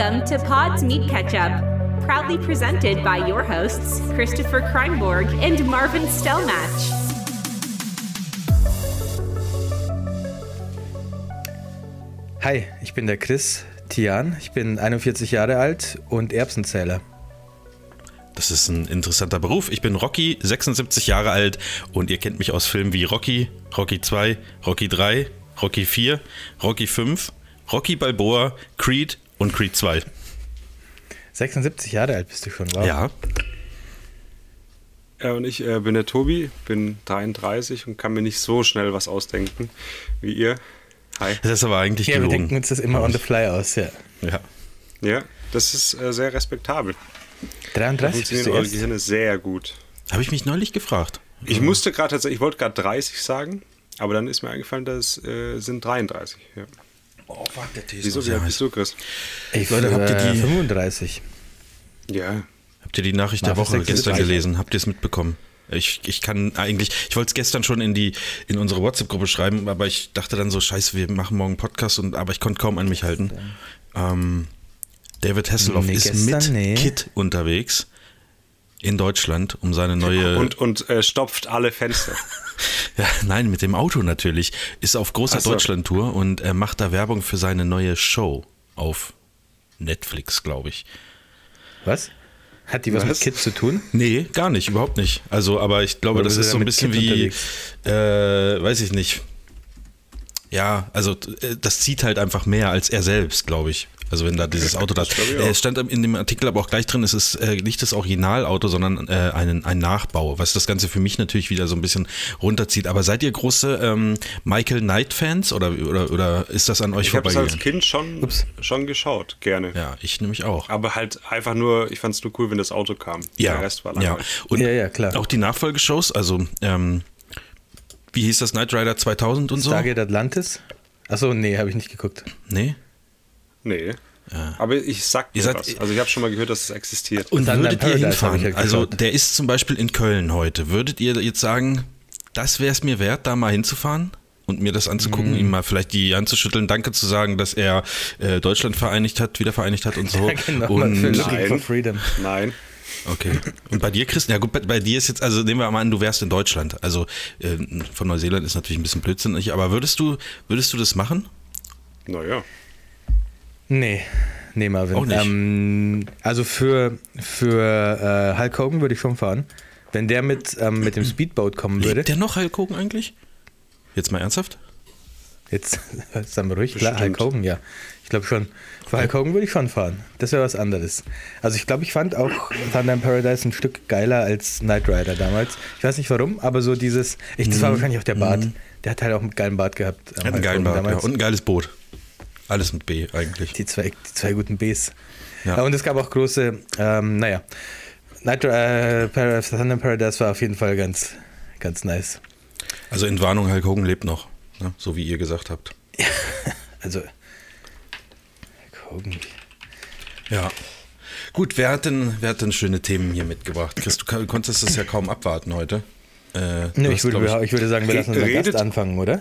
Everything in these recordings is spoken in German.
Welcome to Pod's Meat Ketchup, proudly presented by your hosts, Christopher Kreinborg and Marvin Stellmatch. Hi, ich bin der Chris Tian, ich bin 41 Jahre alt und Erbsenzähler. Das ist ein interessanter Beruf. Ich bin Rocky, 76 Jahre alt und ihr kennt mich aus Filmen wie Rocky, Rocky 2, Rocky 3, Rocky 4, Rocky 5, Rocky Balboa, Creed und Creed 2. 76 Jahre alt bist du schon, wow. Ja. Ja, und ich äh, bin der Tobi, bin 33 und kann mir nicht so schnell was ausdenken wie ihr. Hi. Das ist aber eigentlich Ja, wir gelogen. denken uns das immer on the fly aus, ja. Ja. Ja, das ist äh, sehr respektabel. Da 33 bist du eure erst? Gehirne sehr gut. Habe ich mich neulich gefragt. Ich musste gerade tatsächlich, ich wollte gerade 30 sagen, aber dann ist mir eingefallen, das äh, sind 33. Ja. Oh, fuck, der Tee Wieso, wie alt bist du, Chris? Ich Leute, habt ihr äh, die- 35. Ja, Habt ihr die Nachricht der Marvel Woche 36. gestern gelesen? Habt ihr es mitbekommen? Ich, ich kann eigentlich, ich wollte es gestern schon in die in unsere WhatsApp-Gruppe schreiben, aber ich dachte dann so, scheiße, wir machen morgen einen Podcast und aber ich konnte kaum an mich halten. Ähm, David Hasselhoff Nee, ist gestern, mit nee. Kit unterwegs in Deutschland, um seine neue und, und äh, stopft alle Fenster. ja, nein, mit dem Auto natürlich, ist auf großer so. Deutschland-Tour und er macht da Werbung für seine neue Show auf Netflix, glaube ich. Was? Hat die was, Was? mit Kids zu tun? Nee, gar nicht, überhaupt nicht. Also, aber ich glaube, Oder das ist so ein bisschen wie, äh, weiß ich nicht. Ja, also äh, das zieht halt einfach mehr als er selbst, glaube ich. Also wenn da dieses Auto da ich äh. Es stand in dem Artikel aber auch gleich drin, es ist äh, nicht das Originalauto, sondern äh, ein, ein Nachbau, was das Ganze für mich natürlich wieder so ein bisschen runterzieht. Aber seid ihr große ähm, Michael Knight-Fans oder, oder, oder ist das an euch Ich habe das als? Kind schon, schon geschaut, gerne. Ja, ich nämlich auch. Aber halt einfach nur, ich fand es nur cool, wenn das Auto kam. Ja, Der Rest war ja. langweilig. Und Ja, ja, klar. Auch die Nachfolgeshows, also ähm, wie hieß das, Knight Rider 2000 und so? Stargate Atlantis? Achso, nee, habe ich nicht geguckt. Nee? Nee. Aber ich sag dir seid- was. Also ich habe schon mal gehört, dass es existiert. Und Thunder würdet ihr hinfahren? ja also der ist zum Beispiel in Köln heute. Würdet ihr jetzt sagen, das wäre es mir wert, da mal hinzufahren? Und mir das anzugucken, Mhm. ihm mal vielleicht die Hand zu schütteln, Danke zu sagen, dass er äh, Deutschland vereinigt hat, wieder vereinigt hat und so. genau, und, Nein. Freedom. Nein. okay. Und bei dir, Christian, ja gut, bei, bei dir ist jetzt, also nehmen wir mal an, du wärst in Deutschland. Also äh, von Neuseeland ist natürlich ein bisschen blödsinnig, aber würdest du, würdest du das machen? Naja. Nee, nee, Marvin. Auch nicht. Ähm, also für, für äh, Hulk Hogan würde ich schon fahren. Wenn der mit, ähm, mit dem Speedboat kommen würde. Lebt der noch Hulk Hogan eigentlich? Jetzt mal ernsthaft? Jetzt sagen wir ruhig, klar, Bestimmt. Hulk Hogan, ja. Ich glaube schon. Für Hulk Hogan würde ich schon fahren. Das wäre was anderes. Also ich glaube, ich fand auch Thunder in Paradise ein Stück geiler als Knight Rider damals. Ich weiß nicht warum, aber so dieses, ich, das war wahrscheinlich auch der Bart. Der hat halt auch einen geilen Bart gehabt. ähm, Er hat einen Hulk geilen Hogan Bart ja. und ein geiles Boot. Alles mit B eigentlich. Die zwei, die zwei guten Bs. Ja. Ja. Und es gab auch große, ähm, naja, Night, äh, Thunder Paradise war auf jeden Fall ganz, ganz nice. Also in Warnung, Hulk Hogan lebt noch, ne? so wie ihr gesagt habt. Also, Hulk Hogan. Ja. Gut, wer hat denn, wer hat denn schöne Themen hier mitgebracht? Chris, du konntest es ja kaum abwarten heute. Äh, hast, ich würde, glaub ich würde sagen, wir lassen unseren Redet- Gast anfangen, oder?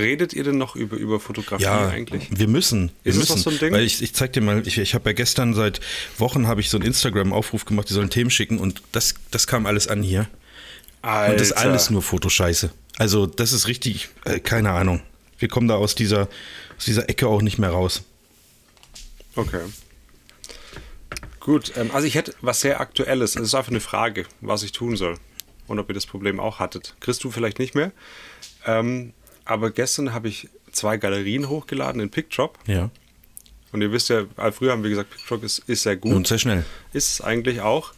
Redet ihr denn noch über, über Fotografie ja, eigentlich? wir müssen. Wir Ist müssen, noch so ein Ding? Weil ich, ich zeig dir mal, ich, ich habe ja gestern seit Wochen habe ich so einen Instagram-Aufruf gemacht, die sollen Themen schicken und das, das kam alles an hier. Alter. Und das ist alles nur Fotoscheiße. Also das ist richtig, äh, keine Ahnung. Wir kommen da aus dieser, aus dieser Ecke auch nicht mehr raus. Okay. Gut, ähm, also ich hätte was sehr Aktuelles. Es ist einfach eine Frage, was ich tun soll. Und ob ihr das Problem auch hattet. Chris, du vielleicht nicht mehr. Ähm, aber gestern habe ich zwei Galerien hochgeladen in PickDrop. Ja. Und ihr wisst ja, früher haben wir gesagt, PickDrop ist, ist sehr gut. Und sehr schnell. Ist es eigentlich auch.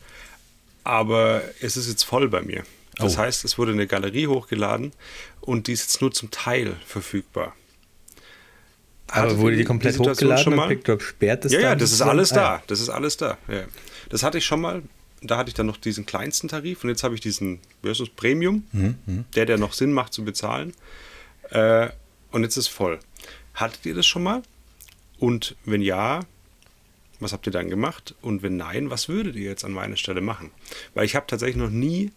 Aber es ist jetzt voll bei mir. Das Oh. heißt, es wurde eine Galerie hochgeladen und die ist jetzt nur zum Teil verfügbar. Aber wurde ihr die komplett Situation hochgeladen schon mal? PickDrop sperrt es Ja, ja, das ist alles Ah, da. Das ist alles da. Ja. Das hatte ich schon mal. Da hatte ich dann noch diesen kleinsten Tarif und jetzt habe ich diesen Versus Premium, Mhm, der, der noch Sinn macht zu bezahlen. Äh, und jetzt ist voll. Hattet ihr das schon mal? Und wenn ja, was habt ihr dann gemacht? Und wenn nein, was würdet ihr jetzt an meiner Stelle machen? Weil ich habe tatsächlich noch nie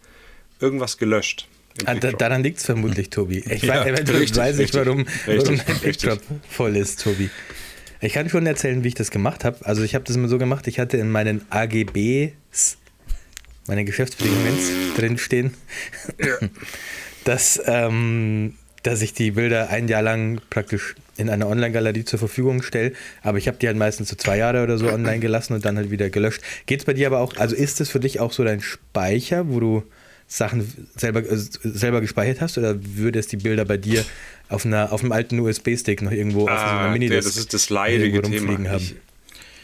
irgendwas gelöscht. Ah, da, daran liegt es vermutlich, Tobi. Ich Ja, weiß, eventuell richtig, weiß ich, richtig, warum, richtig, warum richtig. PickDrop voll ist, Tobi. Ich kann schon erzählen, wie ich das gemacht habe. Also ich habe das immer so gemacht, ich hatte in meinen AGBs, meine Geschäftsbedingungen drinstehen, dass, ähm, dass ich die Bilder ein Jahr lang praktisch in einer Online-Galerie zur Verfügung stelle. Aber ich habe die halt meistens so zwei Jahre oder so online gelassen und dann halt wieder gelöscht. Geht es bei dir aber auch, also ist es für dich auch so dein Speicher, wo du Sachen selber, äh, selber gespeichert hast oder würde es die Bilder bei dir auf, einer, auf einem alten USB-Stick noch irgendwo auf so einer Ah, mini der, das ist das leidige Thema. Ich,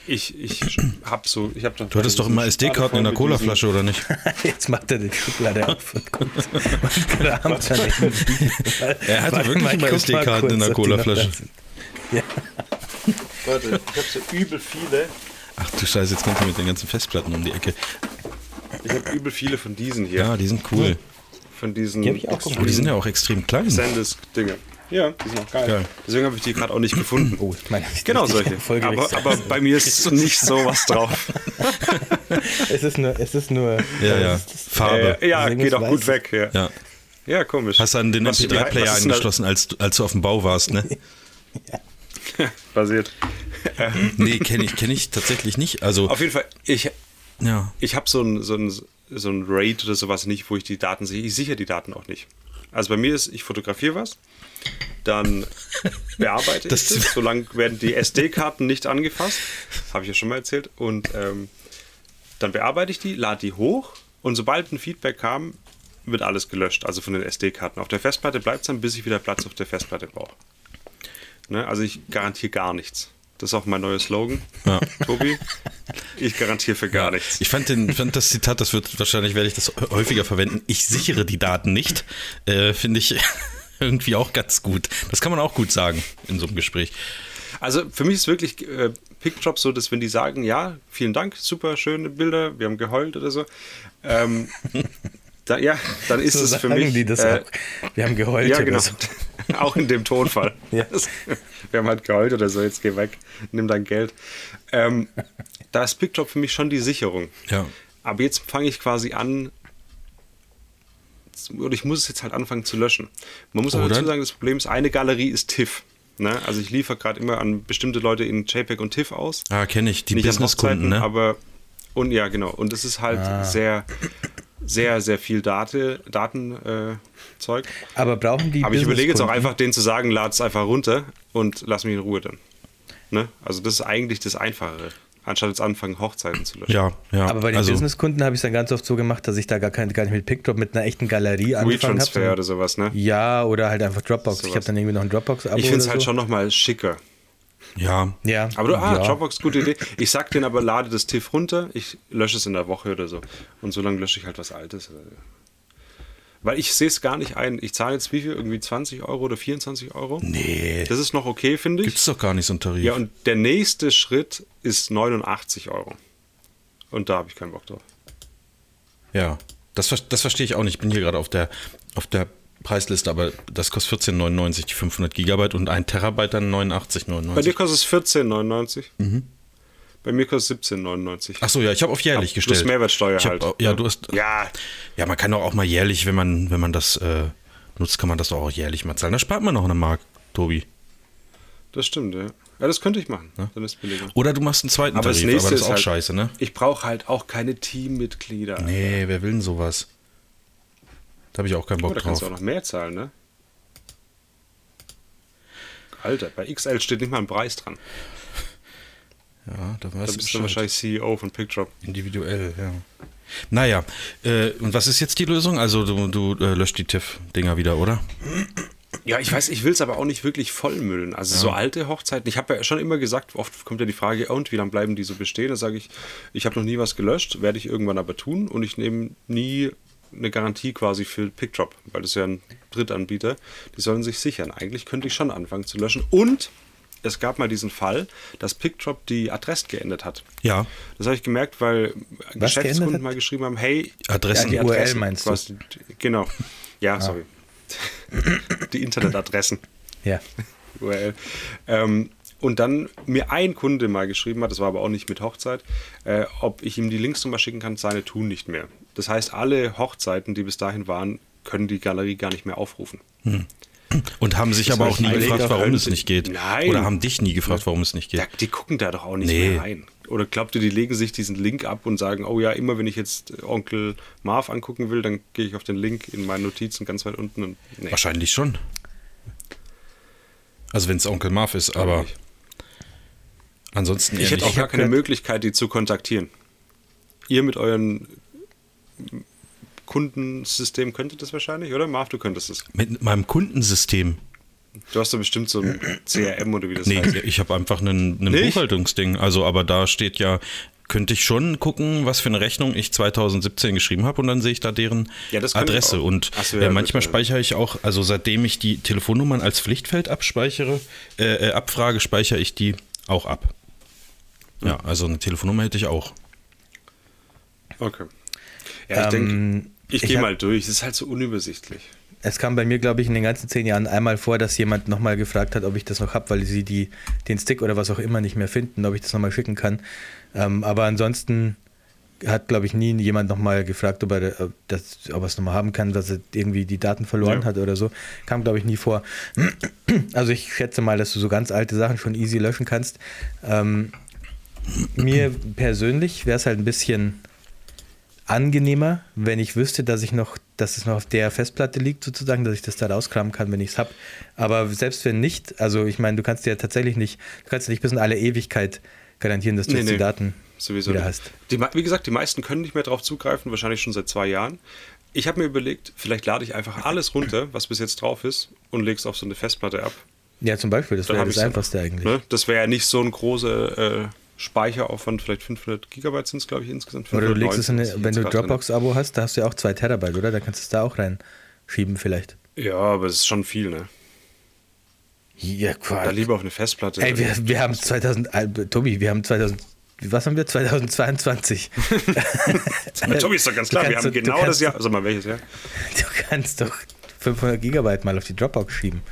ich, ich hab so, ich hab doch Du hattest doch immer SD-Karten in der Colaflasche, oder nicht? Jetzt macht er die Schublade auf und guckt. Er hatte Warte wirklich mal, mal SD-Karten in der Colaflasche. Ja. Warte, ich habe so übel viele. Ach du Scheiße, jetzt kommt er mit den ganzen Festplatten um die Ecke. Ich habe übel viele von diesen hier. Ja, die sind cool. Von diesen Die hab ich auch Aber die sind ja auch extrem klein. Sandisk-Dinge. Ja, die sind auch geil. Geil. Deswegen habe ich die gerade auch nicht gefunden. Oh, ich meine, ich Genau solche. Folge Aber, aber bei mir ist nicht sowas drauf. es ist nur, es ist nur. Ja, ja. es ist- Farbe. Äh, ja, geht auch gut weg. Ja, ja. Ja. komisch. Hast du an den Was- MP3-Player was ist denn da angeschlossen, als, als du auf dem Bau warst, ne? Basiert. Nee, kenne ich, kenn ich tatsächlich nicht. Also, Auf jeden Fall, ich, ja. ich habe so ein, so, ein, so ein RAID oder sowas nicht, wo ich die Daten sehe. Ich sichere die Daten auch nicht. Also bei mir ist, ich fotografiere was, dann bearbeite Das- ich das, solange werden die SD-Karten nicht angefasst, habe ich ja schon mal erzählt, und ähm, dann bearbeite ich die, lade die hoch und sobald ein Feedback kam, wird alles gelöscht, also von den SD-Karten. Auf der Festplatte bleibt es dann, bis ich wieder Platz auf der Festplatte brauche. Ne? Also ich garantiere gar nichts. Das ist auch mein neuer Slogan, Ja. Tobi. Ich garantiere für gar nichts. Ich fand, den, fand das Zitat, das wird wahrscheinlich werde ich das häufiger verwenden. Ich sichere die Daten nicht. Äh, Finde ich irgendwie auch ganz gut. Das kann man auch gut sagen in so einem Gespräch. Also für mich ist wirklich äh, Pickdrop so, dass wenn die sagen, ja, vielen Dank, super schöne Bilder, wir haben geheult oder so, ähm, da, ja, dann ist So es für mich. die das äh, auch. Wir haben geheult. Ja, oder genau. so. auch in dem Tonfall. Ja. Wir haben halt geheult oder so, jetzt geh weg, nimm dein Geld. Ähm, da ist Pickdrop für mich schon die Sicherung. Ja. Aber jetzt fange ich quasi an, oder ich muss es jetzt halt anfangen zu löschen. Man muss aber dazu sagen, das Problem ist, eine Galerie ist TIFF. Ne? Also ich liefere gerade immer an bestimmte Leute in JPEG und TIFF aus. Ah, kenne ich. Die Businesskunden, ne? Aber, und ja, genau. Und es ist halt Ah. sehr, sehr, sehr viel Date, Datenzeug. Äh. Aber brauchen die Aber ich überlege jetzt auch einfach, denen zu sagen, lad es einfach runter und lass mich in Ruhe dann. Ne? Also das ist eigentlich das Einfachere, anstatt jetzt anfangen, Hochzeiten zu löschen. Ja, ja. Aber bei den also, Businesskunden habe ich es dann ganz oft so gemacht, dass ich da gar, kein, gar nicht mit Pickdrop mit einer echten Galerie angefangen WeTransfer habe. oder sowas, ne? Ja, oder halt einfach Dropbox. Ich Sowas. habe dann irgendwie noch ein Dropbox-Abo. Ich finde es halt so. schon nochmal schicker. Ja. Ja. Aber du, ah, ja. Dropbox, gute Idee. Ich sag denen aber, lade das TIFF runter, ich lösche es in der Woche oder so. Und so lange lösche ich halt was Altes. Weil ich sehe es gar nicht ein. Ich zahle jetzt wie viel? Irgendwie 20 Euro oder 24 Euro? Nee. Das ist noch okay, finde ich. Gibt's doch gar nicht so einen Tarif. Ja, und der nächste Schritt ist 89 Euro. Und da habe ich keinen Bock drauf. Ja, das, das verstehe ich auch nicht. Ich bin hier gerade auf der, auf der Preisliste, aber das kostet 14,99 die 500 Gigabyte und ein Terabyte dann 89,99. Bei dir kostet es 14,99. Bei mir kostet es 17,99. Ach so, ja, ich habe auf jährlich Plus gestellt. Mehrwertsteuer ich hab, halt. Ja, du hast. Ja, Ja, man kann doch auch mal jährlich, wenn man, wenn man das äh, nutzt, kann man das doch auch jährlich mal zahlen. Da spart man noch eine Mark, Tobi. das stimmt, ja. Ja, das könnte ich machen. Dann ist billiger. Oder du machst einen zweiten Aber das Tarif, nächste aber das ist auch halt, scheiße, ne? Ich brauche halt auch keine Teammitglieder. Nee, wer will denn sowas? Da habe ich auch keinen Oh, Bock da kannst du auch drauf. noch mehr zahlen, ne? Alter, bei XL steht nicht mal ein Preis dran. Ja, da Da weißt du bist du wahrscheinlich CEO von PickDrop. Individuell, ja. Naja, äh, und was ist jetzt die Lösung? Also du, du äh, löscht die TIFF-Dinger wieder, oder? Ja, ich weiß, ich will es aber auch nicht wirklich vollmüllen. Also so alte Hochzeiten, ich habe ja schon immer gesagt, oft kommt ja die Frage, und wie lange bleiben die so bestehen? Da sage ich, ich habe noch nie was gelöscht, werde ich irgendwann aber tun und ich nehme nie eine Garantie quasi für PickDrop, weil das ist ja ein Drittanbieter. Die sollen sich sichern. Eigentlich könnte ich schon anfangen zu löschen. Und es gab mal diesen Fall, dass PickDrop die Adressen geändert hat. Ja. Das habe ich gemerkt, weil geändert Geschäftskunden mal geschrieben haben, hey, Adressen. Ja, die URL meinst du? quasi, Genau. Ja, sorry. die Internetadressen. Ja. URL. Ähm, und dann mir ein Kunde mal geschrieben hat, das war aber auch nicht mit Hochzeit, äh, ob ich ihm die Links nochmal schicken kann, seine tun nicht mehr. Das heißt, alle Hochzeiten, die bis dahin waren, können die Galerie gar nicht mehr aufrufen. Und haben sich Das aber auch nie gefragt, warum es nicht geht. Nein. Oder haben dich nie gefragt, warum es nicht geht. Ja, die gucken da doch auch nicht Nee. mehr rein. Oder glaubt ihr, die legen sich diesen Link ab und sagen, oh ja, immer wenn ich jetzt Onkel Marv angucken will, dann gehe ich auf den Link in meinen Notizen ganz weit unten nee. Wahrscheinlich schon. Also wenn es Onkel Marv ist, Glaub aber nicht. ansonsten Ich hätte auch gar keine Möglichkeit, die zu kontaktieren. Ihr mit euren Kundensystem könntet das wahrscheinlich, oder? Marv, du könntest es. Mit meinem Kundensystem. Du hast doch bestimmt so ein CRM oder wie das Nee, heißt. ich habe einfach Nicht? Buchhaltungsding. Also, aber da steht ja, könnte ich schon gucken, was für eine Rechnung ich 2017 geschrieben habe und dann sehe ich da deren Ja, Adresse. Und so, äh, ja, manchmal gut, ja. speichere ich auch, also seitdem ich die Telefonnummern als Pflichtfeld abspeichere, äh, äh, abfrage, speichere ich die auch ab. Ja, also eine Telefonnummer hätte ich auch. Okay. Ja, ich Ähm, denke, ich ich gehe mal durch. Es ist halt so unübersichtlich. Es kam bei mir, glaube ich, in den ganzen zehn Jahren einmal vor, dass jemand nochmal gefragt hat, ob ich das noch habe, weil sie die, den Stick oder was auch immer nicht mehr finden, ob ich das nochmal schicken kann. Ähm, aber ansonsten hat, glaube ich, nie jemand nochmal gefragt, ob er, ob das, ob er es nochmal haben kann, dass er irgendwie die Daten verloren Ja. hat oder so. Kam, glaube ich, nie vor. Also ich schätze mal, dass du so ganz alte Sachen schon easy löschen kannst. Ähm, mir persönlich wäre es halt ein bisschen angenehmer, wenn ich wüsste, dass ich noch, dass es noch auf der Festplatte liegt, sozusagen, dass ich das da rauskramen kann, wenn ich es habe. Aber selbst wenn nicht, also ich meine, du kannst ja tatsächlich nicht, du kannst ja nicht bis in alle Ewigkeit garantieren, dass du Nee, jetzt nee. die Daten Sowieso wieder nicht. hast. Die, wie gesagt, die meisten können nicht mehr darauf zugreifen, wahrscheinlich schon seit zwei Jahren. Ich habe mir überlegt, vielleicht lade ich einfach alles runter, was bis jetzt drauf ist, und lege es auf so eine Festplatte ab. Ja, zum Beispiel, das wäre das Einfachste eigentlich. Ne? Das wäre ja nicht so ein großer äh, Speicheraufwand, vielleicht 500 Gigabyte sind es, glaube ich, insgesamt. Oder du legst es in 590, eine, wenn du. Dropbox-Abo hast, da hast du ja auch zwei Terabyte, oder? Da kannst du es da auch reinschieben vielleicht. Ja, aber das ist schon viel, ne? Ja, Da Quatsch. lieber auf eine Festplatte. Ey, wir, wir haben 2000, äh, Tobi, wir haben 2000, was haben wir? 2022. Na, Tobi, ist doch ganz klar, wir haben du genau das Jahr. Sag mal, welches Jahr? Du kannst doch 500 Gigabyte mal auf die Dropbox schieben.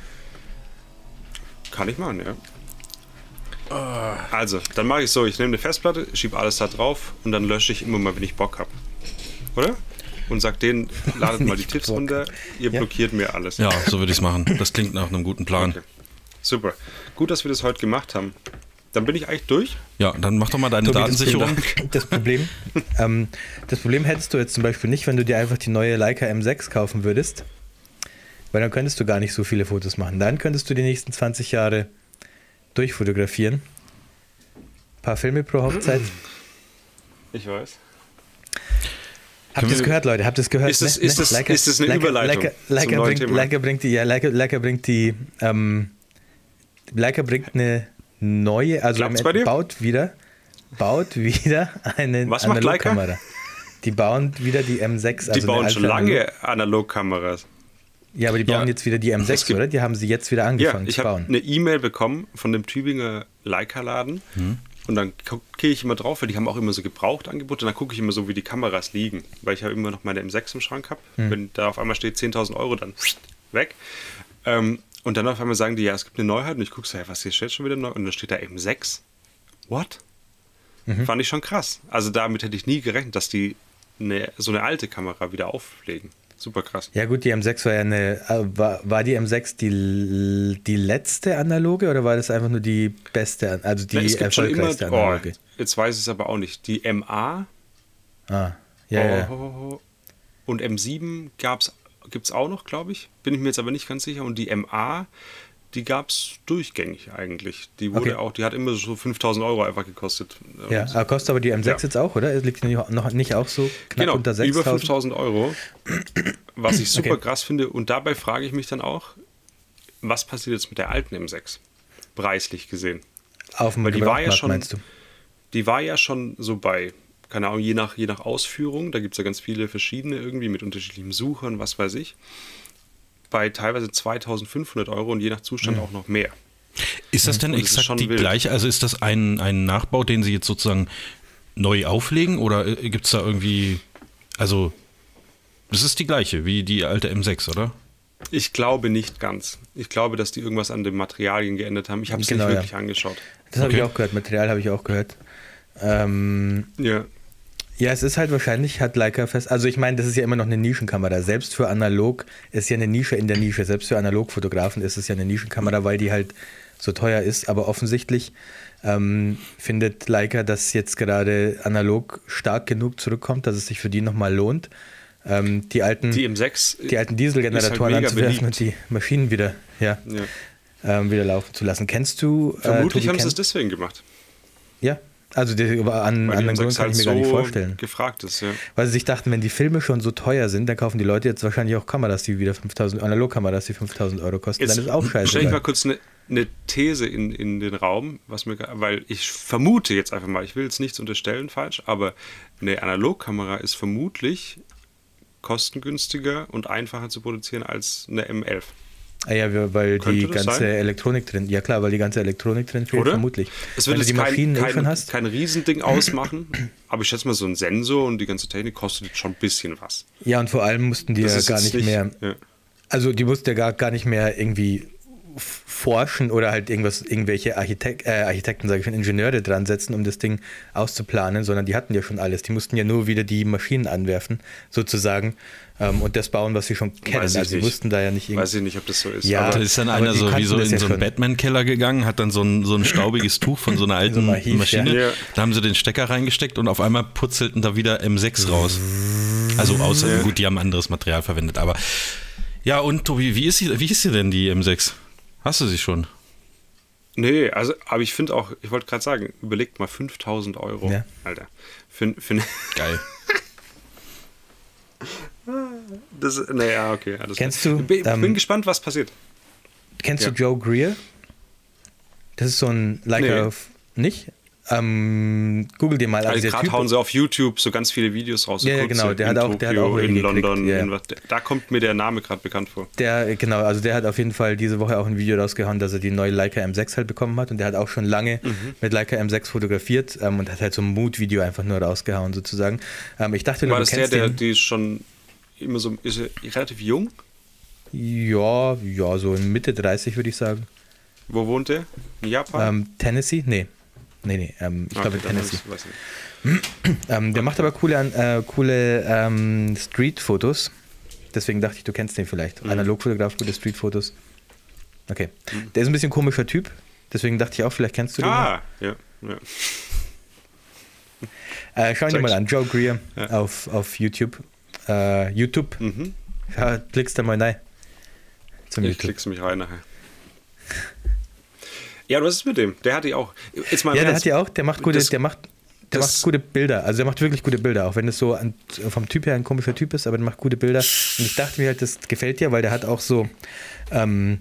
Kann ich machen, ja. Also, dann mache ich so, ich nehme eine Festplatte, schiebe alles da drauf und dann lösche ich immer mal, wenn ich Bock habe. Oder? Und sag denen, ladet mal die Tipps runter, ihr Ja. blockiert mir alles. Ja, so würde ich es machen. Das klingt nach einem guten Plan. Okay. Super. Gut, dass wir das heute gemacht haben. Dann bin ich eigentlich durch. Ja, dann mach doch mal deine Tobi, Datensicherung. Das Problem, das, Problem, ähm, das Problem hättest du jetzt zum Beispiel nicht, wenn du dir einfach die neue Leica M6 kaufen würdest. Weil dann könntest du gar nicht so viele Fotos machen. Dann könntest du die nächsten 20 Jahre durchfotografieren. Ein paar Filme pro Hochzeit. Ich weiß. Habt ihr es gehört, Leute? Habt ihr es gehört? Ist das- ist das- ist das eine Überleitung Leica, zum Leica, neuen bringt? Leica bringt die, ja, Leica, Leica bringt die, ähm, Leica bringt eine neue, also baut wieder, baut wieder eine Was macht Leica? Analogkamera. Die bauen wieder die M6. Die also eine bauen schon lange Analogkameras. Ja, aber die bauen Ja. jetzt wieder die Es M6, gibt- oder? Die haben sie jetzt wieder Ja, angefangen ich zu habe bauen. eine E-Mail bekommen von dem Tübinger Leica-Laden. Und dann gehe ich immer drauf, weil die haben auch immer so Gebrauchtangebote. Und dann gucke ich immer so, wie die Kameras liegen. Weil ich ja immer noch meine M6 im Schrank habe. Wenn da auf einmal steht 10.000 Euro, dann weg. Ähm, und dann auf einmal sagen die, ja, es gibt eine Neuheit. Und ich gucke so, ja, was hier steht schon wieder neu? Und dann steht da M6. What? Fand ich schon krass. Also damit hätte ich nie gerechnet, dass die eine, so eine alte Kamera wieder auflegen. Super krass. Ja gut, die M6 war ja eine, äh, war, war die M6 die, die letzte analoge oder war das einfach nur die beste, also die es gibt schon immer, erfolgreichste oh, analoge? jetzt weiß ich es aber auch nicht. Die MA Ah, ja, ja. Oh, Und M7 gibt es auch noch, glaube ich. Bin ich mir jetzt aber nicht ganz sicher. Und die MA, die gab es durchgängig eigentlich. Die wurde Okay. auch, die hat immer so 5000 Euro einfach gekostet. Ja, aber kostet aber die M6 Ja. jetzt auch, oder? Es liegt noch nicht auch so knapp genau, unter über 6.000? 5000 Euro. Was ich super Okay. krass finde. Und dabei frage ich mich dann auch, was passiert jetzt mit der alten M6? Preislich gesehen. Auf dem Weil die war ja schon- meinst du? Die war ja schon so bei, keine Ahnung, je nach, je nach Ausführung, da gibt es ja ganz viele verschiedene irgendwie mit unterschiedlichen Suchern, was weiß ich, bei teilweise 2500 Euro und je nach Zustand auch noch mehr. Ist das denn Und ist exakt schon die wild. gleiche? Also ist das ein, ein Nachbau, den Sie jetzt sozusagen neu auflegen oder gibt es da irgendwie, also das ist die gleiche wie die alte M6, oder? Ich glaube nicht ganz. Ich glaube, dass die irgendwas an den Materialien geändert haben. Ich habe es Genau, nicht ja. wirklich angeschaut. Das habe ich Okay. auch gehört, Material habe ich auch gehört. Ähm, Ja. Ja, es ist halt wahrscheinlich, hat Leica fest. Also ich meine, das ist ja immer noch eine Nischenkamera. Selbst für analog ist ja eine Nische in der Nische. Selbst für Analogfotografen ist es ja eine Nischenkamera, weil die halt so teuer ist. Aber offensichtlich ähm, findet Leica, dass jetzt gerade analog stark genug zurückkommt, dass es sich für die nochmal lohnt, ähm, die alten, Die M6 die alten Dieselgeneratoren halt anzuwerfen und die Maschinen wieder, ja, Ja. ähm, wieder laufen zu lassen. Kennst du? Vermutlich äh, haben sie es deswegen gemacht. Ja, also die, an anderen Grund M6 kann halt ich mir gar nicht so vorstellen. gefragt ist, ja. Weil sie sich dachten, wenn die Filme schon so teuer sind, dann kaufen die Leute jetzt wahrscheinlich auch Kameras, die wieder 5000, Analogkameras, die 5000 Euro kosten. Jetzt dann ist auch scheiße. stelle ich mal kurz eine, eine These in, in den Raum, was mir, weil ich vermute jetzt einfach mal, ich will jetzt nichts unterstellen falsch, aber eine Analogkamera ist vermutlich kostengünstiger und einfacher zu produzieren als eine M11. Ah ja, weil Könnte die ganze sein? Elektronik drin, ja klar, weil die ganze Elektronik drin fehlt, Oder? vermutlich. Es Wenn wird du die kein, Maschinen kein, schon hast. kein Riesending ausmachen, aber ich schätze mal, so ein Sensor und die ganze Technik kostet jetzt schon ein bisschen was. Ja, und vor allem mussten die Das ja gar jetzt nicht, mehr, Ja. also die mussten ja gar, gar nicht mehr irgendwie forschen oder halt irgendwas, irgendwelche Architek äh, Architekten, sage ich schon, Ingenieure dran setzen, um das Ding auszuplanen, sondern die hatten ja schon alles. Die mussten ja nur wieder die Maschinen anwerfen, sozusagen, ähm, und das bauen, was sie schon kennen. Weiß ich Also sie nicht. wussten da ja nicht irgendwie. Weiß ich nicht, ob das so ist. Ja. Da ist dann einer so wie so in ja so einen. Batman-Keller gegangen, hat dann so ein, so ein staubiges Tuch von so einer alten So Archiv, Maschine. ja. Ja. Da haben sie den Stecker reingesteckt und auf einmal purzelten da wieder M6 raus. Also außer, gut, die haben anderes Material verwendet, aber ja, und Tobi, wie ist, sie, wie ist sie denn die M6? Hast du sie schon? Nee, also, aber ich finde auch, ich wollte gerade sagen, überlegt mal 5000 Euro, Ja. Alter. Für, für, Geil. das, naja, okay. Alles Kennst klar. du, Bin, ähm, gespannt, was passiert. Kennst Ja. du Joe Greer? Das ist so ein Leica Nee. Nicht? Ähm, Google dir mal. Also Also der gerade hauen sie auf YouTube so ganz viele Videos raus. so Ja, ja, genau, der hat auch- der hat Tokio, auch in London. ja. In da kommt mir der Name gerade bekannt vor. Der, genau, also der hat auf jeden Fall diese Woche auch ein Video rausgehauen, dass er die neue Leica M6 halt bekommen hat und der hat auch schon lange Mhm. mit Leica M6 fotografiert ähm, und hat halt so ein Mood-Video einfach nur rausgehauen sozusagen. Ähm, ich dachte nur, War du das der, kennst der den. die schon immer so, ist er relativ jung? Ja, ja, so in Mitte 30 würde ich sagen. Wo wohnt der? In Japan? Ähm, Tennessee? Nee. Nee, nee, ähm, ich Ah, glaube okay, in Tennessee. Ähm, der macht aber coole, äh, coole ähm, Street-Fotos. Deswegen dachte ich, du kennst den vielleicht. Mhm. Analogfotograf, gute Street-Fotos. Okay. Der ist ein bisschen komischer Typ. Deswegen dachte ich auch, vielleicht kennst du den. Ah, ja. ja. Äh, schau ihn dir mal an. Joe Greer Ja. auf, auf YouTube. Äh, YouTube. Mhm. Ja, klickst da mal rein. Zum Ich YouTube. klick's mich rein nachher. Ja, was ist mit dem? Der hat die auch. Jetzt mal Ja, der hat ja auch, der macht gute, Das- der macht, der macht gute Bilder. Also der macht wirklich gute Bilder, auch wenn es so an, vom Typ her ein komischer Typ ist, aber der macht gute Bilder. Und ich dachte mir halt, das gefällt dir, weil der hat auch so, ähm,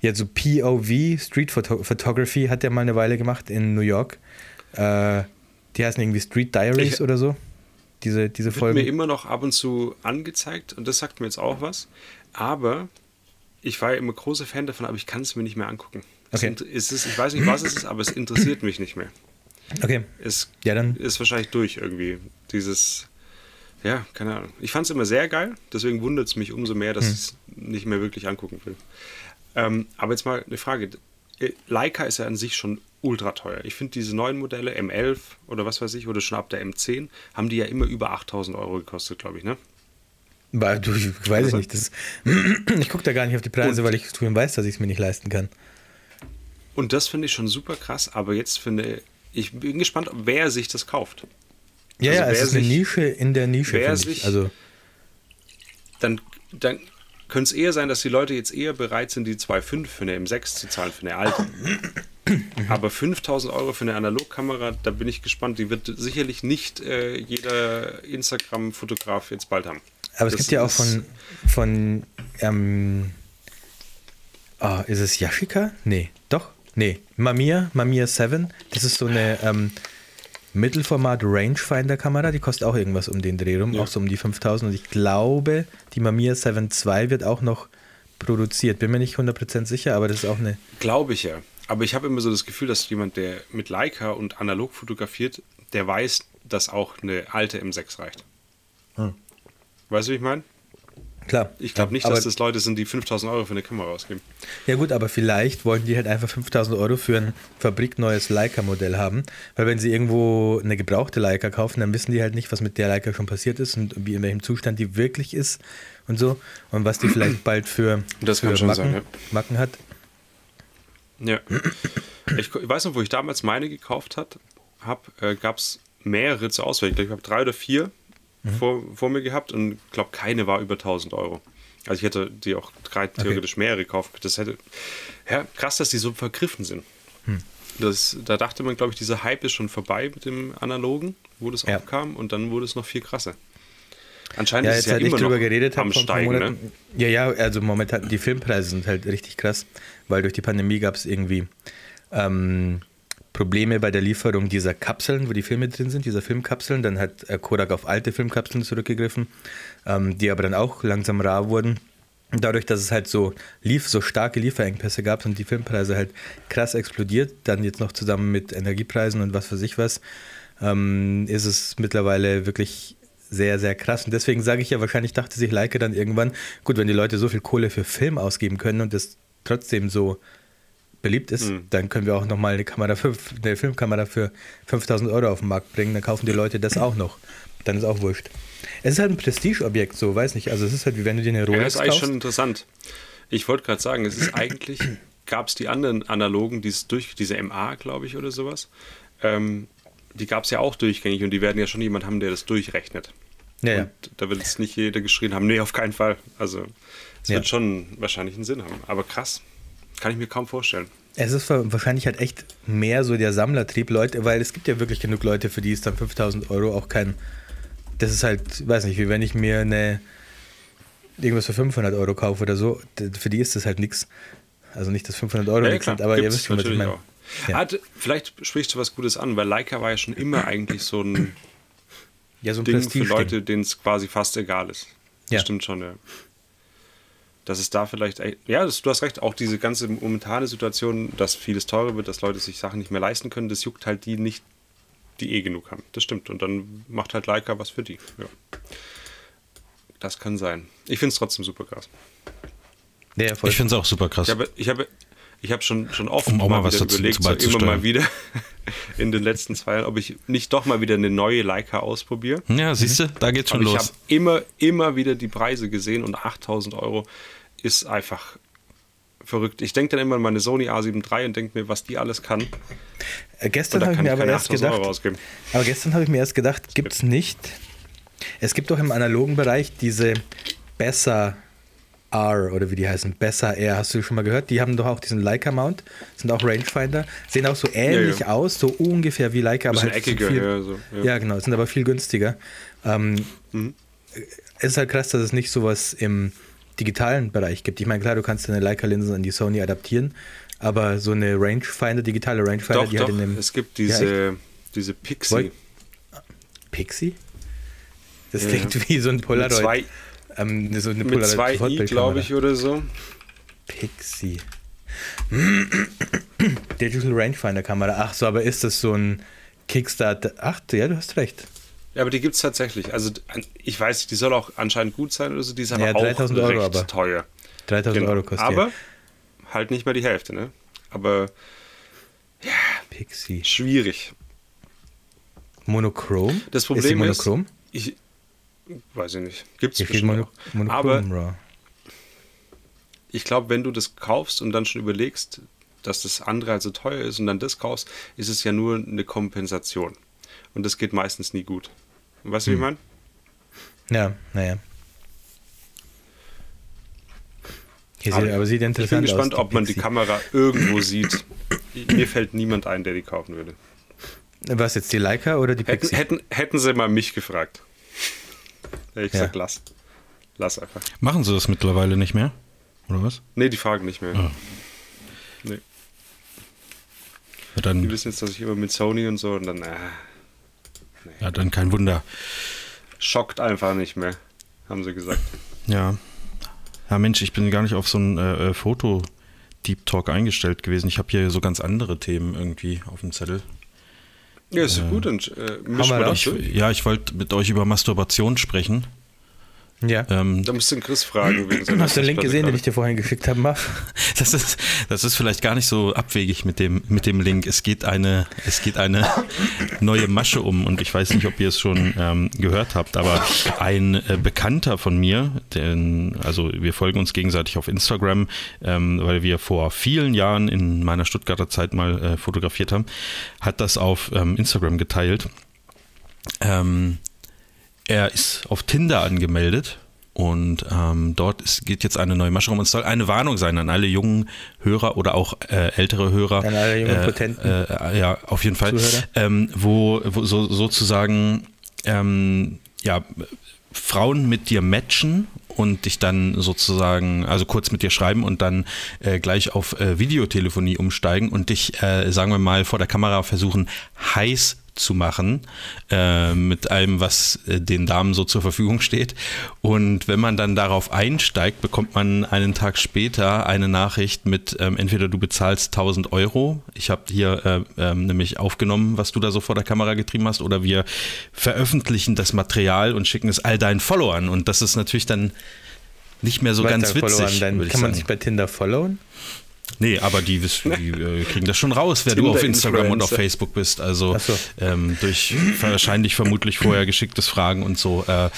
ja, so POV, Street Photo Photography, hat der mal eine Weile gemacht in New York. Äh, die heißen irgendwie Street Diaries Ich- oder so. Diese, diese wird mir Folgen. immer noch ab und zu angezeigt und das sagt mir jetzt auch was. Aber ich war ja immer großer Fan davon, aber ich kann es mir nicht mehr angucken. Okay. Es ist, ich weiß nicht, was es ist, aber es interessiert mich nicht mehr. Okay. Es Ja, dann. ist wahrscheinlich durch irgendwie. Dieses, ja, keine Ahnung. Ich fand es immer sehr geil, deswegen wundert es mich umso mehr, dass Hm. ich es nicht mehr wirklich angucken will. Ähm, aber jetzt mal eine Frage. Äh, Leica ist ja an sich schon ultra teuer. Ich finde diese neuen Modelle, M11 oder was weiß ich, oder schon ab der M10, haben die ja immer über 8000 Euro gekostet, glaube ich, ne? Weil du, ich weiß Also- ich nicht. Das, ich gucke da gar nicht auf die Preise, Und- weil ich weiß, dass ich es mir nicht leisten kann. Und das finde ich schon super krass, aber jetzt finde ich, bin gespannt, wer sich das kauft. Ja, Also ja, es ist eine sich- Nische in der Nische, wer finde ich. sich- Also, Dann, dann könnte es eher sein, dass die Leute jetzt eher bereit sind, die 2,5 für eine M6 zu zahlen, für eine alte. Aber 5000 Euro für eine Analogkamera, da bin ich gespannt. Die wird sicherlich nicht äh, jeder Instagram-Fotograf jetzt bald haben. aber es Das gibt ja auch von, von ähm, ah, ist es Yashica? Nee, doch, nee, Mamiya, Mamiya 7. Das ist so eine ähm, Mittelformat Rangefinder-Kamera, die kostet auch irgendwas um den Dreh rum, Ja. auch so um die 5000. Und ich glaube, die Mamiya 7 II wird auch noch produziert. Bin mir nicht 100% sicher, aber das ist auch eine. Glaube ich ja. Aber ich habe immer so das Gefühl, dass jemand, der mit Leica und analog fotografiert, der weiß, dass auch eine alte M6 reicht. Hm. Weißt du, wie ich meine? Klar. Ich glaube nicht, dass das Leute sind, die 5000 Euro für eine Kamera ausgeben. Ja gut, aber vielleicht wollen die halt einfach 5000 Euro für ein fabrikneues Leica-Modell haben, weil wenn sie irgendwo eine gebrauchte Leica kaufen, dann wissen die halt nicht, was mit der Leica schon passiert ist und wie in welchem Zustand die wirklich ist und so und was die vielleicht bald für, Das für Macken, sein, ja. Macken hat. Ja. Ich, ich weiß noch, wo ich damals meine gekauft habe, äh, gab es mehrere zur Auswahl. Ich glaube, ich habe drei oder vier vor, vor mir gehabt und ich glaube, keine war über 1000 Euro. Also ich hätte die auch drei theoretisch mehrere gekauft. Das hätte, ja, krass, dass die so vergriffen sind. Das, da dachte man, glaube ich, dieser Hype ist schon vorbei mit dem Analogen, wo das Ja. aufkam und dann wurde es noch viel krasser. Anscheinend Ja, ist jetzt ja halt immer drüber geredet am Steigen. Ne? Ja, ja, also momentan, die Filmpreise sind halt richtig krass, weil durch die Pandemie gab es irgendwie ähm, Probleme bei der Lieferung dieser Kapseln, wo die Filme drin sind, dieser Filmkapseln. Dann hat äh, Kodak auf alte Filmkapseln zurückgegriffen, ähm, die aber dann auch langsam rar wurden. Und dadurch, dass es halt so lief, so starke Lieferengpässe gab, sind die Filmpreise halt krass explodiert. Dann jetzt noch zusammen mit Energiepreisen und was weiß ich was, ähm, ist es mittlerweile wirklich sehr, sehr krass. Und deswegen sage ich ja, wahrscheinlich dachte sich Leica dann irgendwann, gut, wenn die Leute so viel Kohle für Film ausgeben können und das trotzdem so beliebt ist, dann können wir auch nochmal eine Kamera für, eine Filmkamera für 5000 Euro auf den Markt bringen, dann kaufen die Leute das auch noch. Dann ist auch wurscht. Es ist halt ein Prestigeobjekt, so, weiß nicht. Also es ist halt wie wenn du dir eine Ja, Rolex das ist eigentlich kaufst. schon interessant. Ich wollte gerade sagen, es ist eigentlich, gab es die anderen analogen, die es durch, diese MA, glaube ich, oder sowas, ähm, die gab es ja auch durchgängig und die werden ja schon jemand haben, der das durchrechnet. ja, ja. Da wird jetzt nicht jeder geschrien haben, nee, auf keinen Fall. Also es Ja. wird schon wahrscheinlich einen Sinn haben. Aber krass, kann ich mir kaum vorstellen. Es ist wa- wahrscheinlich halt echt mehr so der Sammlertrieb, Leute, weil es gibt ja wirklich genug Leute, für die ist dann 5000 Euro auch kein. Das ist halt, weiß nicht, wie wenn ich mir eine irgendwas für 500 Euro kaufe oder so, für die ist das halt nichts. Also nicht, dass 500 Euro Ja, nichts sind, aber ihr wisst schon, was ich meine. auch. Ja. Hat, vielleicht sprichst du was Gutes an, weil Leica war ja schon immer eigentlich so ein Ja, so ein Ding für. Leute, denen es quasi fast egal ist. Das Ja. stimmt schon, ja. Dass es da vielleicht, ja, das, du hast recht, auch diese ganze momentane Situation, dass vieles teurer wird, dass Leute sich Sachen nicht mehr leisten können, das juckt halt die nicht, die eh genug haben. Das stimmt. Und dann macht halt Leica was für die. Ja. Das kann sein. Ich finde es trotzdem super krass. Voll. Ich finde es auch super krass. Ich habe, ich habe, ich habe schon, schon oft Um auch mal was dazu- überlegt, so immer mal wieder in den letzten zwei Jahren, ob ich nicht doch mal wieder eine neue Leica ausprobiere. ja, siehst du, da geht's schon Aber ich habe los. immer, immer wieder die Preise gesehen und 8000 Euro ist einfach verrückt. Ich denke dann immer an meine Sony A7 III und denke mir, was die alles kann. Äh, gestern habe ich mir aber erst 8000 gedacht, aber gestern habe ich mir erst gedacht, gibt es nicht. Es gibt doch im analogen Bereich diese Besser R oder wie die heißen, Besser R, hast du schon mal gehört? Die haben doch auch diesen Leica-Mount, sind auch Rangefinder, sehen auch so ähnlich ja. aus, so ungefähr wie Leica, aber halt eckiger, viel, ja, so, ja. ja. genau, sind aber viel günstiger. Ähm, Es ist halt krass, dass es nicht sowas im digitalen Bereich gibt. Ich meine, klar, du kannst deine Leica-Linsen an die Sony adaptieren, aber so eine Rangefinder, digitale Rangefinder, Doch, die doch, halt in dem es gibt Ja, diese, diese Pixie. Pixie? Das Ja. klingt wie so ein Mit Polaroid. zwei, ähm, so eine mit zwei i, glaube ich, oder so. Pixie. Digital Rangefinder Kamera. Ach so, aber ist das so ein Kickstarter? Ach, ja, du hast recht. Ja, aber die gibt es tatsächlich. Also ich weiß, die soll auch anscheinend gut sein oder so. Die ist aber Ja, auch 3000 Euro recht aber. teuer. 3000 Genau. Euro kostet Aber halt nicht mal die Hälfte, ne? Aber die. Pixie. schwierig. Monochrom? Das ist Problem ist, monochrom? ich weiß ich nicht. Gibt es bestimmt Mono. Monochrom Aber Raw. ich glaube, wenn du das kaufst und dann schon überlegst, dass das andere halt so teuer ist und dann das kaufst, ist es ja nur eine Kompensation. Und das geht meistens nie gut. Weißt du, wie ich meine? Ja, naja. Hier Aber sieht, aber sieht Ich bin interessant gespannt, aus. ob man die. Kamera irgendwo sieht. Mir fällt niemand ein, der die kaufen würde. Was jetzt, die Leica oder die Hätten, Pixie? hätten, hätten sie mal mich gefragt. Ich Ja. gesagt, lass. Lass einfach. Machen sie das mittlerweile nicht mehr? Oder was? Nee, die fragen nicht mehr. Ah. Nee. Ja, Die dann, wissen jetzt, dass ich immer mit Sony und so und dann, äh, ja, dann kein Wunder. schockt einfach nicht mehr, haben sie gesagt. Ja. Ja, Mensch, ich bin gar nicht auf so einen äh, äh, Foto-Deep Talk eingestellt gewesen. Ich habe hier so ganz andere Themen irgendwie auf dem Zettel. Ja, ist gut und äh, Ich, ja, ich wollte mit euch über Masturbation sprechen. Ja. Ähm, Da musst du den Chris fragen. Hast du den Link gesehen, den gerade. ich dir vorhin geschickt habe, Marv? Das ist, das ist vielleicht gar nicht so abwegig mit dem, mit dem Link. Es geht eine, es geht eine neue Masche um und ich weiß nicht, ob ihr es schon ähm, gehört habt, aber ein äh, Bekannter von mir, den, also wir folgen uns gegenseitig auf Instagram, ähm, weil wir vor vielen Jahren in meiner Stuttgarter Zeit mal äh, fotografiert haben, hat das auf ähm, Instagram geteilt. Ähm, er ist auf Tinder angemeldet und ähm, dort ist, geht jetzt eine neue Masche rum. Und es soll eine Warnung sein an alle jungen Hörer oder auch äh, ältere Hörer. An alle jungen äh, Potenten. Äh, ja, auf jeden Fall. Ähm, wo, wo so, sozusagen ähm, ja, Frauen mit dir matchen und dich dann sozusagen, also kurz mit dir schreiben und dann äh, gleich auf äh, Videotelefonie umsteigen und dich, äh, sagen wir mal, vor der Kamera versuchen, heiß zu machen äh, mit allem, was äh, den Damen so zur Verfügung steht. Und wenn man dann darauf einsteigt, bekommt man einen Tag später eine Nachricht mit ähm, entweder du bezahlst 1000 Euro, ich habe hier äh, ähm, nämlich aufgenommen, was du da so vor der Kamera getrieben hast, oder wir veröffentlichen das Material und schicken es all deinen Followern. Und das ist natürlich dann nicht mehr so ganz witzig. Dann kann man sich bei Tinder followen? Nee, aber die, wissen, die äh, kriegen das schon raus, wer du auf Instagram und auf. Facebook bist. Also so. ähm, durch wahrscheinlich vermutlich vorher geschicktes Fragen und so. Äh,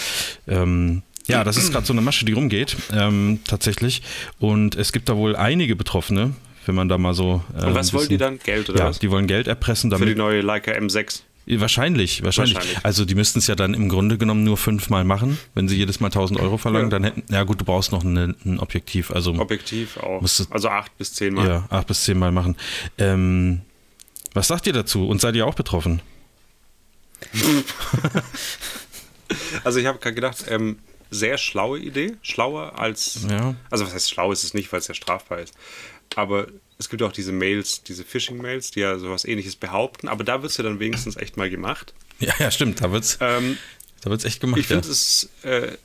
ähm, ja, das ist gerade so eine Masche, die rumgeht, ähm, tatsächlich. Und es gibt da wohl einige Betroffene, wenn man da mal so. Äh, Und was wollen die dann? Geld oder Ja, was? die wollen Geld erpressen, Für die damit. neue Leica M6. Wahrscheinlich, wahrscheinlich, Wahrscheinlich. Also die müssten es ja dann im Grunde genommen nur fünfmal machen. Wenn sie jedes Mal 1000 Euro verlangen, Ja. dann hätten, ja gut, du brauchst noch eine, ein Objektiv. Also Objektiv auch. Du- Also acht bis zehn Mal. ja, acht bis zehnmal machen. Ähm, was sagt ihr dazu? Und seid ihr auch betroffen? Also ich habe gerade gedacht, ähm, sehr schlaue Idee. Schlauer als. Ja. Also was heißt schlau ist es nicht, weil es ja strafbar ist. Aber es gibt auch diese Mails, diese Phishing-Mails, die ja sowas ähnliches behaupten. Aber da wird es ja dann wenigstens echt mal gemacht. Ja, ja, stimmt. Da wird's, Ähm, da wird's echt gemacht. ich finde ja. es äh,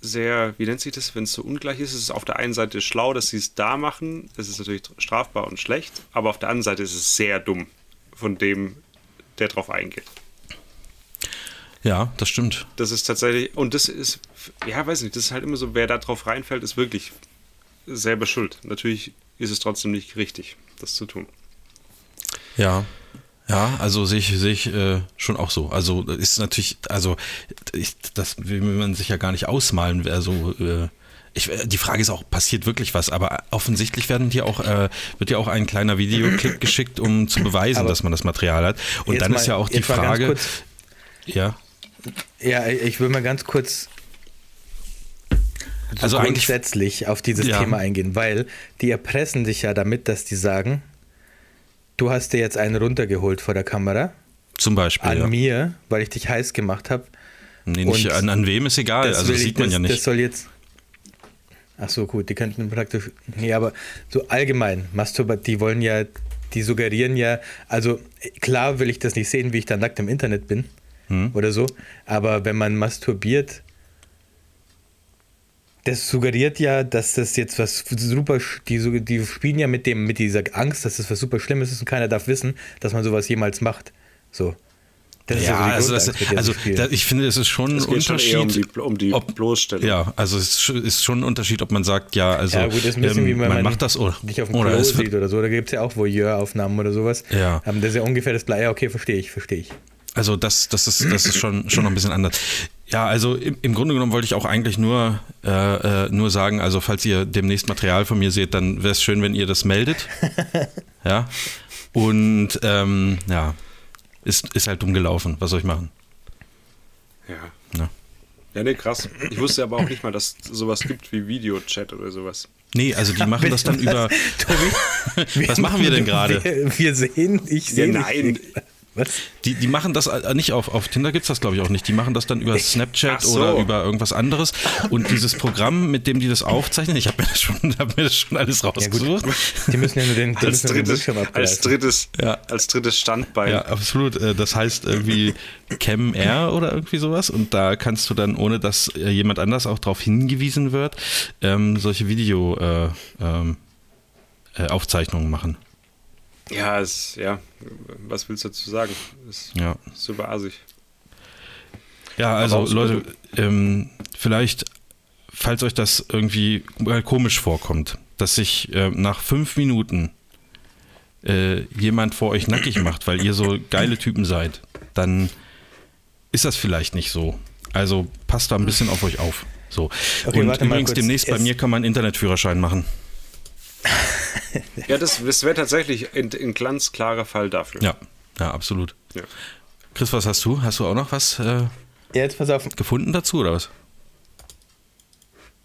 sehr, wie nennt sich das, wenn es so ungleich ist? Es ist auf der einen Seite schlau, dass sie es da machen. Es ist natürlich strafbar und schlecht. Aber auf der anderen Seite ist es sehr dumm von dem, der drauf eingeht. ja, das stimmt. Das ist tatsächlich, und das ist, ja, weiß nicht, das ist halt immer so, wer da drauf reinfällt, ist wirklich selber schuld. Natürlich ist es trotzdem nicht richtig, das zu tun. Ja. Ja, also sehe ich, sehe ich äh, schon auch so. Also ist natürlich, also ich, das will man sich ja gar nicht ausmalen. Also äh, ich, die Frage ist auch, passiert wirklich was? Aber offensichtlich werden dir auch, äh, wird ja auch ein kleiner Videoclip geschickt, um zu beweisen, Aber dass man das Material hat. Und dann mal- ist ja auch die Frage. kurz- Ja. Ja, ich will mal ganz kurz Also eigentlich- grundsätzlich auf dieses Ja. Thema eingehen, weil die erpressen dich ja damit, dass die sagen, du hast dir jetzt einen runtergeholt vor der Kamera Zum Beispiel. an ja. mir, weil ich dich heiß gemacht habe. Nee, nicht, Und an, an wem ist egal, also das ich- sieht man das, ja Das nicht. soll jetzt. Ach so, gut, die könnten praktisch. Nee, aber so allgemein, Masturbat, die wollen ja, die suggerieren ja, also klar will ich das nicht sehen, wie ich da nackt im Internet bin Hm. oder so, aber wenn man masturbiert, das suggeriert ja, dass das jetzt was super, die, die spielen ja mit dem, mit dieser Angst, dass das was super Schlimmes ist und keiner darf wissen, dass man sowas jemals macht. So. Das Ja, so die also, das, also da, ich finde, es ist schon ein Es geht schon Unterschied. eher um die, um die ob- Bloßstellung. Ja, also es ist schon- schon ein Unterschied, ob man sagt, ja, also Ja, gut, das ist ein bisschen ähm, man, man macht das oder, dich auf dem oder Klo sieht oder so. Da gibt es ja auch Voyeur-Aufnahmen oder sowas. Ja. Ähm, das ist ja ungefähr das gleiche. Ja, okay, verstehe ich, verstehe ich. Also das, das ist, das ist schon, schon noch ein bisschen anders. Ja, also im, im Grunde genommen wollte ich auch eigentlich nur, äh, äh, nur sagen, also falls ihr demnächst Material von mir seht, dann wäre es schön, wenn ihr das meldet. ja. Und ähm, ja, ist, ist halt dumm gelaufen. Was soll ich machen? Ja. Ja. Ja, nee, krass. Ich wusste aber auch nicht mal, dass es sowas gibt wie Videochat oder sowas. Nee, also die machen das dann über. Tobi, Was machen wir denn gerade? Wir, wir sehen, ich sehe Ja, nein. dich. Was? Die, die machen das äh, nicht auf, auf Tinder gibt es das glaube ich auch nicht. Die machen das dann über Snapchat Ach so. oder über irgendwas anderes. Und dieses Programm, mit dem die das aufzeichnen, ich habe mir, das schon- hab mir das schon alles Ja, rausgesucht. Die müssen ja nur den, Als den drittes, Bildschirm als drittes, Ja. als drittes Standbein. Ja, absolut. Äh, Das heißt irgendwie Cam Air oder irgendwie sowas. Und da kannst du dann, ohne dass äh, jemand anders auch darauf hingewiesen wird, ähm, solche Video-Aufzeichnungen ähm, äh, Aufzeichnungen machen. Ja, es, ja, was willst du dazu sagen? Ist Ja. super assig. Ja, also Leute, ähm, vielleicht, falls euch das irgendwie mal komisch vorkommt, dass sich äh, nach fünf Minuten äh, jemand vor euch nackig macht, weil ihr so geile Typen seid, dann ist das vielleicht nicht so. Also passt da ein bisschen auf euch auf. So. Okay, Und übrigens, demnächst bei mir kann man einen Internetführerschein machen. Ja, das, das wäre tatsächlich ein, ein ganz klarer Fall dafür. Ja, ja, absolut. Ja. Chris, was hast du? Hast du auch noch was äh, Ja, jetzt pass auf. gefunden dazu oder was?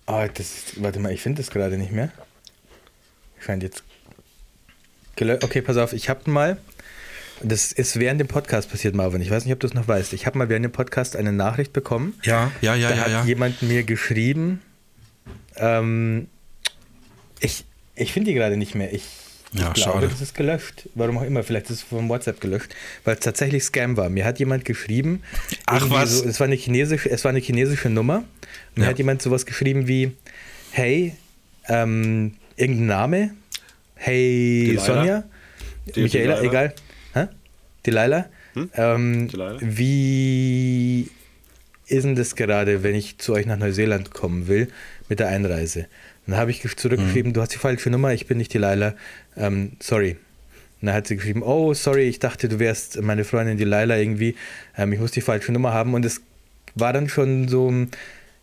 Oh, das ist, warte mal, ich finde das gerade nicht mehr. Scheint jetzt. Okay, pass auf, ich habe mal. Das ist während dem Podcast passiert, Marvin. Ich weiß nicht, ob du es noch weißt. Ich habe mal während dem Podcast eine Nachricht bekommen. Ja, ja, ja, da ja, hat ja. jemand mir geschrieben. Ähm, ich ich finde die gerade nicht mehr. Ich, ich Ja, glaube, schade. das ist gelöscht. Warum auch immer. Vielleicht ist es vom WhatsApp gelöscht, weil es tatsächlich Scam war. Mir hat jemand geschrieben. Ach, was? So, es, war eine chinesische, es war eine chinesische Nummer. Mir Ja. hat jemand sowas geschrieben wie: Hey, ähm, irgendein Name. Hey, Delilah? Sonja. Die- Michaela, Delilah? egal. Hä? Delilah? Ähm, Delilah? wie ist denn das gerade, wenn ich zu euch nach Neuseeland kommen will mit der Einreise? Dann habe ich gesch- zurückgeschrieben, du hast die falsche Nummer, ich bin nicht die Laila, ähm, sorry. Und dann hat sie geschrieben, oh, sorry, ich dachte, du wärst meine Freundin, die Laila irgendwie, ähm, ich muss die falsche Nummer haben. Und es war dann schon so,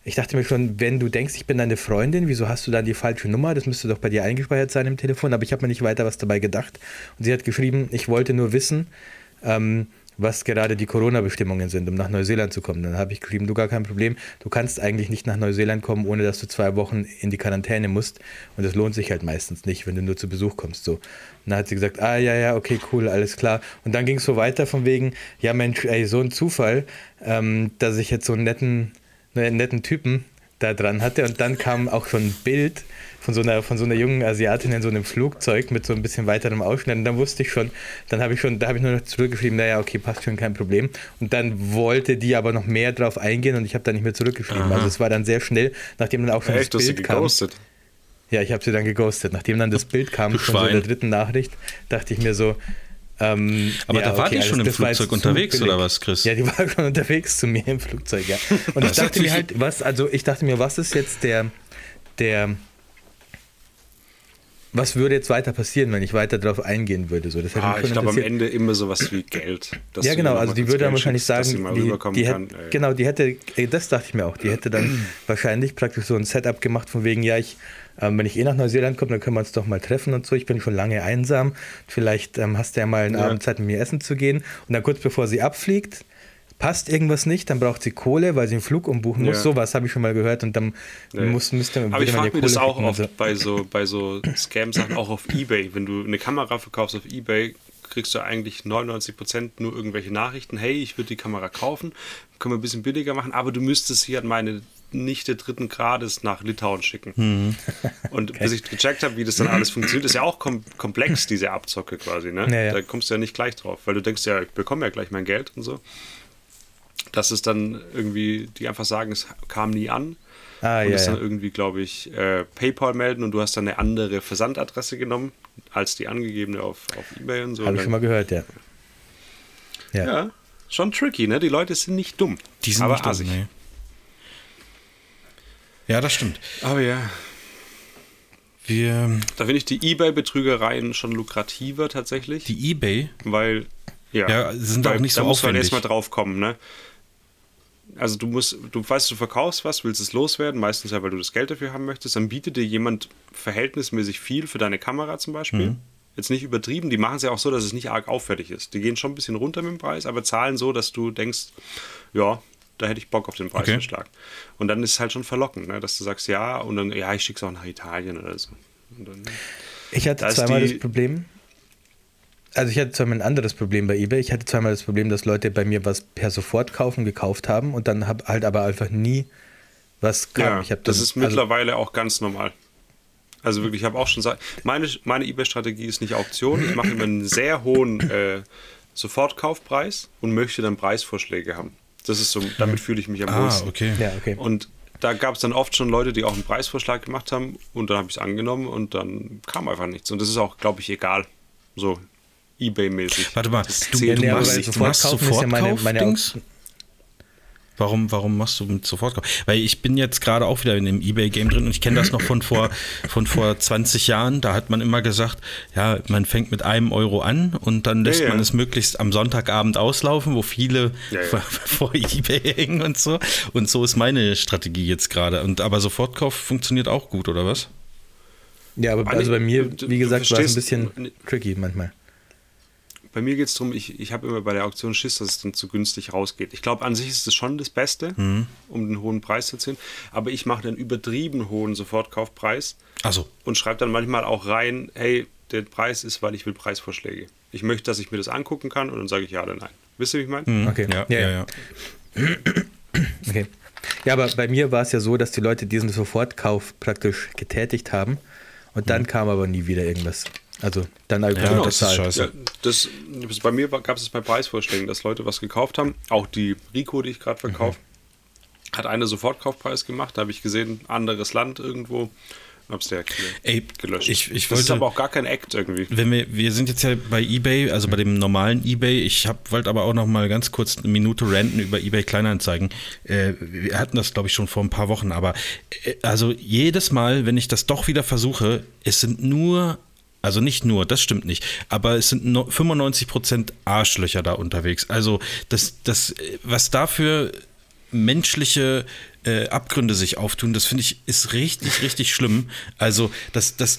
ich dachte mir schon, wenn du denkst, ich bin deine Freundin, wieso hast du dann die falsche Nummer? Das müsste doch bei dir eingespeichert sein im Telefon, aber ich habe mir nicht weiter was dabei gedacht. Und sie hat geschrieben, ich wollte nur wissen, ähm, was gerade die Corona-Bestimmungen sind, um nach Neuseeland zu kommen. Dann habe ich geschrieben, du gar kein Problem, du kannst eigentlich nicht nach Neuseeland kommen, ohne dass du zwei Wochen in die Quarantäne musst. Und das lohnt sich halt meistens nicht, wenn du nur zu Besuch kommst. So. Und dann hat sie gesagt, ah ja, ja, okay, cool, alles klar. Und dann ging es so weiter von wegen, ja Mensch, ey, so ein Zufall, ähm, dass ich jetzt so einen netten, einen netten Typen da dran hatte. Und dann kam auch schon ein Bild von so einer, von so einer jungen Asiatin in so einem Flugzeug mit so ein bisschen weiterem Ausschnitt. Und dann wusste ich schon, dann habe ich schon, da habe ich nur noch zurückgeschrieben, naja, okay, passt schon, kein Problem. Und dann wollte die aber noch mehr drauf eingehen und ich habe da nicht mehr zurückgeschrieben. Also es war dann sehr schnell, nachdem dann auch schon Echt, das Bild kam. geghostet. Ja, ich habe sie dann geghostet. Nachdem dann das Bild kam von so Schwein. der dritten Nachricht, dachte ich mir so, ähm, Aber ja, da war die alles- schon im war jetzt Flugzeug unterwegs, billig. oder was, Chris? Ja, die war schon unterwegs zu mir im Flugzeug, ja. Und ich dachte mir halt, was, also ich dachte mir, was ist jetzt der, der, was würde jetzt weiter passieren, wenn ich weiter darauf eingehen würde? So, das hätte Ah, ich glaube am. Ende immer sowas wie Geld. Ja, genau, also die würde dann wahrscheinlich sagen, dass sie mal die, rüberkommen die kann. hätte, Ey. genau, die hätte, das dachte ich mir auch, die hätte dann wahrscheinlich praktisch so ein Setup gemacht von wegen, ja, ich, ähm, wenn ich eh nach Neuseeland komme, dann können wir uns doch mal treffen und so, ich bin schon lange einsam, vielleicht ähm, hast du ja mal einen Ja. Abend Zeit mit mir essen zu gehen und dann kurz bevor sie abfliegt, passt irgendwas nicht, dann braucht sie Kohle, weil sie einen Flug umbuchen muss, Ja. sowas habe ich schon mal gehört und dann Nee. muss, müsste, Aber ich frage mich das auch oft so. bei so, bei so Scam-Sachen, auch auf Ebay. Wenn du eine Kamera verkaufst auf Ebay, kriegst du eigentlich 99% nur irgendwelche Nachrichten. Hey, ich würde die Kamera kaufen, können wir ein bisschen billiger machen, aber du müsstest sie an meine Nichte dritten Grades nach Litauen schicken. Mhm. Und bis ich gecheckt habe, wie das dann alles funktioniert, ist ja auch kom komplex, diese Abzocke quasi. Ne? Ja, ja. Da kommst du ja nicht gleich drauf, weil du denkst ja, ich bekomme ja gleich mein Geld und so. Dass es dann irgendwie, die einfach sagen, es kam nie an Ah, und ja, das dann ja. irgendwie, glaube ich, äh, PayPal melden und du hast dann eine andere Versandadresse genommen als die angegebene auf, auf Ebay und so. Habe ich schon mal gehört, ja. dann- ja, schon tricky, ne? Die Leute sind nicht dumm. Die sind aber nicht dumm, nee. Ja, das stimmt. Aber ja, Wir, da finde ich die Ebay-Betrügereien schon lukrativer tatsächlich, die Ebay, weil ja, Ja, sind weil auch nicht so da muss man aufwendig. erstmal drauf kommen, ne? Also du musst, du weißt, du verkaufst was, willst es loswerden, meistens ja, weil du das Geld dafür haben möchtest, dann bietet dir jemand verhältnismäßig viel für deine Kamera zum Beispiel. Mhm. Jetzt nicht übertrieben, die machen es ja auch so, dass es nicht arg auffällig ist. Die gehen schon ein bisschen runter mit dem Preis, aber zahlen so, dass du denkst, ja, da hätte ich Bock auf den Preisverschlag. Und dann ist es halt schon verlockend, ne? dass du sagst, ja, und dann, ja, ich schicke es auch nach Italien oder so. Dann, Ich hatte Da zweimal die- das Problem. Also ich hatte zweimal ein anderes Problem bei eBay. Ich hatte zweimal das Problem, dass Leute bei mir was per Sofortkaufen gekauft haben und dann hab halt aber einfach nie was kam. Ja, ich das dann- ist also, mittlerweile auch ganz normal. Also wirklich, ich habe auch schon gesagt, meine, meine eBay-Strategie ist nicht Auktion. Ich mache immer einen sehr hohen äh, Sofortkaufpreis und möchte dann Preisvorschläge haben. Das ist so, damit fühle ich mich am ah, wohlsten. okay. Ja, okay. Und da gab es dann oft schon Leute, die auch einen Preisvorschlag gemacht haben und dann habe ich es angenommen und dann kam einfach nichts. Und das ist auch, glaube ich, egal. So Ebay-mäßig. Warte mal, du, du Ja, machst, du machst ist ja meine- meine Sofortkauf-Dings? Warum, warum machst du mit Sofortkauf? Weil ich bin jetzt gerade auch wieder in dem Ebay-Game drin und ich kenne das noch von vor, von vor 20 Jahren. Da hat man immer gesagt, ja, man fängt mit einem Euro an und dann lässt Ja, ja. man es möglichst am Sonntagabend auslaufen, wo viele Ja, ja. vor, vor Ebay hängen und so. Und so ist meine Strategie jetzt gerade. Und aber Sofortkauf funktioniert auch gut, oder was? Ja, aber Andi, also bei mir, wie gesagt, war es ein bisschen tricky manchmal. Bei mir geht es darum, ich, ich habe immer bei der Auktion Schiss, dass es dann zu günstig rausgeht. Ich glaube, an sich ist es schon das Beste, Mhm. um den hohen Preis zu erzielen. Aber ich mache einen übertrieben hohen Sofortkaufpreis Also, und schreibe dann manchmal auch rein, hey, der Preis ist, weil ich will Preisvorschläge. Ich möchte, dass ich mir das angucken kann und dann sage ich ja oder nein. Wisst ihr, wie ich meine? Okay. ja, Ja, ja, ja. ja. Okay. Ja, aber bei mir war es ja so, dass die Leute diesen Sofortkauf praktisch getätigt haben und dann kam aber nie wieder irgendwas. Also dann ich Ja, einfach das ist scheiße. Ja, das, das, bei mir gab es bei Preisvorschlägen, dass Leute was gekauft haben. Auch die Rico, die ich gerade verkaufe, hat eine Sofortkaufpreis gemacht. Da habe ich gesehen, anderes Land irgendwo. Hab's der Ey, gelöscht. ich- ich das ist wollte- aber auch gar kein Act irgendwie. Wenn wir, wir sind jetzt ja bei eBay, also bei dem normalen eBay. Ich wollte aber auch noch mal ganz kurz eine Minute ranten über eBay Kleinanzeigen. Äh, wir hatten das, glaube ich, schon vor ein paar Wochen, aber äh, also jedes Mal, wenn ich das doch wieder versuche, es sind nur, also nicht nur, das stimmt nicht, aber es sind no- 95% Arschlöcher da unterwegs. Also das, das, was dafür menschliche äh, Abgründe sich auftun, das finde ich ist richtig, richtig schlimm. Also, das, das,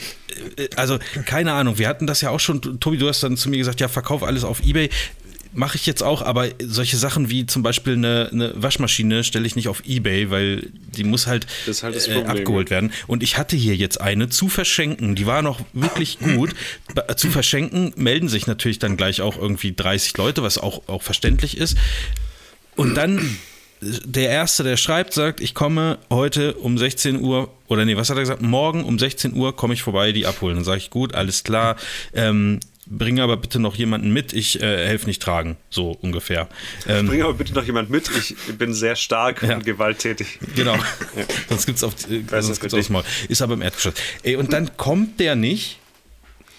äh, also, keine Ahnung, wir hatten das ja auch schon, Tobi, du hast dann zu mir gesagt, ja, verkauf alles auf Ebay. Mache ich jetzt auch, aber solche Sachen wie zum Beispiel eine, eine Waschmaschine stelle ich nicht auf Ebay, weil die muss halt, halt äh, abgeholt werden. Und ich hatte hier jetzt eine zu verschenken, die war noch wirklich gut. Ba- zu verschenken melden sich natürlich dann gleich auch irgendwie 30 Leute, was auch, auch verständlich ist. Und dann der Erste, der schreibt, sagt, ich komme heute um 16 Uhr, oder nee, was hat er gesagt? Morgen um 16 Uhr komme ich vorbei, die abholen. Dann sage ich, gut, alles klar. Ähm, bringe aber bitte noch jemanden mit, ich äh, helfe nicht tragen, so ungefähr. Ähm, Bring aber bitte noch jemand mit. Ich bin sehr stark Ja. und gewalttätig. Genau. Sonst gibt's auf, äh, sonst das gibt's für aufs Maul. Ist aber im Erdgeschoss. Ey, und dann kommt der nicht.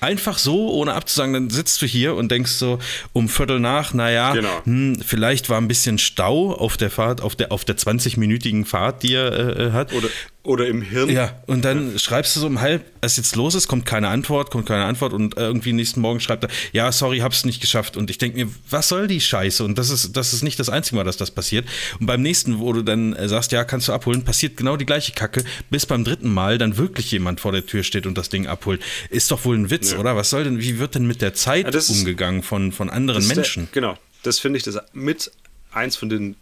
Einfach so, ohne abzusagen, dann sitzt du hier und denkst so um Viertel nach, naja, Genau. hm, vielleicht war ein bisschen Stau auf der Fahrt, auf der, auf der 20-minütigen Fahrt, die er äh, hat. Oder, oder im Hirn. Ja, und dann schreibst du so um halb, was jetzt los ist, kommt keine Antwort, kommt keine Antwort und irgendwie nächsten Morgen schreibt er, ja, sorry, hab's nicht geschafft. Und ich denke mir, was soll die Scheiße? Und das ist, das ist nicht das einzige Mal, dass das passiert. Und beim nächsten, wo du dann äh, sagst, ja, kannst du abholen, passiert genau die gleiche Kacke, bis beim dritten Mal dann wirklich jemand vor der Tür steht und das Ding abholt. Ist doch wohl ein Witz, Ja. oder? Was soll denn, wie wird denn mit der Zeit Ja, ist- umgegangen von, von anderen Menschen? Der, genau. Das finde ich das mit eins von den,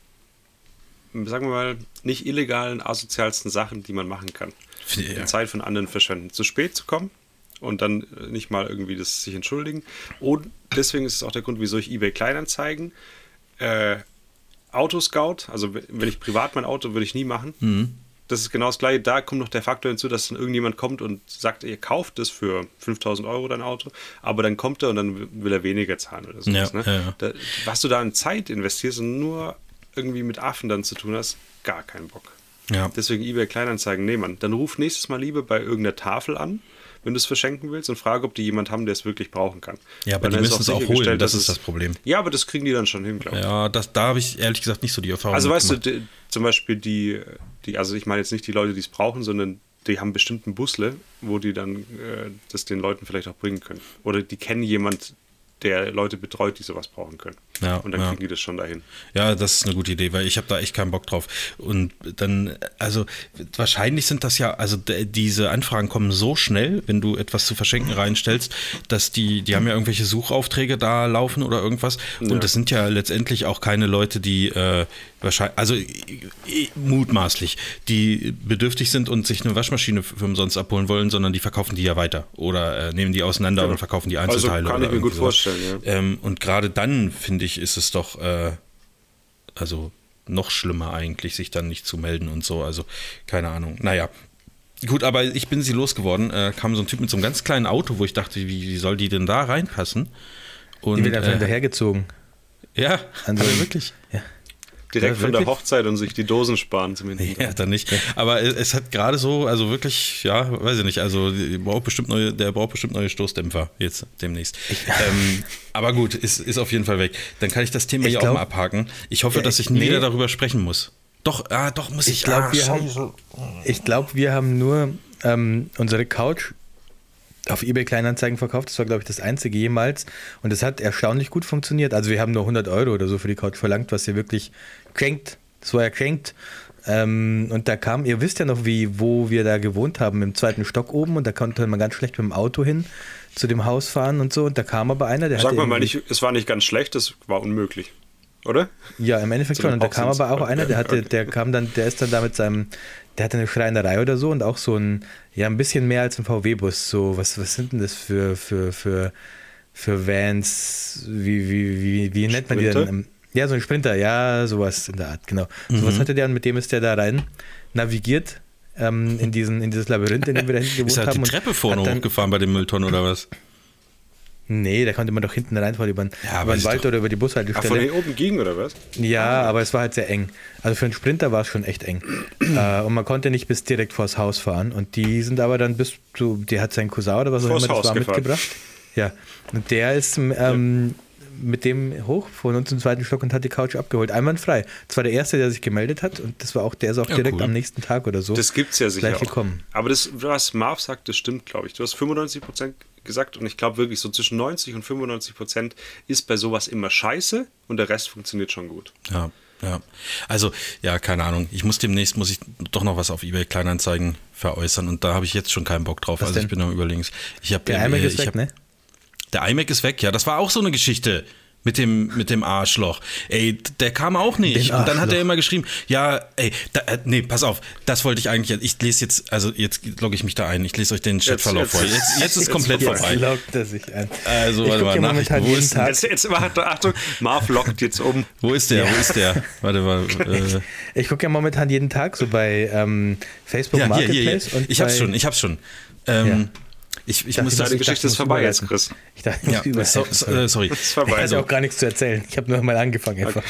sagen wir mal, nicht illegalen, asozialsten Sachen, die man machen kann. Ja. Die Zeit von anderen verschwenden. Zu spät zu kommen und dann äh, nicht mal irgendwie das sich entschuldigen. Und deswegen ist es auch der Grund, wieso ich eBay Kleinanzeigen, äh, Autoscout, also wenn ich privat mein Auto, würde ich nie machen. Mhm. Das ist genau das gleiche. Da kommt noch der Faktor hinzu, dass dann irgendjemand kommt und sagt, ihr kauft es für 5000 Euro dein Auto, aber dann kommt er und dann will er weniger zahlen oder sowas. Ja, ne? ja, ja. Da, was du da an Zeit investierst und nur irgendwie mit Affen dann zu tun hast, gar keinen Bock. Ja. Deswegen eBay Kleinanzeigen nehmen. Mann. Dann ruf nächstes Mal lieber bei irgendeiner Tafel an, wenn du es verschenken willst und frage, ob die jemand haben, der es wirklich brauchen kann. Ja, aber Weil die müssen es auch holen, das ist das Problem. Ja, aber das kriegen die dann schon hin, glaube ich. Ja, das, da habe ich ehrlich gesagt nicht so die Erfahrung Also weißt du, mitgemacht. die, zum Beispiel die, die, also ich meine jetzt nicht die Leute, die es brauchen, sondern die haben bestimmten Busle, wo die dann äh, das den Leuten vielleicht auch bringen können. Oder die kennen jemand, der Leute betreut, die sowas brauchen können. Ja, Und dann ja. kriegen die das schon dahin. Ja, das ist eine gute Idee, weil ich habe da echt keinen Bock drauf. Und dann, also wahrscheinlich sind das ja, also diese Anfragen kommen so schnell, wenn du etwas zu verschenken reinstellst, dass die, die haben ja irgendwelche Suchaufträge da laufen oder irgendwas. Ja. Und das sind ja letztendlich auch keine Leute, die äh, wahrscheinlich, also mutmaßlich, die bedürftig sind und sich eine Waschmaschine für umsonst abholen wollen, sondern die verkaufen die ja weiter oder äh, nehmen die auseinander und verkaufen die Also Einzelteile. kann oder ich mir gut irgendwie sowas. Vorstellen, ja. Ähm, und gerade dann, finde ich, ist es doch, äh, also noch schlimmer eigentlich, sich dann nicht zu melden und so. Also, keine Ahnung. Naja. Gut, aber ich bin sie losgeworden. Äh, kam so ein Typ mit so einem ganz kleinen Auto, wo ich dachte, wie, wie soll die denn da reinpassen? Und, Die wird einfach äh, hinterhergezogen. ja, An so aber einem- wirklich. Ja. Direkt Ja, von der? Hochzeit und sich die Dosen sparen zumindest. Ja, dann nicht. Aber es, hat gerade so, also wirklich, ja, weiß ich nicht, also braucht bestimmt neue, der braucht bestimmt neue Stoßdämpfer jetzt demnächst. Ähm, aber gut, ist, ist auf jeden Fall weg. Dann kann ich das Thema Ich hier glaub- auch mal abhaken. Ich hoffe, Ja, dass ich- nie nee. wieder darüber sprechen muss. Doch, ah, doch muss ich. Ich glaube, ah, wir, haben, ich glaub, wir haben nur ähm, unsere Couch auf eBay Kleinanzeigen verkauft. Das war, glaube ich, das einzige jemals. Und es hat erstaunlich gut funktioniert. Also wir haben nur 100 Euro oder so für die Couch verlangt, was ja wirklich crankt. Das war ja crankt. Ähm, und da kam, ihr wisst ja noch, wie, wo wir da gewohnt haben, im zweiten Stock oben. Und da konnte man ganz schlecht mit dem Auto hin zu dem Haus fahren und so. Und da kam aber einer, der Sag hatte mal, mal nicht, es war nicht ganz schlecht, es war unmöglich. Oder? Ja, im Endeffekt schon. Und da kam aber auch einer, der hatte, der kam dann, der ist dann da mit seinem, der hatte eine Schreinerei oder so und auch so ein, ja, ein bisschen mehr als ein VW-Bus. So, was, was sind denn das für, für, für, für Vans? Wie, wie, wie, wie nennt man die denn? Ähm, Ja, so ein Sprinter, ja, sowas in der Art, genau. Sowas hatte der und mit dem ist der da rein navigiert. Ähm, in, diesen, in dieses Labyrinth, in dem wir da hinten gewohnt Ist er haben. die und Treppe vorne hochgefahren bei dem Mülltonnen oder was? Nee, da konnte man doch hinten reinfahren über, den- Ja, über den Wald oder über die Bushaltestelle. von hier oben ging, oder was? Ja, aber es war halt sehr eng. Also für einen Sprinter war es schon echt eng. äh, und man konnte nicht bis direkt vors Haus fahren. Und die sind aber dann bis zu, die hat sein Cousin oder was auch immer das Haus war gefahren. mitgebracht. Ja. Und der ist ähm, mit dem hoch von uns im zweiten Stock und hat die Couch abgeholt. Einwandfrei. Das war der erste, der sich gemeldet hat und das war auch, der ist auch Ja, direkt cool. am nächsten Tag oder so. Das gibt's ja sicher gleich gekommen. Aber das, was Marv sagt, das stimmt, glaube ich. Du hast 95% gesagt und ich glaube wirklich, so zwischen 90 und 95% ist bei sowas immer scheiße und der Rest funktioniert schon gut. Ja, ja. Also, ja, keine Ahnung. Ich muss demnächst, muss ich doch noch was auf eBay Kleinanzeigen veräußern und da habe ich jetzt schon keinen Bock drauf. Was also ich denn? bin am überlegen. Ich habe Der iMac ist ich weg, hab, ne? Der iMac ist weg, ja. Das war auch so eine Geschichte. Mit dem, mit dem Arschloch. Ey, der kam auch nicht. Und dann hat er immer geschrieben, ja, ey, da, äh, nee, pass auf, das wollte ich eigentlich, ich lese jetzt, also jetzt logge ich mich da ein, ich lese euch den Chatverlauf jetzt- vor. Jetzt, jetzt ist jetzt komplett vorbei. vorbei. Jetzt lockt er sich ein. Also, ich warte mal, ja momentan Nachrichten, wo jeden ist- Tag. Jetzt, jetzt warte, Achtung, Marv lockt jetzt um. Wo ist der, wo ist der? Warte mal, äh, Ich gucke ja momentan jeden Tag so bei ähm, Facebook ja, hier, Marketplace. hier, hier. Und Ich hab's schon, ich hab's schon. Ähm, Ja. Ich, ich muss ich das, Deine dachte, Geschichte ich ist muss vorbei jetzt. Chris. Ich dachte, ich ja, muss so, so, äh, sorry. Ist Ich vorbei. hatte auch gar nichts zu erzählen. Ich habe nur mal angefangen einfach.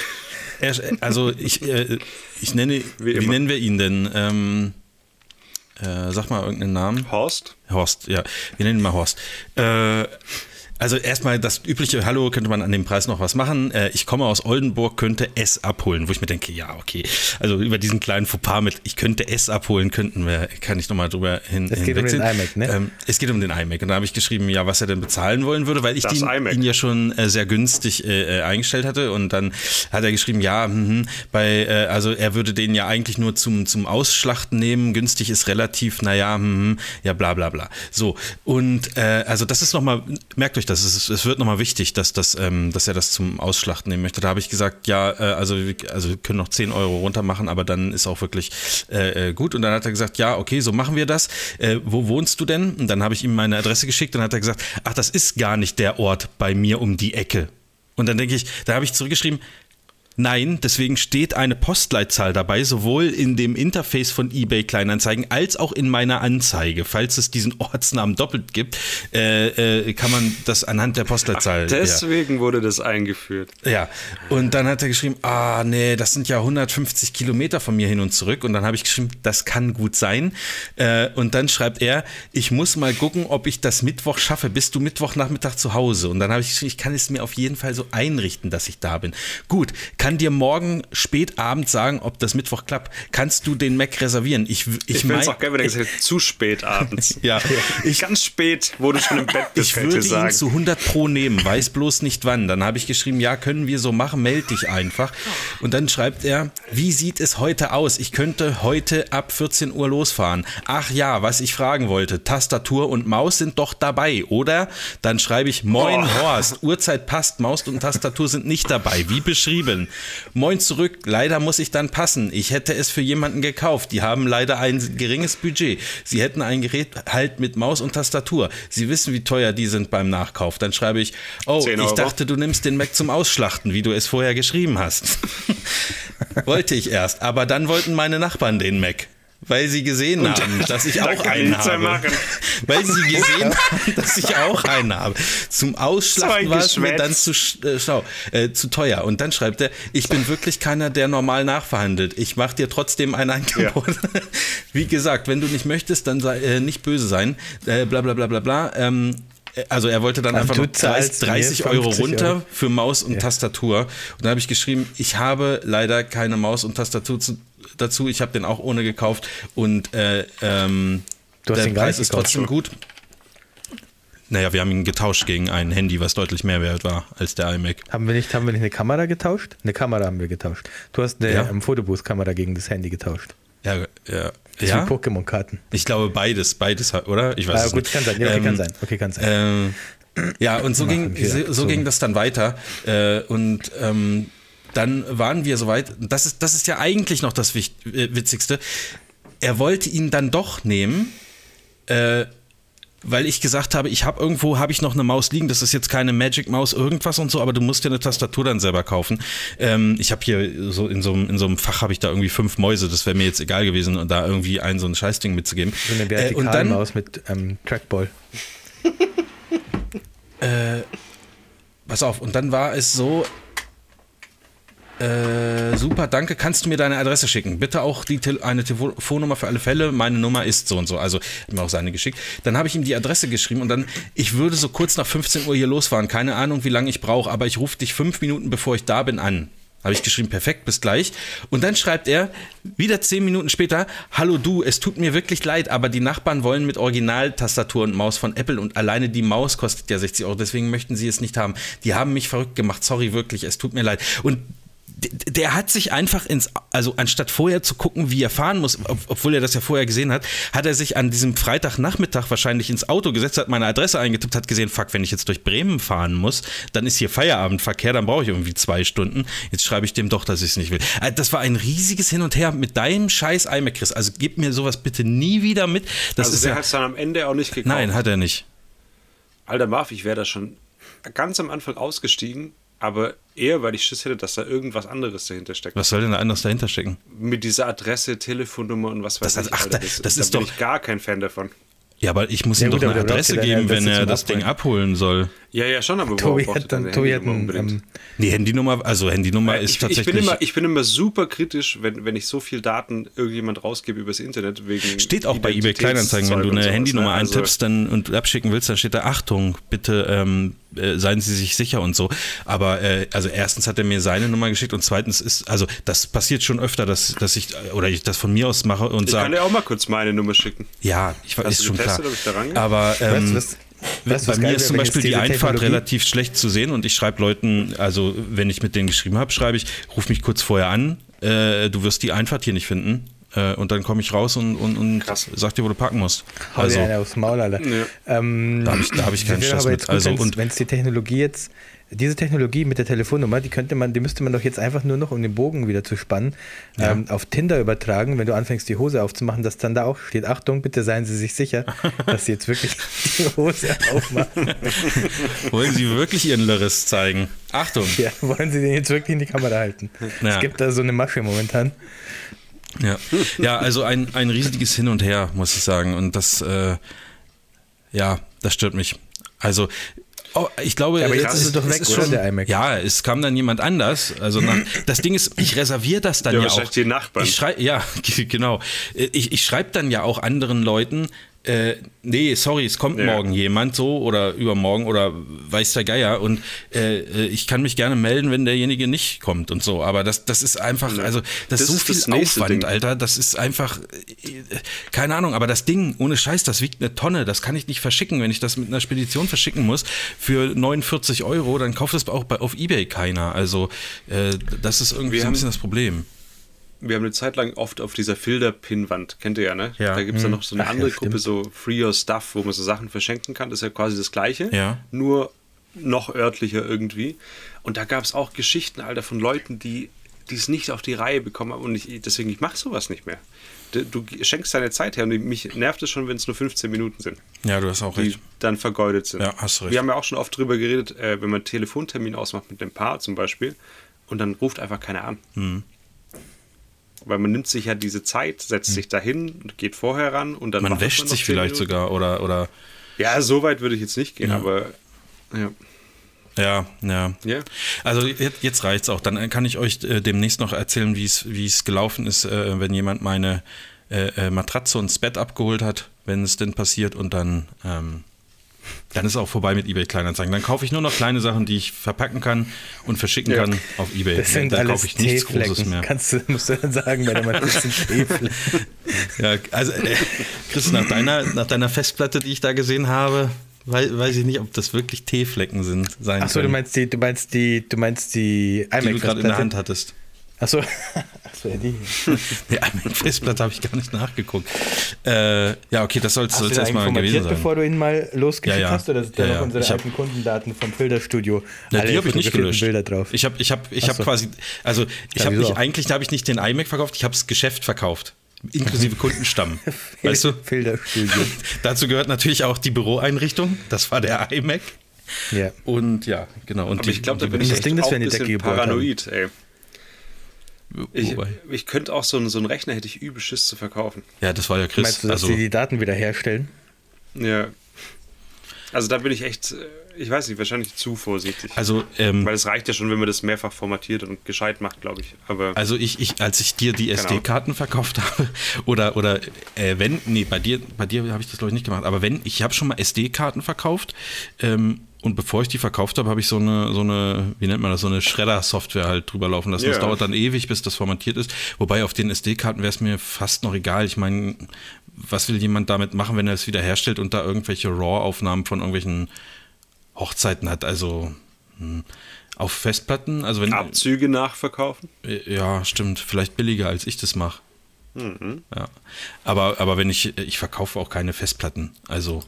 Er, also ich, äh, ich nenne, wie, immer. nennen wir ihn denn? Ähm, äh, sag mal irgendeinen Namen. Horst? Horst, ja. Wir nennen ihn mal Horst. Äh, also erstmal das übliche, hallo, könnte man an dem Preis noch was machen? Äh, ich komme aus Oldenburg, könnte S abholen, wo ich mir denke, ja, okay. Also über diesen kleinen Fauxpas mit, ich könnte S abholen, könnten wir, kann ich nochmal drüber hin, Es geht um den iMac, ne? Ähm, es geht um den iMac. Und da habe ich geschrieben, ja, was er denn bezahlen wollen würde, weil ich den, ihn ja schon äh, sehr günstig äh, äh, eingestellt hatte. Und dann hat er geschrieben, ja, mhm, bei, äh, also er würde den ja eigentlich nur zum, zum Ausschlachten nehmen. Günstig ist relativ, naja, mhm, ja, bla bla bla. So, und äh, also das ist nochmal, merkt euch das, es, ist- es wird nochmal wichtig, dass, das, ähm, dass er das zum Ausschlachten nehmen möchte. Da habe ich gesagt, ja, äh, also, wir- also wir können noch 10 Euro runter machen, aber dann ist auch wirklich äh, äh, gut. Und dann hat er gesagt, ja, okay, so machen wir das. Äh, wo wohnst du denn? Und dann habe ich ihm meine Adresse geschickt und dann hat er gesagt, ach, das ist gar nicht der Ort bei mir um die Ecke. Und dann denke ich, da habe ich zurückgeschrieben, Nein, deswegen steht eine Postleitzahl dabei, sowohl in dem Interface von eBay Kleinanzeigen als auch in meiner Anzeige. Falls es diesen Ortsnamen doppelt gibt, äh, äh, kann man das anhand der Postleitzahl. ja. Deswegen wurde das eingeführt. Ja, und dann hat er geschrieben, ah nee, das sind ja 150 Kilometer von mir hin und zurück. Und dann habe ich geschrieben, das kann gut sein. Äh, und dann schreibt er, ich muss mal gucken, ob ich das Mittwoch schaffe. Bist du Mittwochnachmittag zu Hause? Und dann habe ich geschrieben, ich kann es mir auf jeden Fall so einrichten, dass ich da bin. Gut, kann dir morgen spät abend sagen, ob das Mittwoch klappt. Kannst du den Mac reservieren? Ich, ich, Ich mein- auch geil, wenn er gesagt zu spät abends. Ja, Ich, Ganz spät, wo du schon im Bett bist, Ich kann ich würde dir ihn sagen. zu 100 Pro nehmen, weiß bloß nicht wann. Dann habe ich geschrieben, ja, können wir so machen, melde dich einfach. Und dann schreibt er, wie sieht es heute aus? Ich könnte heute ab 14 Uhr losfahren. Ach ja, was ich fragen wollte, Tastatur und Maus sind doch dabei, oder? Dann schreibe ich, moin Oh. Horst, Uhrzeit passt, Maus und Tastatur sind nicht dabei, wie beschrieben. Moin zurück, leider muss ich dann passen. Ich hätte es für jemanden gekauft. Die haben leider ein geringes Budget. Sie hätten ein Gerät halt mit Maus und Tastatur. Sie wissen, wie teuer die sind beim Nachkauf. Dann schreibe ich, oh, 10 ich dachte, du nimmst den Mac zum Ausschlachten, wie du es vorher geschrieben hast. Wollte ich erst, aber dann wollten meine Nachbarn den Mac. Weil sie gesehen haben, dass ich auch einen habe. Weil sie gesehen haben, dass ich auch einen habe. Zum Ausschlachten war es mir dann zu, äh, schau, äh, zu teuer. Und dann schreibt er, ich bin wirklich keiner, der normal nachverhandelt. Ich mache dir trotzdem ein Angebot. Ja. Wie gesagt, wenn du nicht möchtest, dann sei äh, nicht böse sein. Äh, bla bla bla bla bla. Ähm, also er wollte dann, dann einfach nur 30, 30 Euro runter Euro. für Maus und ja. Tastatur. Und dann habe ich geschrieben, ich habe leider keine Maus und Tastatur zu, dazu. Ich habe den auch ohne gekauft und äh, ähm, der Preis ist trotzdem gut. Naja, wir haben ihn getauscht gegen ein Handy, was deutlich mehr wert war als der iMac. Haben wir nicht, haben wir nicht eine Kamera getauscht? Eine Kamera haben wir getauscht. Du hast eine ja. ähm, Fotobooth-Kamera gegen das Handy getauscht. Ja, ja. Das ja? wie Pokémon-Karten. Ich glaube beides, beides, oder? Ich weiß ah, es gut, nicht. kann sein. Ja, okay, ähm, kann sein. Okay, kann sein. Ähm, ja, und so ging, so, so ging das dann weiter. Äh, und ähm, dann waren wir soweit. Das ist, das ist ja eigentlich noch das äh, Witzigste. Er wollte ihn dann doch nehmen. Äh, weil ich gesagt habe, ich habe irgendwo habe ich noch eine Maus liegen. Das ist jetzt keine Magic Maus irgendwas und so, aber du musst dir eine Tastatur dann selber kaufen. Ähm, ich habe hier so in so, in so einem Fach habe ich da irgendwie fünf Mäuse. Das wäre mir jetzt egal gewesen und da irgendwie ein so ein Scheißding mitzugeben. So eine Vertikalmaus äh, mit ähm, Trackball. äh, pass auf. Und dann war es so, äh, super, danke. Kannst du mir deine Adresse schicken? Bitte auch die Te eine Telefonnummer für alle Fälle. Meine Nummer ist so und so. Also hat mir auch seine geschickt. Dann habe ich ihm die Adresse geschrieben und dann, ich würde so kurz nach 15 Uhr hier losfahren. Keine Ahnung, wie lange ich brauche, aber ich rufe dich fünf Minuten bevor ich da bin an. Habe ich geschrieben, perfekt, bis gleich. Und dann schreibt er, wieder zehn Minuten später, hallo du, es tut mir wirklich leid, aber die Nachbarn wollen mit Original-Tastatur und Maus von Apple und alleine die Maus kostet ja 60 Euro, deswegen möchten sie es nicht haben. Die haben mich verrückt gemacht, sorry wirklich, es tut mir leid. Und der hat sich einfach ins, also anstatt vorher zu gucken, wie er fahren muss, obwohl er das ja vorher gesehen hat, hat er sich an diesem Freitagnachmittag wahrscheinlich ins Auto gesetzt, hat meine Adresse eingetippt, hat gesehen, fuck, wenn ich jetzt durch Bremen fahren muss, dann ist hier Feierabendverkehr, dann brauche ich irgendwie zwei Stunden. Jetzt schreibe ich dem doch, dass ich es nicht will. Äh, das war ein riesiges Hin und Her mit deinem scheiß iMac, Chris. Also gib mir sowas bitte nie wieder mit. Das also ist der ja, hat es dann am Ende auch nicht gekauft. Nein, hat er nicht. Alter Marv, ich wäre da schon ganz am Anfang ausgestiegen aber eher, weil ich Schiss hätte, dass da irgendwas anderes dahinter steckt. Was soll denn da anderes dahinter stecken? Mit dieser Adresse, Telefonnummer und was weiß das, ich. Ach, Alter, das, das da ist bin doch. ich gar kein Fan davon. Ja, aber ich muss ja, ihm gut, doch eine Adresse geben, wenn er das Ding abholen soll. Ja, ja, schon, aber Tobi hat dann Tobi hat ein, ähm, Die Handynummer, also Handynummer ist ich, tatsächlich. Ich bin, immer, ich bin immer super kritisch, wenn, wenn ich so viel Daten irgendjemand rausgebe übers Internet. Wegen steht auch bei eBay Kleinanzeigen, wenn du eine Handynummer ne? also eintippst dann, und abschicken willst, dann steht da Achtung, bitte ähm, äh, seien Sie sich sicher und so. Aber äh, also erstens hat er mir seine Nummer geschickt und zweitens ist, also das passiert schon öfter, dass, dass ich oder ich das von mir aus mache und sage. Ich kann dir auch mal kurz meine Nummer schicken. Ja, ich weiß, ist schon getestet, klar. Aber ähm, weißt, was, bei mir ist zum Beispiel die Einfahrt relativ schlecht zu sehen und ich schreibe Leuten, also wenn ich mit denen geschrieben habe, schreibe ich, ruf mich kurz vorher an, äh, du wirst die Einfahrt hier nicht finden. Äh, und dann komme ich raus und, und, und sag dir, wo du parken musst. Also, ja, aufs Maul, Alter. Ja. Ähm, da habe ich, hab ich keinen Stress mit. Also, wenn es die Technologie jetzt diese Technologie mit der Telefonnummer, die könnte man, die müsste man doch jetzt einfach nur noch, um den Bogen wieder zu spannen, ja. ähm, auf Tinder übertragen, wenn du anfängst, die Hose aufzumachen, dass dann da auch steht, Achtung, bitte seien Sie sich sicher, dass Sie jetzt wirklich die Hose aufmachen. wollen Sie wirklich Ihren Lörres zeigen? Achtung. Ja, wollen Sie den jetzt wirklich in die Kamera halten? Ja. Es gibt da so eine Masche momentan. Ja, ja also ein, ein riesiges Hin und Her, muss ich sagen. Und das, äh, ja, das stört mich. Also Oh, ich glaube, ja, aber jetzt ist es doch weg, ist schon, der iMac. Ja, es kam dann jemand anders. Also nach, das Ding ist, ich reserviere das dann ja, ja auch. Die Nachbarn. Ich schrei, ja, genau. Ich, ich schreibe dann ja auch anderen Leuten, äh, nee, sorry, es kommt ja. morgen jemand so oder übermorgen oder weiß der Geier und äh, äh, ich kann mich gerne melden, wenn derjenige nicht kommt und so. Aber das, das ist einfach, also das, das ist so viel ist Aufwand, Ding. Alter. Das ist einfach, äh, keine Ahnung, aber das Ding, ohne Scheiß, das wiegt eine Tonne. Das kann ich nicht verschicken. Wenn ich das mit einer Spedition verschicken muss für 49 Euro, dann kauft es auch bei, auf Ebay keiner. Also äh, das ist irgendwie so ein bisschen das Problem wir haben eine Zeit lang oft auf dieser Filter-Pin-Wand, kennt ihr ja, ne? Ja. Da gibt es dann noch so eine Ach, andere ja, Gruppe, so Free Your Stuff, wo man so Sachen verschenken kann. Das ist ja quasi das Gleiche, ja. nur noch örtlicher irgendwie. Und da gab es auch Geschichten, Alter, von Leuten, die es nicht auf die Reihe bekommen haben. Und ich, deswegen, ich mache sowas nicht mehr. Du, du, schenkst deine Zeit her und mich nervt es schon, wenn es nur 15 Minuten sind. Ja, du hast auch recht. Die dann vergeudet sind. Ja, hast recht. Wir haben ja auch schon oft drüber geredet, äh, wenn man einen Telefontermin ausmacht mit dem Paar zum Beispiel und dann ruft einfach keiner an. Hm Weil man nimmt sich ja diese Zeit, setzt sich dahin und geht vorher ran und dann Man wäscht noch sich 10 vielleicht Minuten. sogar oder, oder Ja, so weit würde ich jetzt nicht gehen, Ja. aber ja. ja, ja. Ja. Also jetzt, jetzt reicht's auch. Dann kann ich euch äh, demnächst noch erzählen, wie es wie es gelaufen ist, äh, wenn jemand meine äh, äh, Matratze und das Bett abgeholt hat, wenn es denn passiert und dann ähm, dann ist auch vorbei mit eBay Kleinanzeigen. Dann kaufe ich nur noch kleine Sachen, die ich verpacken kann und verschicken Ja. kann auf eBay. Das sind dann kaufe ich nichts Großes mehr. Kannst du, musst du dann sagen, bei der Matratze sind. Ja, also äh, Chris, nach deiner, nach deiner Festplatte, die ich da gesehen habe, wei weiß ich nicht, ob das wirklich Teeflecken sind. Sein Achso, du meinst die, du meinst die, du meinst die die du gerade in der Hand hattest. Achso, Achso, ja, die. Ja, mit Festplatte habe ich gar nicht nachgeguckt. Äh, ja, okay, das soll es erstmal gewesen sein. bevor du ihn mal losgeschickt Ja, ja. hast? Oder sind da Ja, noch ja. unsere Ich hab- alten Kundendaten vom Filterstudio? Na, alle die habe ich nicht gelöscht. Bilder drauf. Ich habe ich hab, ich hab so. quasi, also ich Ja, habe nicht, eigentlich habe ich nicht den iMac verkauft, ich habe das Geschäft verkauft. Inklusive Kundenstamm. weißt du? Filterstudio. Dazu gehört natürlich auch die Büroeinrichtung. Das war der iMac. ja. Und ja, genau. Und Aber ich glaube, da bin ich das echt Ding, das wir ein in die Decke paranoid, ey. Ich, ich könnte auch so einen, so einen Rechner, hätte ich übel Schiss zu verkaufen. ja, das war ja Chris. Meinst du, dass also, die die Daten wiederherstellen? Ja. Also da bin ich echt, äh, ich weiß nicht, wahrscheinlich zu vorsichtig. also, ähm, Weil es reicht ja schon, wenn man das mehrfach formatiert und gescheit macht, glaube ich. Aber Also ich, ich, als ich dir die SD-Karten verkauft habe, oder, oder äh, wenn, nee, bei dir, bei dir habe ich das glaube ich nicht gemacht, aber wenn, ich habe schon mal SD-Karten verkauft ähm, und bevor ich die verkauft habe, habe ich so eine, so eine, wie nennt man das, so eine Schredder-Software halt drüber laufen lassen. Das Ja. dauert dann ewig, bis das formatiert ist. Wobei auf den SD-Karten wäre es mir fast noch egal. Ich meine, was will jemand damit machen, wenn er es wiederherstellt und da irgendwelche RAW-Aufnahmen von irgendwelchen Hochzeiten hat? Also hm, auf Festplatten, also wenn Abzüge nachverkaufen? ja, stimmt. Vielleicht billiger, als ich das mache. Mhm. Ja. Aber, aber wenn ich, ich verkaufe auch keine Festplatten. Also,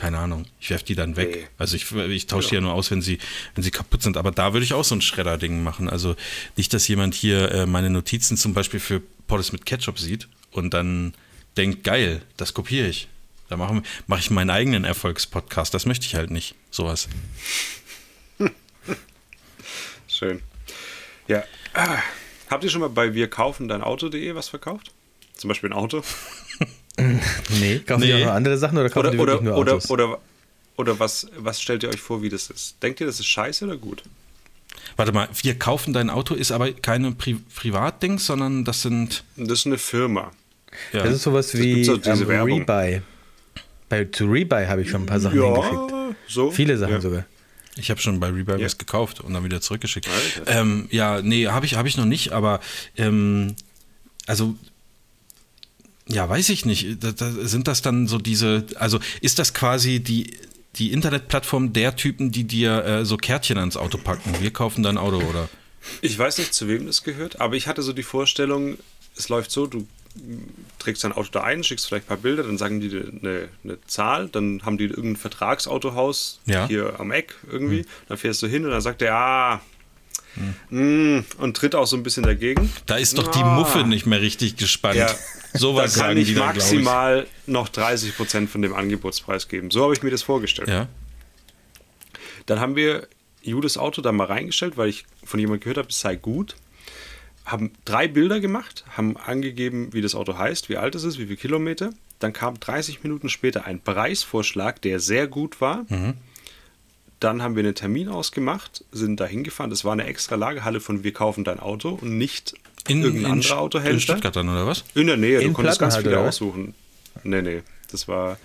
keine Ahnung. Ich werfe die dann weg. Nee. Also ich, ich tausche die ja nur aus, wenn sie, wenn sie kaputt sind. Aber da würde ich auch so ein Schredder-Ding machen. Also nicht, dass jemand hier äh, meine Notizen zum Beispiel für Pommes mit Ketchup sieht und dann denkt, geil, das kopiere ich. Da mache mach ich meinen eigenen Erfolgspodcast. Das möchte ich halt nicht. Sowas. Schön. Ja. Ah. Habt ihr schon mal bei wir kaufen dein Auto.de was verkauft? Zum Beispiel ein Auto? Nee, kaufen die Nee. auch noch andere Sachen oder kaufen Oder, die wirklich oder, nur oder, Autos? oder, oder was, was stellt ihr euch vor, wie das ist? Denkt ihr, das ist scheiße oder gut? Warte mal, wir kaufen dein Auto ist aber keine Pri Privatdings, sondern das sind. Das ist eine Firma. Ja. Das ist sowas wie diese ähm. Rebuy. Bei, zu Rebuy habe ich schon ein paar Sachen hingeschickt. so. Viele Sachen ja. sogar. Ich habe schon bei Rebuy Ja. was gekauft und dann wieder zurückgeschickt. Ähm, ja, nee, habe ich, hab ich noch nicht, aber ähm, also ja, weiß ich nicht. Da, da, sind das dann so diese, also ist das quasi die, die Internetplattform der Typen, die dir äh, so Kärtchen ans Auto packen? Wir kaufen dein Auto, oder? Ich weiß nicht, zu wem das gehört, aber ich hatte so die Vorstellung, es läuft so, du trägst dein Auto da ein, schickst vielleicht ein paar Bilder, dann sagen die dir eine, eine Zahl, dann haben die irgendein Vertragsautohaus Ja. hier am Eck irgendwie, dann fährst du hin und dann sagt der, ah, mm, und tritt auch so ein bisschen dagegen. Da ist doch die Ah. Muffe nicht mehr richtig gespannt. Ja. Sowas da kann ich dann, glaube ich. maximal noch 30% von dem Angebotspreis geben. So habe ich mir das vorgestellt. Ja. Dann haben wir Judas Auto da mal reingestellt, weil ich von jemandem gehört habe, es sei gut. Haben drei Bilder gemacht, haben angegeben, wie das Auto heißt, wie alt es ist, wie viele Kilometer. Dann kam 30 Minuten später ein Preisvorschlag, der sehr gut war. Mhm. Dann haben wir einen Termin ausgemacht, sind da hingefahren. Das war eine extra Lagerhalle von Wir kaufen dein Auto und nicht In, irgendein in, anderer in Autohändler. Stuttgart dann, oder was? In der Nähe, In du konntest ganz viele aussuchen. Nee, nee, das war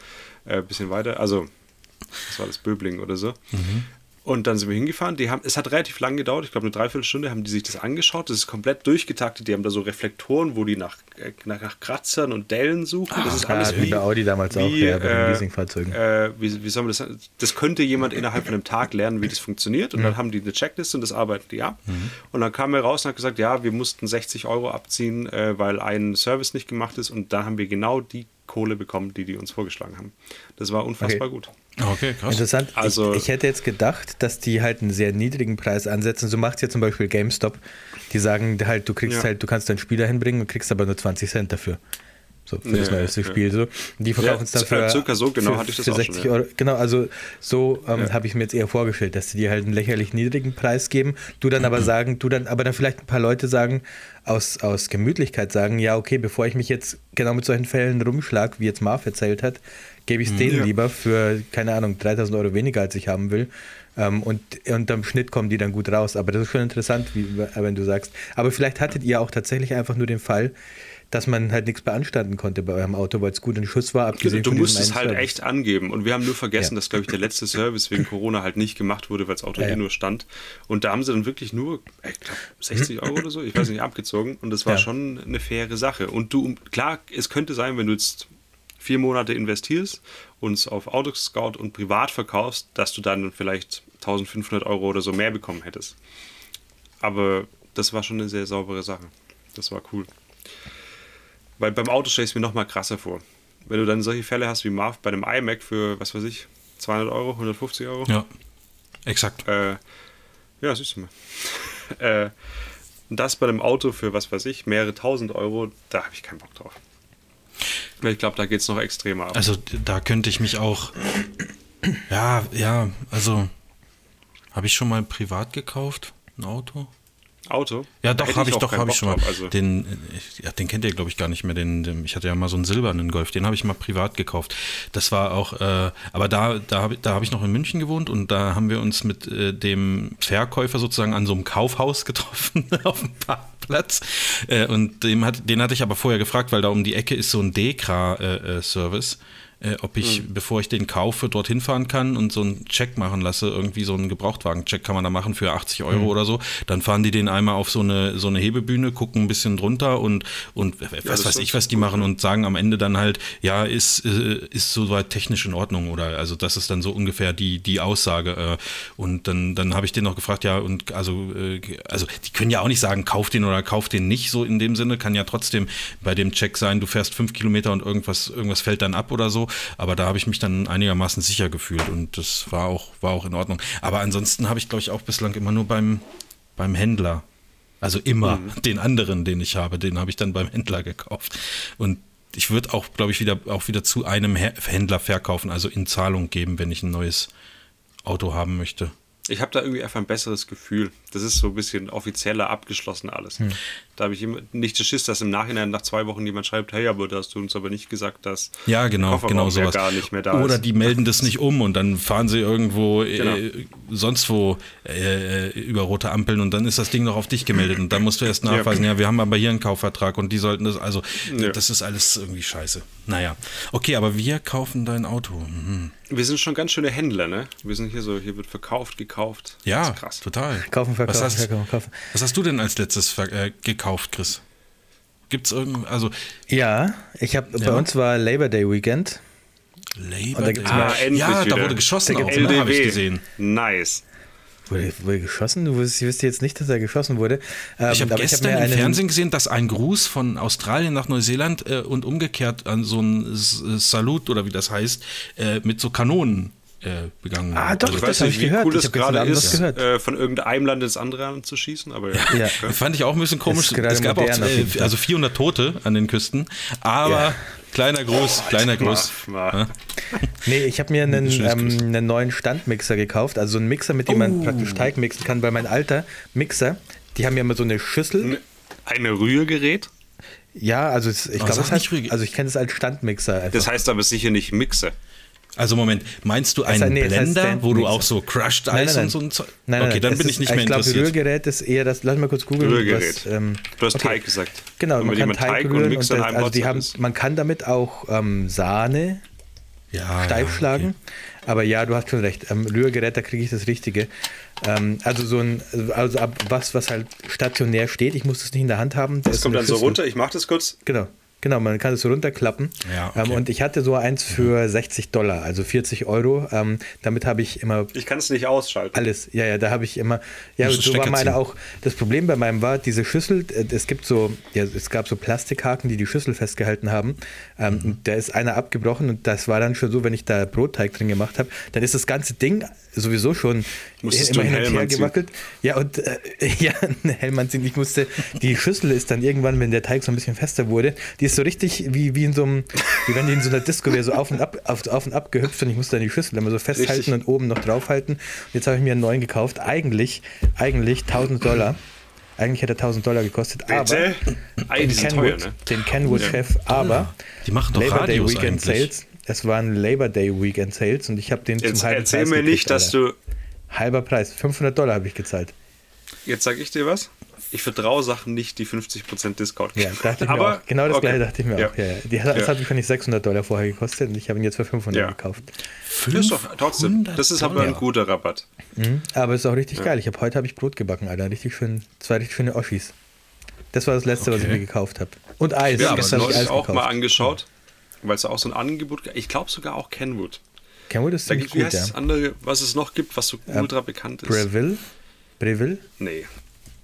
äh, ein bisschen weiter. Also, das war das Böbling oder so. Und dann sind wir hingefahren. Die haben, es hat relativ lang gedauert, ich glaube eine Dreiviertelstunde haben die sich das angeschaut. Das ist komplett durchgetaktet. Die haben da so Reflektoren, wo die nach, äh, nach, nach Kratzern und Dellen suchen. Das ist Ja, alles wie wie bei Audi damals auch, wie, ja, bei den äh, Leasingfahrzeugen. Äh, wie, wie soll man das? Das könnte jemand innerhalb von einem Tag lernen, wie das funktioniert. Und dann haben die eine Checkliste und das arbeiten die ab. Und dann kam er raus und hat gesagt, ja, wir mussten 60 Euro abziehen, äh, weil ein Service nicht gemacht ist. Und da haben wir genau die Kohle bekommen, die die uns vorgeschlagen haben. Das war unfassbar Okay. gut. Okay, krass. Interessant. Also- ich, ich hätte jetzt gedacht, dass die halt einen sehr niedrigen Preis ansetzen. So macht es ja zum Beispiel GameStop. Die sagen halt, du kriegst Ja. halt, du kannst deinen Spieler hinbringen und kriegst aber nur 20 Cent dafür. So für das Ja, neueste ja. Spiel. So. Und die verkaufen es dann für, circa so genau für, hatte ich das für auch schon, 60 ja. Euro. Genau, also so ähm, Ja. habe ich mir jetzt eher vorgestellt, dass sie dir halt einen lächerlich niedrigen Preis geben, du dann aber sagen, du dann, aber dann vielleicht ein paar Leute sagen, aus, aus Gemütlichkeit sagen, ja, okay, bevor ich mich jetzt genau mit solchen Fällen rumschlag, wie jetzt Marv erzählt hat, gebe ich es denen Ja. lieber für, keine Ahnung, 3000 Euro weniger, als ich haben will. Ähm, und unterm Schnitt kommen die dann gut raus. Aber das ist schon interessant, wie, wenn du sagst. Aber vielleicht hattet ihr auch tatsächlich einfach nur den Fall, dass man halt nichts beanstanden konnte bei eurem Auto, weil es gut in Schuss war, abgesehen Du von musst es halt Service. echt angeben. Und wir haben nur vergessen, Ja. dass, glaube ich, der letzte Service wegen Corona halt nicht gemacht wurde, weil das Auto Ja, hier ja. nur stand. Und da haben sie dann wirklich nur, ich glaube, 60 Euro oder so, ich weiß nicht, abgezogen. Und das war Ja. schon eine faire Sache. Und du, klar, es könnte sein, wenn du jetzt vier Monate investierst und es auf Autoscout und privat verkaufst, dass du dann vielleicht 1500 Euro oder so mehr bekommen hättest. Aber das war schon eine sehr saubere Sache. Das war cool. Weil beim Auto stelle ich es mir noch mal krasser vor. Wenn du dann solche Fälle hast wie Marv bei einem iMac für, was weiß ich, 200 Euro, 150 Euro. Ja, exakt. Äh, ja, siehst du mal. äh, das bei einem Auto für, was weiß ich, mehrere tausend Euro, da habe ich keinen Bock drauf. Ich glaube, da geht es noch extremer ab. Also da könnte ich mich auch. Ja, ja, also habe ich schon mal privat gekauft, ein Auto? Auto? Ja, doch, habe ich doch, habe ich schon mal. Also, Den, äh, ja, den kennt ihr, glaube ich, gar nicht mehr. Den, den, ich hatte ja mal so einen silbernen Golf, den habe ich mal privat gekauft. Das war auch, äh, aber da, da habe da hab ich noch in München gewohnt und da haben wir uns mit äh, dem Verkäufer sozusagen an so einem Kaufhaus getroffen auf dem Parkplatz. Äh, und dem hat, den hatte ich aber vorher gefragt, weil da um die Ecke ist so ein Dekra-Service. Äh, ob ich, Hm. bevor ich den kaufe, dorthin fahren kann und so einen Check machen lasse, irgendwie so einen Gebrauchtwagen-Check kann man da machen für 80 Euro Hm. oder so. Dann fahren die den einmal auf so eine, so eine Hebebühne, gucken ein bisschen drunter und, und was das weiß ich, was die machen ja. und sagen am Ende dann halt, ja, ist, äh, ist soweit technisch in Ordnung oder also das ist dann so ungefähr die, die Aussage. äh, Und dann, dann habe ich den noch gefragt, ja, und also, äh, also die können ja auch nicht sagen, kauf den oder kauf den nicht, so in dem Sinne, kann ja trotzdem bei dem Check sein, du fährst fünf Kilometer und irgendwas, irgendwas fällt dann ab oder so. Aber da habe ich mich dann einigermaßen sicher gefühlt und das war auch, war auch in Ordnung. Aber ansonsten habe ich, glaube ich, auch bislang immer nur beim, beim Händler. Also immer den anderen, den ich habe, den habe ich dann beim Händler gekauft. Und ich würde auch, glaube ich, wieder auch wieder zu einem Händler verkaufen, also in Zahlung geben, wenn ich ein neues Auto haben möchte. ich habe da irgendwie einfach ein besseres Gefühl. Das ist so ein bisschen offizieller, abgeschlossen alles. Hm. Da habe ich immer nicht das Schiss, dass im Nachhinein nach zwei Wochen jemand schreibt, hey, aber da hast du uns aber nicht gesagt, dass Ja, genau, Kofferraum genau ja sowas. gar nicht mehr da Oder ist. die melden das nicht um und dann fahren sie irgendwo äh, Genau. sonst wo äh, über rote Ampeln und dann ist das Ding noch auf dich gemeldet und dann musst du erst nachweisen, ja, wir haben aber hier einen Kaufvertrag und die sollten das, also Ja. das ist alles irgendwie scheiße. Naja, okay, aber wir kaufen dein Auto. Mhm. Wir sind schon ganz schöne Händler, ne? Wir sind hier so, hier wird verkauft, gekauft. Das Ja, ist krass. total. Kaufen, verkaufen, was hast, kaufen. Was hast du denn als letztes ver- äh, gekauft, Chris? Gibt's irgend, also Ja, ich habe bei Ja. uns war Labor Day Weekend. Labor da Day. Ah, ja, da wieder. wurde geschossen Da auch, ne, habe ich gesehen. Nice. Wurde, wurde geschossen? Du wüsstest, ich wüsste jetzt nicht, dass er geschossen wurde. Ähm, Ich habe gestern mir im einen- Fernsehen gesehen, dass ein Gruß von Australien nach Neuseeland äh, und umgekehrt an so ein äh, Salut oder wie das heißt, äh, mit so Kanonen äh, begangen Ah, doch, also, Ich das weiß nicht, ich wie gehört. cool Ich das gerade ist, gehört. äh, von irgendeinem Land ins andere Land zu schießen, aber ja. Ja. Okay. Fand ich auch ein bisschen komisch. Es gab auch äh, also 400 Tote an den Küsten, aber Ja. kleiner Gruß, kleiner Gruß. Mal. Nee, ich habe mir einen, ähm, einen neuen Standmixer gekauft. Also so einen Mixer, mit dem man Oh. praktisch Teig mixen kann. Weil mein alter Mixer, die haben ja immer so eine Schüssel. Ein Rührgerät? Ja, also es, ich Aber glaube, also ich kenne es als Standmixer. Einfach. Das heißt aber sicher nicht Mixer. Also Moment, meinst du einen heißt- nee, heißt Blender, wo du auch so Crushed Nein, Eis nein, nein. und so ein Zeug? Nein, nein, okay, nein, dann bin ist- ich nicht mehr Ich glaube, interessiert. Rührgerät ist eher das, lass mal kurz googeln. Rührgerät. Was, ähm, Du hast okay. Teig gesagt. Genau, Und man kann Teig, Teig und rühren und Mixer in das, also die haben, man kann damit auch ähm, Sahne ja, steif ja, schlagen. okay. Aber ja, du hast schon recht. Am Rührgerät, da kriege ich das Richtige. Ähm, also so ein, also ab was, was halt stationär steht. Ich muss das nicht in der Hand haben. Das kommt dann so Schüssel. runter. Ich mach das kurz. Genau. Genau, man kann es so runterklappen. Ja, okay. ähm, und ich hatte so eins für 60 Dollar, also 40 Euro. Ähm, damit habe ich immer Ich kann es nicht ausschalten. alles. Ja, ja, da habe ich immer. Ja, so war meine ziehen. auch. Das Problem bei meinem war, diese Schüssel, äh, es gibt so, ja, es gab so Plastikhaken, die die Schüssel festgehalten haben. Ähm, Mhm. da ist einer abgebrochen und das war dann schon so, wenn ich da Brotteig drin gemacht habe, dann ist das ganze Ding sowieso schon Musstest immer du einen hin und her gewackelt. Ja, und äh, ja, einen Helm anziehen. Ich musste, die Schüssel ist dann irgendwann, wenn der Teig so ein bisschen fester wurde, die ist so richtig wie, wie in so einem, wie wenn die in so einer Disco wäre, so auf und ab, auf, auf und ab gehüpft und ich musste dann die Schüssel immer so festhalten Richtig. und oben noch draufhalten. Und jetzt habe ich mir einen neuen gekauft. Eigentlich, eigentlich 1000 Dollar. Eigentlich hätte er 1000 Dollar gekostet, aber Bitte? Die den sind teuer, Kenwood, ne? den Kenwood-Chef, aber Die machen doch Labor Day Radios Weekend eigentlich. Sales. Es waren Labor Day Weekend Sales und ich habe den Jetzt zum halben erzähl Preis mir gekriegt, nicht, dass Alter. du. Halber Preis, 500 Dollar habe ich gezahlt. Jetzt sag ich dir was. Ich vertraue Sachen nicht, die 50% Discount Ja, geben. dachte ich mir Aber, auch. Genau das okay. gleiche dachte ich mir Ja. auch. Ja, ja. Die, hat- das Ja. hat mich wahrscheinlich 600 Dollar vorher gekostet und ich habe ihn jetzt für 500 Ja. gekauft. Das ist doch trotzdem. Das ist aber ein guter Rabatt. Aber es ist auch richtig geil. Ich habe heute habe ich Brot gebacken, Alter. Richtig schön, zwei richtig schöne Oschis. Das war das letzte, was ich Okay. mir gekauft habe. Und Eis. Wir haben es Gestern habe ich auch mal gekauft. angeschaut, weil es da auch so ein Angebot gab. Ich glaube sogar auch Kenwood. Kenwood ist Da ziemlich gibt, wie gut, heißt ja. das andere, was es noch gibt, was so ultra bekannt ist? Breville? Breville? Nee.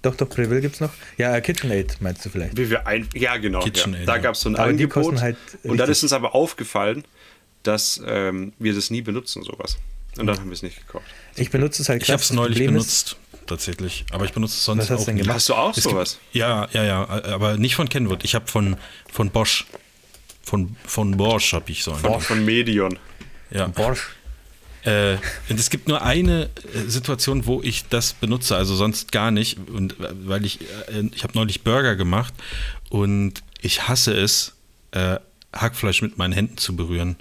Doch, doch, Breville gibt's noch. Ja, äh, KitchenAid meinst du vielleicht. Wie wir ein, ja, genau. Ja. KitchenAid, Da ja. gab es so ein Aber Angebot. halt und dann ist uns aber aufgefallen, dass ähm, wir das nie benutzen, sowas. Und dann haben wir es nicht gekauft. Ich benutze es halt Ich habe es neulich Problem ist- benutzt, tatsächlich. Aber ich benutze es sonst Was hast du auch denn nicht. gemacht? Hast du auch Es gibt- sowas? Ja, ja, ja, aber nicht von Kenwood. Ich habe von, von Bosch. Von, von Bosch habe ich so einen. Von, von Medion. Ja. Bosch. Äh, und es gibt nur eine äh, Situation, wo ich das benutze, also sonst gar nicht. Und äh, weil ich, äh, ich habe neulich Burger gemacht und ich hasse es, äh, Hackfleisch mit meinen Händen zu berühren.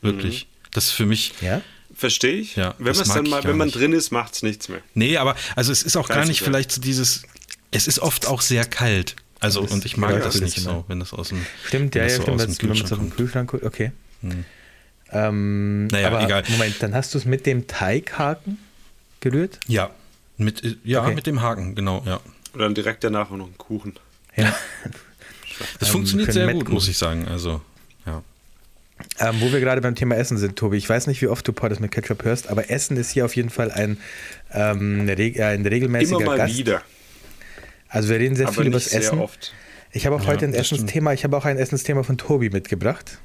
Wirklich. Das ist für mich. Ja? Verstehe ich. Ja, wenn dann mal, gar wenn man nicht. drin ist, macht es nichts mehr. Nee, aber also es ist auch gar Weiß nicht ich ja. vielleicht so dieses. Es ist oft auch sehr kalt. Also Das und ich mag das nicht so, genau. wenn das aus dem Stimmt, ja, so stimmt. Wenn man es auf Kühlschrank dem kommt. Kühlschrank guckt, okay. Ähm, Naja, aber egal. Moment, dann hast du es mit dem Teighaken gerührt? Ja, mit äh, ja Okay. mit dem Haken, genau, ja. Und dann direkt danach noch einen Kuchen. Ja. Das Ähm, funktioniert sehr gut, muss ich sagen. Also ja. Ähm, wo wir gerade beim Thema Essen sind, Tobi, ich weiß nicht, wie oft du Podcasts mit Ketchup hörst, aber Essen ist hier auf jeden Fall ein, ähm, äh, ein regelmäßiger Immer mal Gast. wieder. Also wir reden sehr Aber viel über das Essen. oft. Ich habe auch Ja, heute ein. Essensthema, ich habe auch ein Essensthema von Tobi mitgebracht.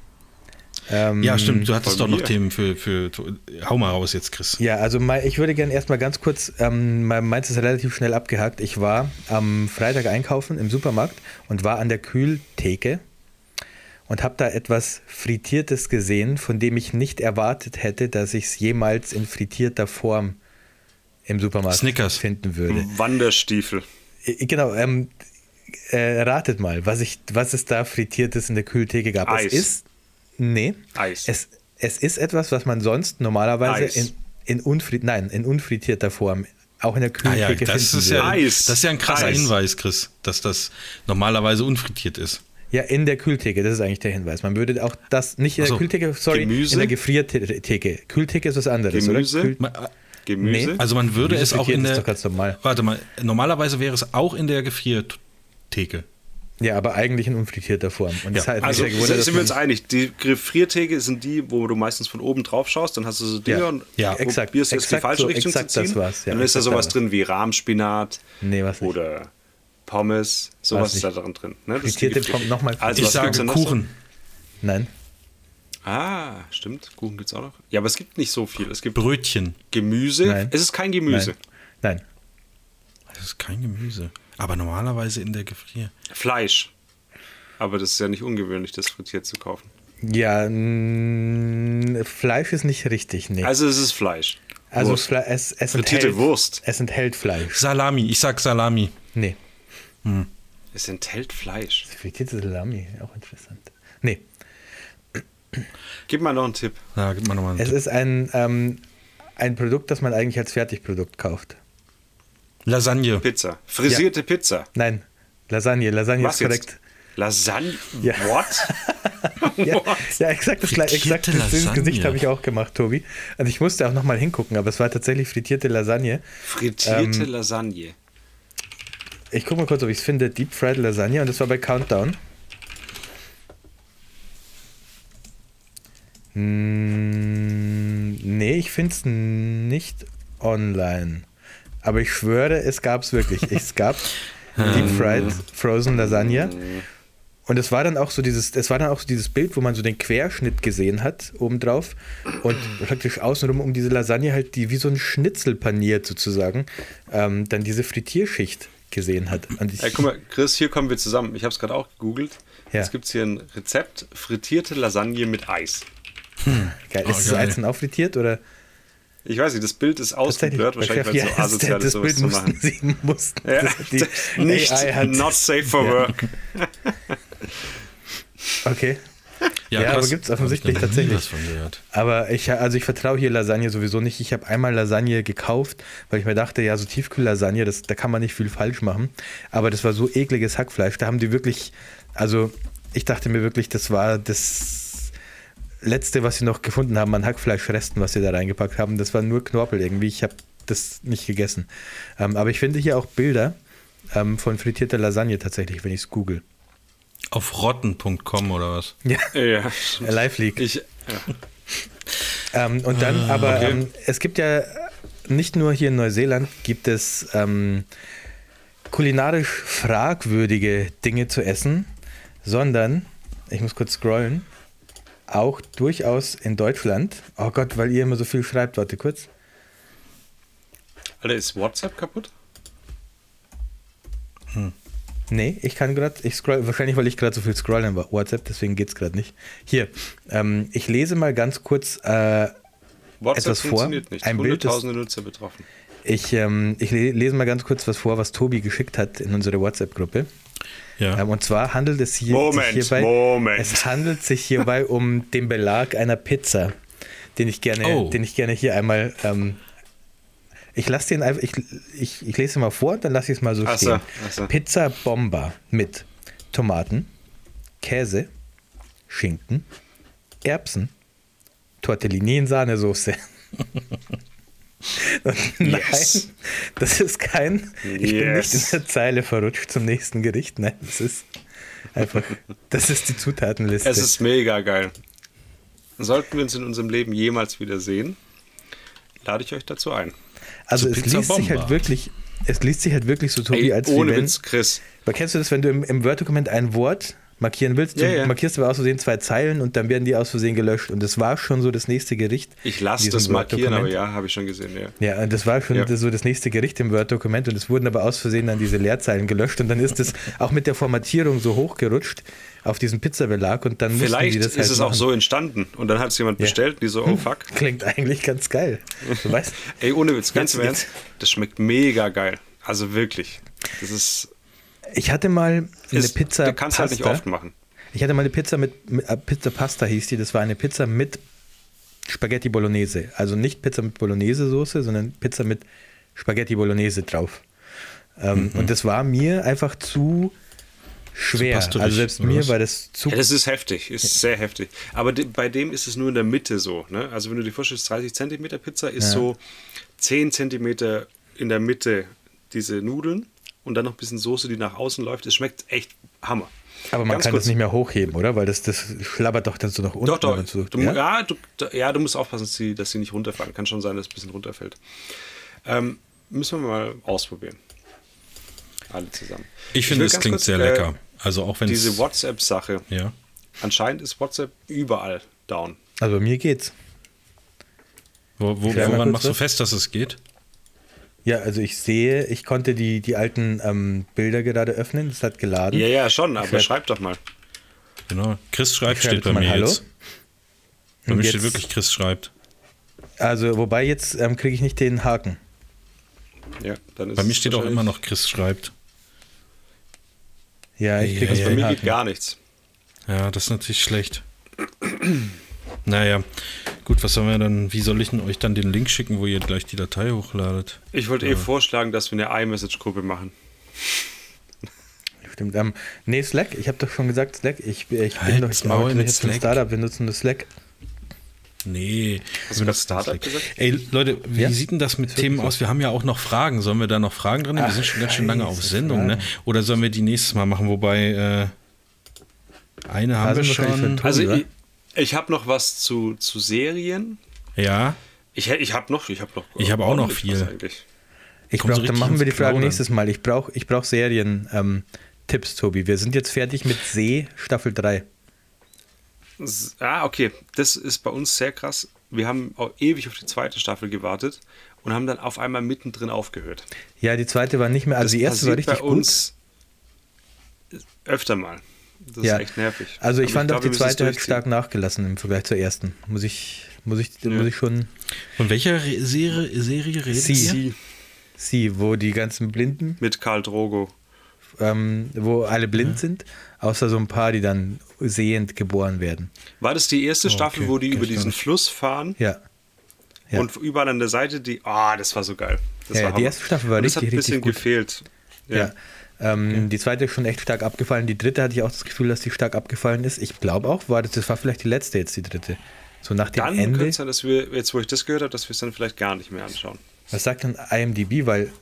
Ähm, Ja, stimmt. Du hattest doch noch. Themen für, für. Hau mal raus jetzt, Chris. Ja, also ich würde gerne erstmal ganz kurz, ähm, mein- meins ist relativ schnell abgehakt. Ich war am Freitag einkaufen im Supermarkt und war an der Kühltheke und habe da etwas Frittiertes gesehen, von dem ich nicht erwartet hätte, dass ich es jemals in frittierter Form im Supermarkt Snickers. finden würde. Wanderstiefel. Äh, Genau, ähm, äh, ratet mal, was, ich, was es da Frittiertes in der Kühltheke gab. Eis. Es ist, nee, Eis. Es, es ist etwas, was man sonst normalerweise Eis. in, in, unfri nein, in unfrittierter Form auch in der Ah ja, Kühltheke das finden ist ja. Eis. das ist ja ein krasser Eis. Hinweis, Chris, dass das normalerweise unfrittiert ist. Ja, in der Kühltheke, das ist eigentlich der Hinweis. Man würde auch das, nicht in Ach so. der Kühltheke, sorry, Gemüse? in der Gefriertheke. Kühltheke ist was anderes, Gemüse? oder? Kühl Gemüse. Nee. Also man würde Gemüse es auch in der. doch ganz normal. Warte mal, normalerweise wäre es auch in der Gefriertheke. Ja, aber eigentlich in unfrittierter Form. Und Ja, mich Also gewundert, sind wir uns einig, die Gefriertheke sind die, wo du meistens von oben drauf schaust, dann hast du so Dinge Ja. und Ja, exakt, probierst du es in die falsche so, Richtung exakt zu ziehen. das war's, ja, dann ist da sowas drin wie Rahmspinat Nee, oder Pommes, sowas ist da drin. Ne? Frittierte Pommes, nochmal Also, ich sage? Kuchen. Nein. Ah, stimmt. Kuchen gibt es auch noch. Ja, aber es gibt nicht so viel. Es gibt Brötchen. Gemüse. Nein. Es ist kein Gemüse. Nein. Nein. Das ist kein Gemüse. Aber normalerweise in der Gefrier. Fleisch. Aber das ist ja nicht ungewöhnlich, das frittiert zu kaufen. Ja, mh, Fleisch ist nicht richtig, nee. Also es ist Fleisch. Also Wurst. Fle es, es, Frittierte enthält, Wurst. es enthält Fleisch. Salami, ich sag Salami. Nee. Es enthält Fleisch. Frittierte Salami, auch interessant. Nee, Gib mal noch einen Tipp. Ja, gib mal nochmal einen es Tipp. ist ein, ähm, ein Produkt, das man eigentlich als Fertigprodukt kauft. Lasagne. Pizza. Frisierte Pizza. Nein, Lasagne. Lasagne Was ist jetzt? korrekt. Lasagne? Ja. What? Ja, What? ja, exakt das, gleiche- exakt Frittierte das Lasagne. Gesicht habe ich auch gemacht, Tobi. Und ich musste auch nochmal hingucken, aber es war tatsächlich frittierte Lasagne. Frittierte Ähm, Lasagne. Ich gucke mal kurz, ob ich es finde. Deep Fried Lasagne und das war bei Countdown. Hm, nee, ich finde es nicht online. Aber ich schwöre, es gab es wirklich. Es gab Deep Fried Frozen Lasagne. Und es war dann auch so dieses, es war dann auch so dieses Bild, wo man so den Querschnitt gesehen hat, obendrauf. Und praktisch außenrum um diese Lasagne halt, die wie so ein Schnitzel paniert sozusagen, ähm, dann diese Frittierschicht gesehen hat. Und ich, Ey, guck mal, Chris, hier kommen wir zusammen. Ich habe es gerade auch gegoogelt. Ja. Es gibt hier ein Rezept: frittierte Lasagne mit Eis. geil. Oh, Ist das geil. einzeln auffrittiert oder? Ich weiß nicht, das Bild ist ausgeblurrt, wahrscheinlich, weil es so Ja, das, asozial ist, das sowas Bild zu mussten machen. sie mussten. Ja, das, die nicht, AI hat- not safe for work. Okay. Ja, aber krass. gibt's Hab ich offensichtlich tatsächlich. was von gehört. Aber ich, also ich vertraue hier Lasagne sowieso nicht. Ich habe einmal Lasagne gekauft, weil ich mir dachte, ja, so Tiefkühllasagne, das, da kann man nicht viel falsch machen. Aber das war so ekliges Hackfleisch. Da haben die wirklich, also ich dachte mir wirklich, das war das Letzte, was sie noch gefunden haben an Hackfleischresten, was sie da reingepackt haben. Das war nur Knorpel irgendwie. Ich habe das nicht gegessen. Ähm, aber ich finde hier auch Bilder ähm, von frittierter Lasagne tatsächlich, wenn ich es google. Auf rotten.com oder was? Ja, Ja, Live Leak. ich, ja. Ähm, und dann, Ah, aber okay. ähm, es gibt ja nicht nur hier in Neuseeland gibt es ähm, kulinarisch fragwürdige Dinge zu essen, sondern, ich muss kurz scrollen, auch durchaus in Deutschland. Oh Gott, weil ihr immer so viel schreibt, warte kurz. Alter, ist WhatsApp kaputt? Nee, ich kann gerade, ich scroll, wahrscheinlich, weil ich gerade so viel scrollen in WhatsApp, deswegen geht es gerade nicht. Hier, ähm, ich lese mal ganz kurz äh, WhatsApp Etwas vor, funktioniert nicht. ein Bild, das- Hunderttausende Nutzer betroffen. Ich, ähm, ich le lese mal ganz kurz was vor, was Tobi geschickt hat in unsere WhatsApp-Gruppe. Ja. Ähm, und zwar handelt es hier, Moment, sich hierbei, Moment. es handelt sich hierbei um den Belag einer Pizza, den ich gerne, Oh. den ich gerne hier einmal. Ähm, ich lasse den einfach, ich, ich, ich lese mal vor, dann lasse ich es mal so Ach so, stehen. ach so. Pizza Bomba mit Tomaten, Käse, Schinken, Erbsen, Tortellini in Sahnesoße. Nein, Yes. das ist kein. Ich bin nicht in Yes. der Zeile verrutscht zum nächsten Gericht. Nein, das ist einfach. Das ist die Zutatenliste. Es ist mega geil. Sollten wir uns in unserem Leben jemals wieder sehen, lade ich euch dazu ein. also zu es Pizza liest sich halt wirklich. Es liest sich halt wirklich so, Tobi, Ey, als ohne wie wenn, Witz, Chris. Aber kennst du das, wenn du im, im Word-Dokument ein Wort markieren willst? Du Ja, ja. markierst aber aus Versehen zwei Zeilen und dann werden die aus Versehen gelöscht. Und das war schon so das nächste Gericht. Ich lasse das markieren, aber ja, habe ich schon gesehen. Ja. Ja, und das war schon Ja. so das nächste Gericht im Word-Dokument und es wurden aber aus Versehen dann diese Leerzeilen gelöscht und dann ist es auch mit der Formatierung so hochgerutscht auf diesen Pizzabelag und dann Vielleicht die das ist halt es machen. auch so entstanden und dann hat es jemand bestellt, die so, oh fuck. Klingt eigentlich ganz geil. Du weißt, Ey, ohne Witz, ganz im Ernst, das schmeckt mega geil. Also wirklich. Das ist. Ich hatte mal eine ist Pizza du kannst Pasta. halt nicht oft machen. Ich hatte mal eine Pizza mit, mit äh, Pizza Pasta hieß die. Das war eine Pizza mit Spaghetti Bolognese. Also nicht Pizza mit Bolognese Soße, sondern Pizza mit Spaghetti Bolognese drauf. Ähm, Mhm. Und das war mir einfach zu schwer. pastorig, also selbst mir was? war das zu. Ja, das ist heftig, ist sehr heftig. Aber de, bei dem ist es nur in der Mitte so. Ne? Also wenn du dir vorstellst, 30 Zentimeter Pizza ist so 10 Zentimeter in der Mitte diese Nudeln und dann noch ein bisschen Soße, die nach außen läuft. Es schmeckt echt Hammer. aber man Ganz kann kurz. das nicht mehr hochheben, oder? Weil das, das schlabbert doch dann so nach unten. Doch, doch. So. Du, ja? ja? du, da- ja, du musst aufpassen, dass sie, dass sie nicht runterfallen. Kann schon sein, dass es ein bisschen runterfällt. Ähm, müssen wir mal ausprobieren. Alle zusammen. Ich finde, es klingt kurz, sehr äh, lecker. Also auch wenn Diese es. WhatsApp-Sache. Ja. Anscheinend ist WhatsApp überall down. Also bei mir geht's. Wo, wo, woran machst du fest, dass es geht? Ja, also ich sehe, ich konnte die, die alten ähm, Bilder gerade öffnen. Das hat geladen. Ja, ja, schon, aber schreib- schreib doch mal. Genau. Chris schreibt Ich steht bei mir Hallo. jetzt. Bei Und mir steht wirklich Chris schreibt. Also, wobei jetzt ähm, kriege ich nicht den Haken. Ja, dann ist Bei mir es steht auch immer noch Chris schreibt. Ja, ich kriege Ja, ja, Bei mir Haken. geht gar nichts. Ja, das ist natürlich schlecht. naja, gut, was sollen wir dann, wie soll ich denn euch dann den Link schicken, wo ihr gleich die Datei hochladet? Ich wollte eh vorschlagen, dass wir eine iMessage-Gruppe machen. Stimmt. Ähm, nee, Slack. Ich habe doch schon gesagt, Slack. Ich, ich bin Halt's doch ich Maul mit jetzt im Slack. Startup. Wir nutzen das Slack. Nee. Hast du gerade Startup gesagt? Ey, Leute, wie Ja? sieht denn das mit wirklich Themen so. aus? Wir haben ja auch noch Fragen. Sollen wir da noch Fragen drin? nehmen? wir Ach, sind schon ganz schön lange auf Sendung, ne? Oder sollen wir die nächstes Mal machen? Wobei, äh, eine haben wir sind wahrscheinlich schon. für Also ich, ich habe noch was zu, zu Serien. Ja, Ich, ich habe noch, ich habe noch. Ich habe auch noch viel. Eigentlich. Ich brauch, so dann machen wir die Plaudern. nächstes Mal. Ich brauche ich brauch Serien, ähm, Tipps, Tobi. Wir sind jetzt fertig mit See Staffel 3. S- Ah, okay. Das ist bei uns sehr krass. Wir haben auch ewig auf die zweite Staffel gewartet und haben dann auf einmal mittendrin aufgehört. Ja, die zweite war nicht mehr, also Das die erste war richtig bei gut. uns öfter mal. Das ja. ist echt nervig. Also ich Aber fand auch glaub, wir die zweite hat stark nachgelassen im Vergleich zur ersten. Muss ich, muss ich, muss ich schon Von welcher Serie, Serie redet Sie. Sie sie, wo die ganzen Blinden, mit Karl Drogo. ähm, wo alle blind sind, außer so ein paar, die dann sehend geboren werden. War das die erste Staffel, okay. wo die Kenn über ich diesen. Fluss fahren Ja. Ja. und überall an der Seite die. Ah, das war so geil. Das Ja, war die erste Staffel war Und das richtig, hat ein bisschen gut. gefehlt. Ja. Ähm, Die zweite ist schon echt stark abgefallen. Die dritte hatte ich auch das Gefühl, dass die stark abgefallen ist. Ich glaube auch, war das, das war vielleicht die letzte jetzt, die dritte. So nach dem Dann könnte Ende. es sein, dass wir, jetzt wo ich das gehört habe, dass wir es dann vielleicht gar nicht mehr anschauen. Was sagt dann IMDb? Weil,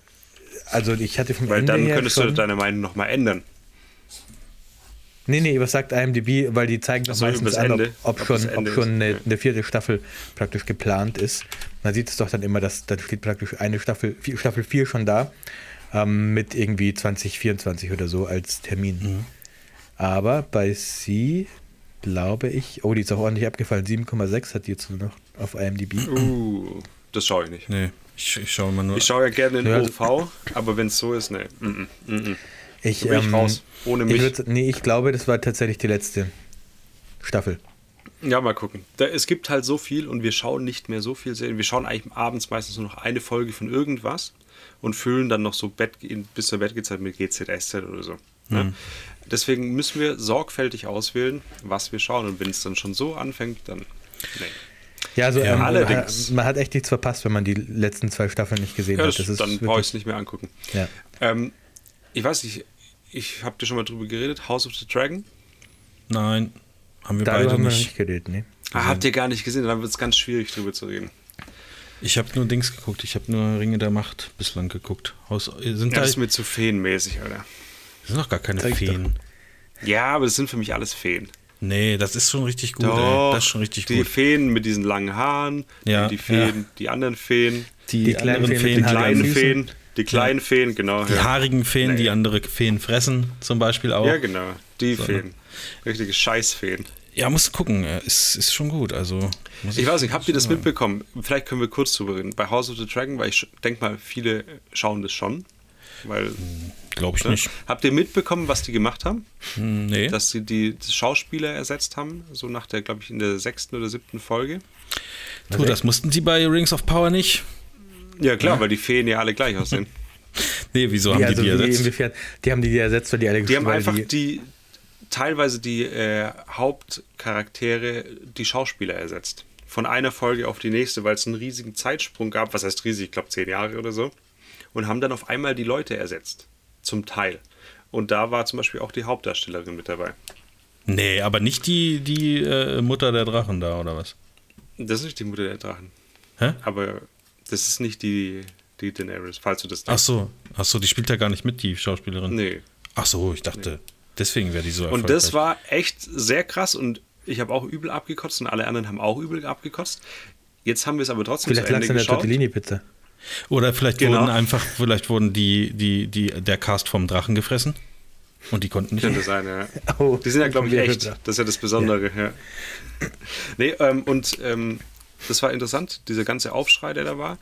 also ich hatte vom Weil Ende dann könntest schon, du deine Meinung nochmal ändern. Nee, nee, was sagt IMDb? Weil die zeigen das Ach so, meistens an, ob, ob Ob schon, ob schon eine, okay. eine vierte Staffel praktisch geplant ist. Man sieht es doch dann immer, dass da steht praktisch eine Staffel, vier, Staffel 4 schon da, ähm, mit irgendwie 2024 oder so als Termin. Mhm. Aber bei sie glaube ich, oh, die ist auch ordentlich abgefallen. 7,6 hat die jetzt noch auf IMDb. Uh, das schaue ich nicht. Nee, ich, ich schaue immer nur. Ich schaue ja gerne in Ja. OV, aber wenn es so ist, ne. Mm -mm, mm -mm. Ich, ich raus. Ohne mich. Ich würd, nee, ich glaube, das war tatsächlich die letzte Staffel. Ja, mal gucken. Da, es gibt halt so viel und wir schauen nicht mehr so viel Serien. Wir schauen eigentlich abends meistens nur noch eine Folge von irgendwas und füllen dann noch so Bett, bis zur Bettgehzeit mit GZSZ oder so. Ne? Deswegen müssen wir sorgfältig auswählen, was wir schauen. Und wenn es dann schon so anfängt, dann. Nee. Ja, also Ja, ähm, allerdings. Man hat echt nichts verpasst, wenn man die letzten zwei Staffeln nicht gesehen Ja, hat. das, Das ist dann brauche ich es nicht mehr angucken. Ja. Ähm, ich weiß nicht, ich habe dir schon mal drüber geredet, House of the Dragon. Nein, haben wir Darüber beide haben wir noch nicht. nicht geredet, nee. Ah, habt ihr gar nicht gesehen, dann wird es ganz schwierig drüber zu reden. Ich habe nur Dings geguckt. Ich habe nur Ringe der Macht bislang geguckt. Haus, sind Ja, da das ist mir zu feenmäßig, Alter. sind doch gar keine Zeig Feen. Ja, aber das sind für mich alles Feen. Nee, das ist schon richtig gut. Doch, ey. Das ist schon richtig die gut. Feen mit diesen langen Haaren, Ja, die Feen, ja. die anderen Feen, Die, Die kleinen anderen Feen mit Feen, die die, kleinen. Feen, die kleinen Feen, genau. die ja. haarigen Feen, Nee. die andere Feen fressen, zum Beispiel auch. ja, genau, die So, Feen. Richtige Scheißfeen. Ja, musst gucken. äh, Ist, ist schon gut. Also, muss Ich weiß nicht, habt ihr das mitbekommen? Vielleicht können wir kurz drüber reden. Bei House of the Dragon, weil ich denke mal, viele schauen das schon. Weil, Glaube ich ne? nicht. Habt ihr mitbekommen, was die gemacht haben? Hm, Nee. Dass sie die, die Schauspieler ersetzt haben, so nach der, glaube ich, in der sechsten oder siebten Folge? tu, das mussten sie bei Rings of Power nicht. Ja, klar, weil die Feen ja alle gleich aussehen. Nee, wieso haben Ja, die also die ersetzt? inwiefern, die haben die ersetzt, weil die alle Die haben einfach die, die, teilweise die äh, Hauptcharaktere, die Schauspieler ersetzt. Von einer Folge auf die nächste, weil es einen riesigen Zeitsprung gab, was heißt riesig, ich glaube zehn Jahre oder so, und haben dann auf einmal die Leute ersetzt. Zum Teil. Und da war zum Beispiel auch die Hauptdarstellerin mit dabei. Nee, aber nicht die, die äh, Mutter der Drachen da, oder was? Das ist nicht die Mutter der Drachen. Hä? Aber das ist nicht die, die Daenerys, falls du das Ach so, ach so, die spielt ja gar nicht mit, die Schauspielerin. Nee. Ach so, ich dachte, deswegen wäre die so Und das erfolgreich. war echt sehr krass und ich habe auch übel abgekotzt und alle anderen haben auch übel abgekotzt. Jetzt haben wir es aber trotzdem vielleicht zu lag Ende es an der geschaut. Tortellini-Pizza. Oder vielleicht Genau. wurden einfach, vielleicht wurden die, die, die, der Cast vom Drachen gefressen. Und die konnten nicht. Könnte sein, ja. Oh, Die sind ja, glaube ich, echt. Das ist ja das Besondere, ja. Nee, ähm, und ähm, das war interessant, dieser ganze Aufschrei, der da war,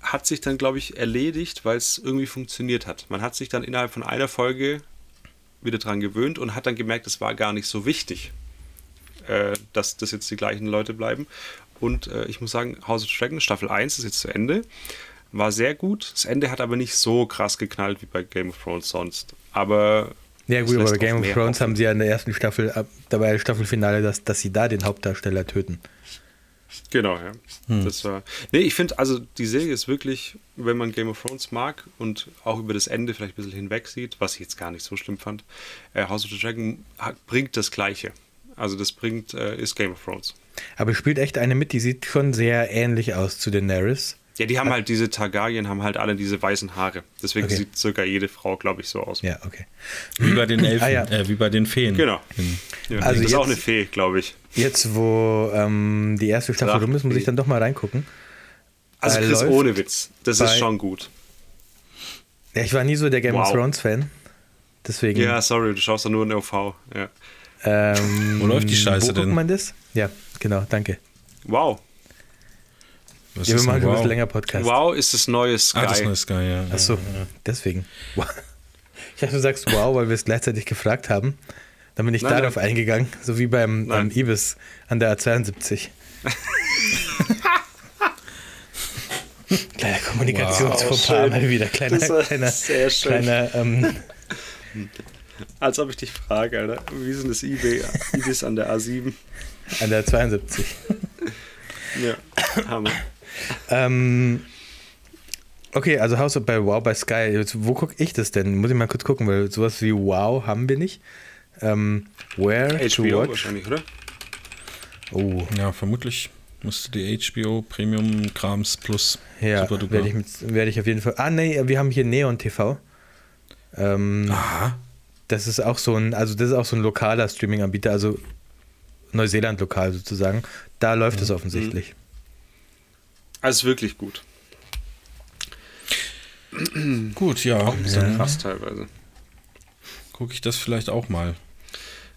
hat sich dann, glaube ich, erledigt, weil es irgendwie funktioniert hat. Man hat sich dann innerhalb von einer Folge wieder dran gewöhnt und hat dann gemerkt, es war gar nicht so wichtig, äh, dass das jetzt die gleichen Leute bleiben. Und äh, ich muss sagen, House of Dragon Staffel 1 ist jetzt zu Ende. War sehr gut. Das Ende hat aber nicht so krass geknallt wie bei Game of Thrones sonst. Aber. Ja gut, aber bei Game of Thrones haben sie ja in der ersten Staffel, ab, dabei Staffelfinale, dass, dass sie da den Hauptdarsteller töten. Genau, ja. Das war. Nee, ich finde, also die Serie ist wirklich, wenn man Game of Thrones mag und auch über das Ende vielleicht ein bisschen hinweg sieht, was ich jetzt gar nicht so schlimm fand, äh, House of the Dragon hat, bringt das Gleiche. Also das bringt, äh, ist Game of Thrones. Aber es spielt echt eine mit, die sieht schon sehr ähnlich aus zu Daenerys. Ja, die haben halt diese Targaryen, haben halt alle diese weißen Haare. Deswegen Okay. sieht circa jede Frau, glaube ich, so aus. Ja, okay. Wie bei den Elfen, Ah, ja. äh, wie bei den Feen. Genau. In- Ja, Also das ist auch eine Fee, glaube ich. Jetzt, wo ähm, die erste Staffel rum ist, muss ich dann doch mal reingucken. Also Äh, Chris, läuft ohne Witz. Das ist schon gut. Ja, ich war nie so der Game of Wow. Thrones-Fan. Deswegen. Ja, sorry, du schaust da nur in OV. Ja. Ähm, Wo läuft die Scheiße wo denn? guckt man das? Ja, genau, danke. Wow. Was Ja, wir machen schon ein bisschen wow? länger Podcast. Wow ist das neue Sky. Ah, das ist Sky, ja. Ach so, deswegen. Wow. Ich dachte, du sagst wow, weil wir es gleichzeitig gefragt haben. Dann bin ich Nein, darauf eingegangen, so wie beim Nein. ähm, Ibis an der A72. Kleiner Kommunikationsfauxpas Wow, mal wieder. Kleiner, kleiner, sehr schön. kleiner ähm, Als ob ich dich frage, Alter. Wie ist denn das IB, Ibis an der A7? an der 72. Ja, Hammer. Ähm, okay, also House of bei Wow bei Sky. Jetzt, wo gucke ich das denn? Muss ich mal kurz gucken, weil sowas wie Wow haben wir nicht. Ähm, where to HBO watch? wahrscheinlich, oder? Oh, Ja, vermutlich musste die HBO Premium Krams Plus ja, werde ich, mit- werd ich auf jeden Fall. Ah, nee, wir haben hier Neon TV. Ähm, Aha. Das ist auch so ein, also das ist auch so ein lokaler Streaming-Anbieter, also Neuseeland lokal sozusagen. Da läuft es offensichtlich. Also wirklich gut. Gut, ja. Dann krass teilweise. Gucke ich das vielleicht auch mal.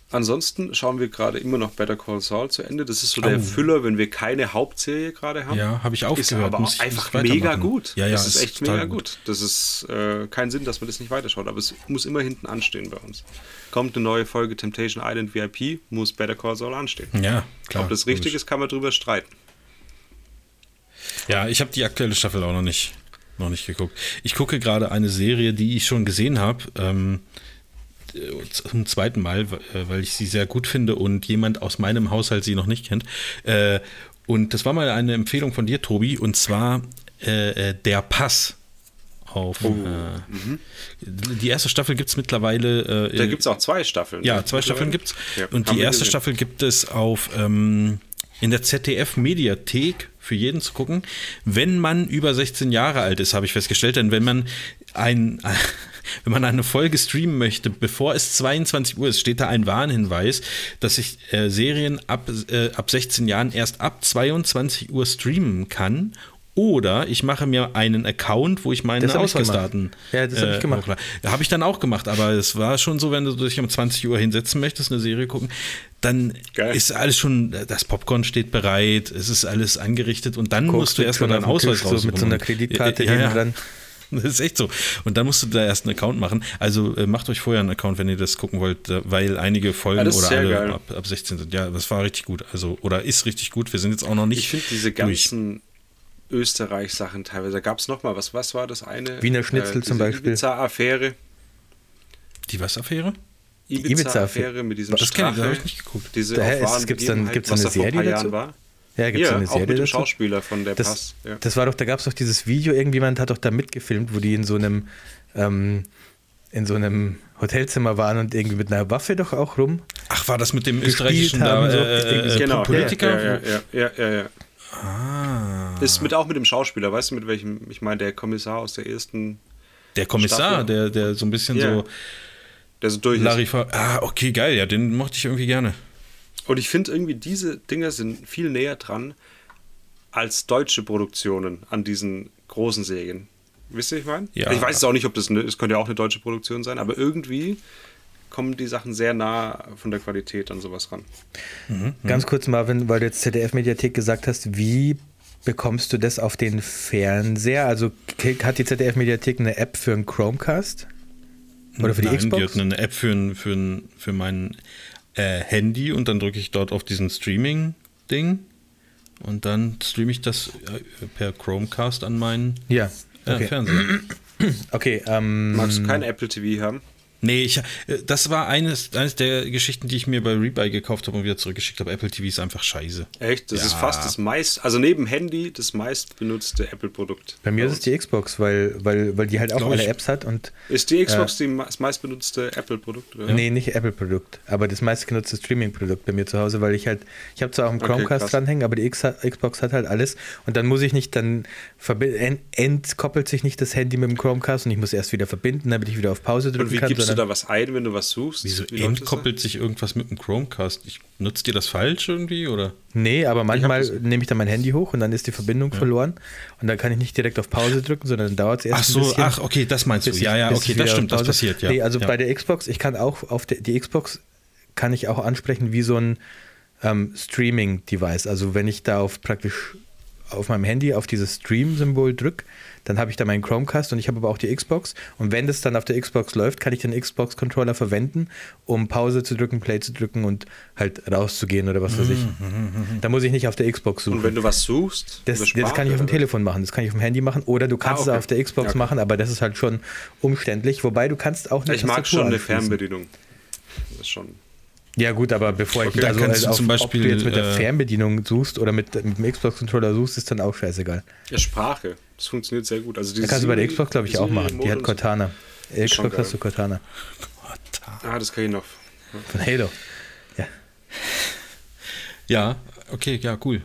Ansonsten schauen wir gerade immer noch Better Call Saul zu Ende. Das ist so der Oh. Füller, wenn wir keine Hauptserie gerade haben. Ja, habe ich Ist aufgehört. aber muss ich, einfach mega gut. Ja, ja, das ist echt total mega gut. Das ist äh, kein Sinn, dass man das nicht weiterschaut, aber es muss immer hinten anstehen bei uns. Kommt eine neue Folge Temptation Island VIP, muss Better Call Saul anstehen. Ja, klar. Ob das richtig ist, kann man drüber streiten. Ja, ich habe die aktuelle Staffel auch noch nicht, noch nicht geguckt. Ich gucke gerade eine Serie, die ich schon gesehen habe, ähm, äh, zum zweiten Mal, äh, weil ich sie sehr gut finde und jemand aus meinem Haushalt sie noch nicht kennt. Äh, und das war mal eine Empfehlung von dir, Tobi, und zwar äh, äh, Der Pass. Auf, Oh, äh, Die erste Staffel gibt es mittlerweile. Da gibt es auch zwei Staffeln. ja, zwei Staffeln gibt's. Ja, und die erste gesehen. Staffel gibt es auf ähm, in der ZDF-Mediathek für jeden zu gucken. Wenn man über 16 Jahre alt ist, habe ich festgestellt, denn wenn man ein wenn man eine Folge streamen möchte, bevor es 22 Uhr ist, steht da ein Warnhinweis, dass ich äh, Serien ab, äh, ab 16 Jahren erst ab 22 Uhr streamen kann. Oder ich mache mir einen Account, wo ich meine Das ich Ausweisdaten. gemacht. Ja, das hab ich gemacht. habe ich dann auch gemacht, aber es war schon so, wenn du dich um 20 Uhr hinsetzen möchtest, eine Serie gucken, dann Geil. ist alles schon, das Popcorn steht bereit, es ist alles angerichtet und dann Guckst musst du erstmal deinen Ausweis Tisch so raussuchen. mit so einer Kreditkarte ja, ja. dran. Das ist echt so. Und dann musst du da erst einen Account machen. Also äh, macht euch vorher einen Account, wenn ihr das gucken wollt, äh, weil einige Folgen oder alle ab, ab 16 sind. Ja, das war richtig gut. Also, oder ist richtig gut. Wir sind jetzt auch noch nicht. Ich finde diese durch. ganzen Österreich-Sachen teilweise. Da gab es nochmal, was, was war das eine? Äh, Wiener Schnitzel zum diese Beispiel. Ibiza-Affäre. Die was-Affäre? Ibiza-Affäre mit diesem Das kenne ich, das habe ich nicht geguckt. Diese Da wahren gibt's dann- gibt's was eine da vor ein Serie paar dazu? Jahren war. Ja, gibt es Ja, eine auch Serie mit dem dazu? Schauspieler von der Das, Pass. Ja. das war doch, da gab es doch dieses Video, irgendjemand hat doch da mitgefilmt, wo die in so einem ähm, in so einem Hotelzimmer waren und irgendwie mit einer Waffe doch auch rum. Ach, war das mit dem österreichischen haben, da, so. äh, äh, Genau, Politiker? Ja, ja, ja, ja, ja, ja. Ah. Ist mit auch mit dem Schauspieler, weißt du, mit welchem, ich meine, der Kommissar aus der ersten, Der Kommissar, Staffel. der, der so ein bisschen Ja. so der so durch ist. Larifar. Ah, okay, geil. Ja, den mochte ich irgendwie gerne. Und ich finde irgendwie, diese Dinger sind viel näher dran als deutsche Produktionen an diesen großen Serien. Wisst ihr, ich meine? Ja. Ich weiß es auch nicht, ob das, eine, es könnte ja auch eine deutsche Produktion sein, aber irgendwie kommen die Sachen sehr nah von der Qualität an sowas ran. Ganz kurz, Marvin, weil du jetzt ZDF-Mediathek gesagt hast, wie bekommst du das auf den Fernseher? Also hat die ZDF-Mediathek eine App für einen Chromecast? Oder für die Nein, Xbox? Die hat eine App für, ein- für, ein- für mein äh, Handy und dann drücke ich dort auf diesen Streaming-Ding und dann streame ich das äh, per Chromecast an meinen ja, äh, okay. Fernseher. okay ähm, Magst du kein Apple TV haben? Nee, ich, äh, das war eines, eines der Geschichten, die ich mir bei Rebuy gekauft habe und wieder zurückgeschickt habe. Apple TV ist einfach scheiße. Echt? Das Ja. ist fast das meist, also neben Handy, das meist benutzte Apple-Produkt. Bei mir ist es die Xbox, weil, weil, weil die halt auch Glaub alle ich. Apps hat und Ist die Xbox die ma- das meistbenutzte Apple-Produkt? oder? Nee, nicht Apple-Produkt, aber das meistgenutzte Streaming-Produkt bei mir zu Hause, weil ich halt, ich habe zwar auch einen Okay, Chromecast krass. dranhängen, aber die X Xbox hat halt alles und dann muss ich nicht, dann entkoppelt sich nicht das Handy mit dem Chromecast und ich muss erst wieder verbinden, damit ich wieder auf Pause drücken Und wie kann. gibst du du da was ein, wenn du was suchst? Wieso Wie entkoppelt sich irgendwas mit dem Chromecast? Ich, nutzt ihr das falsch irgendwie oder? Nee, aber manchmal nehme ich dann mein Handy hoch und dann ist die Verbindung verloren und dann kann ich nicht direkt auf Pause drücken, sondern dann dauert es erst Ach ein so, bisschen. ach, okay, das meinst du. Ja, ich- ja, bis okay, das stimmt, das passiert, ja. Nee, also ja. bei der Xbox, ich kann auch auf der, die Xbox kann ich auch ansprechen wie so ein ähm, Streaming-Device. Also wenn ich da auf praktisch auf meinem Handy auf dieses Stream-Symbol drücke, dann habe ich da meinen Chromecast und ich habe aber auch die Xbox. Und wenn das dann auf der Xbox läuft, kann ich den Xbox-Controller verwenden, um Pause zu drücken, Play zu drücken und halt rauszugehen oder was weiß ich. Mhm, Da muss ich nicht auf der Xbox suchen. Und wenn du was suchst, Das, das kann ich auf dem? Telefon machen, das kann ich auf dem Handy machen oder du kannst Ah, okay. es auf der Xbox okay. machen, aber das ist halt schon umständlich. Wobei du kannst auch eine Ich mag Tastatur schon eine anschließen. Fernbedienung. Das ist schon. Ja gut, aber bevor Okay, ich also, kannst du auf, zum ob du Beispiel, jetzt mit der äh, Fernbedienung suchst oder mit, mit dem Xbox-Controller suchst, ist dann auch scheißegal. Ja, Sprache. Das funktioniert sehr gut. Also Da kannst du bei der Xbox, glaube ich, auch machen. Die hat Cortana. Äh, Xbox hast du geil. Cortana. Ah, das kann ich noch. Von Halo. Ja. Ja, okay, ja, cool.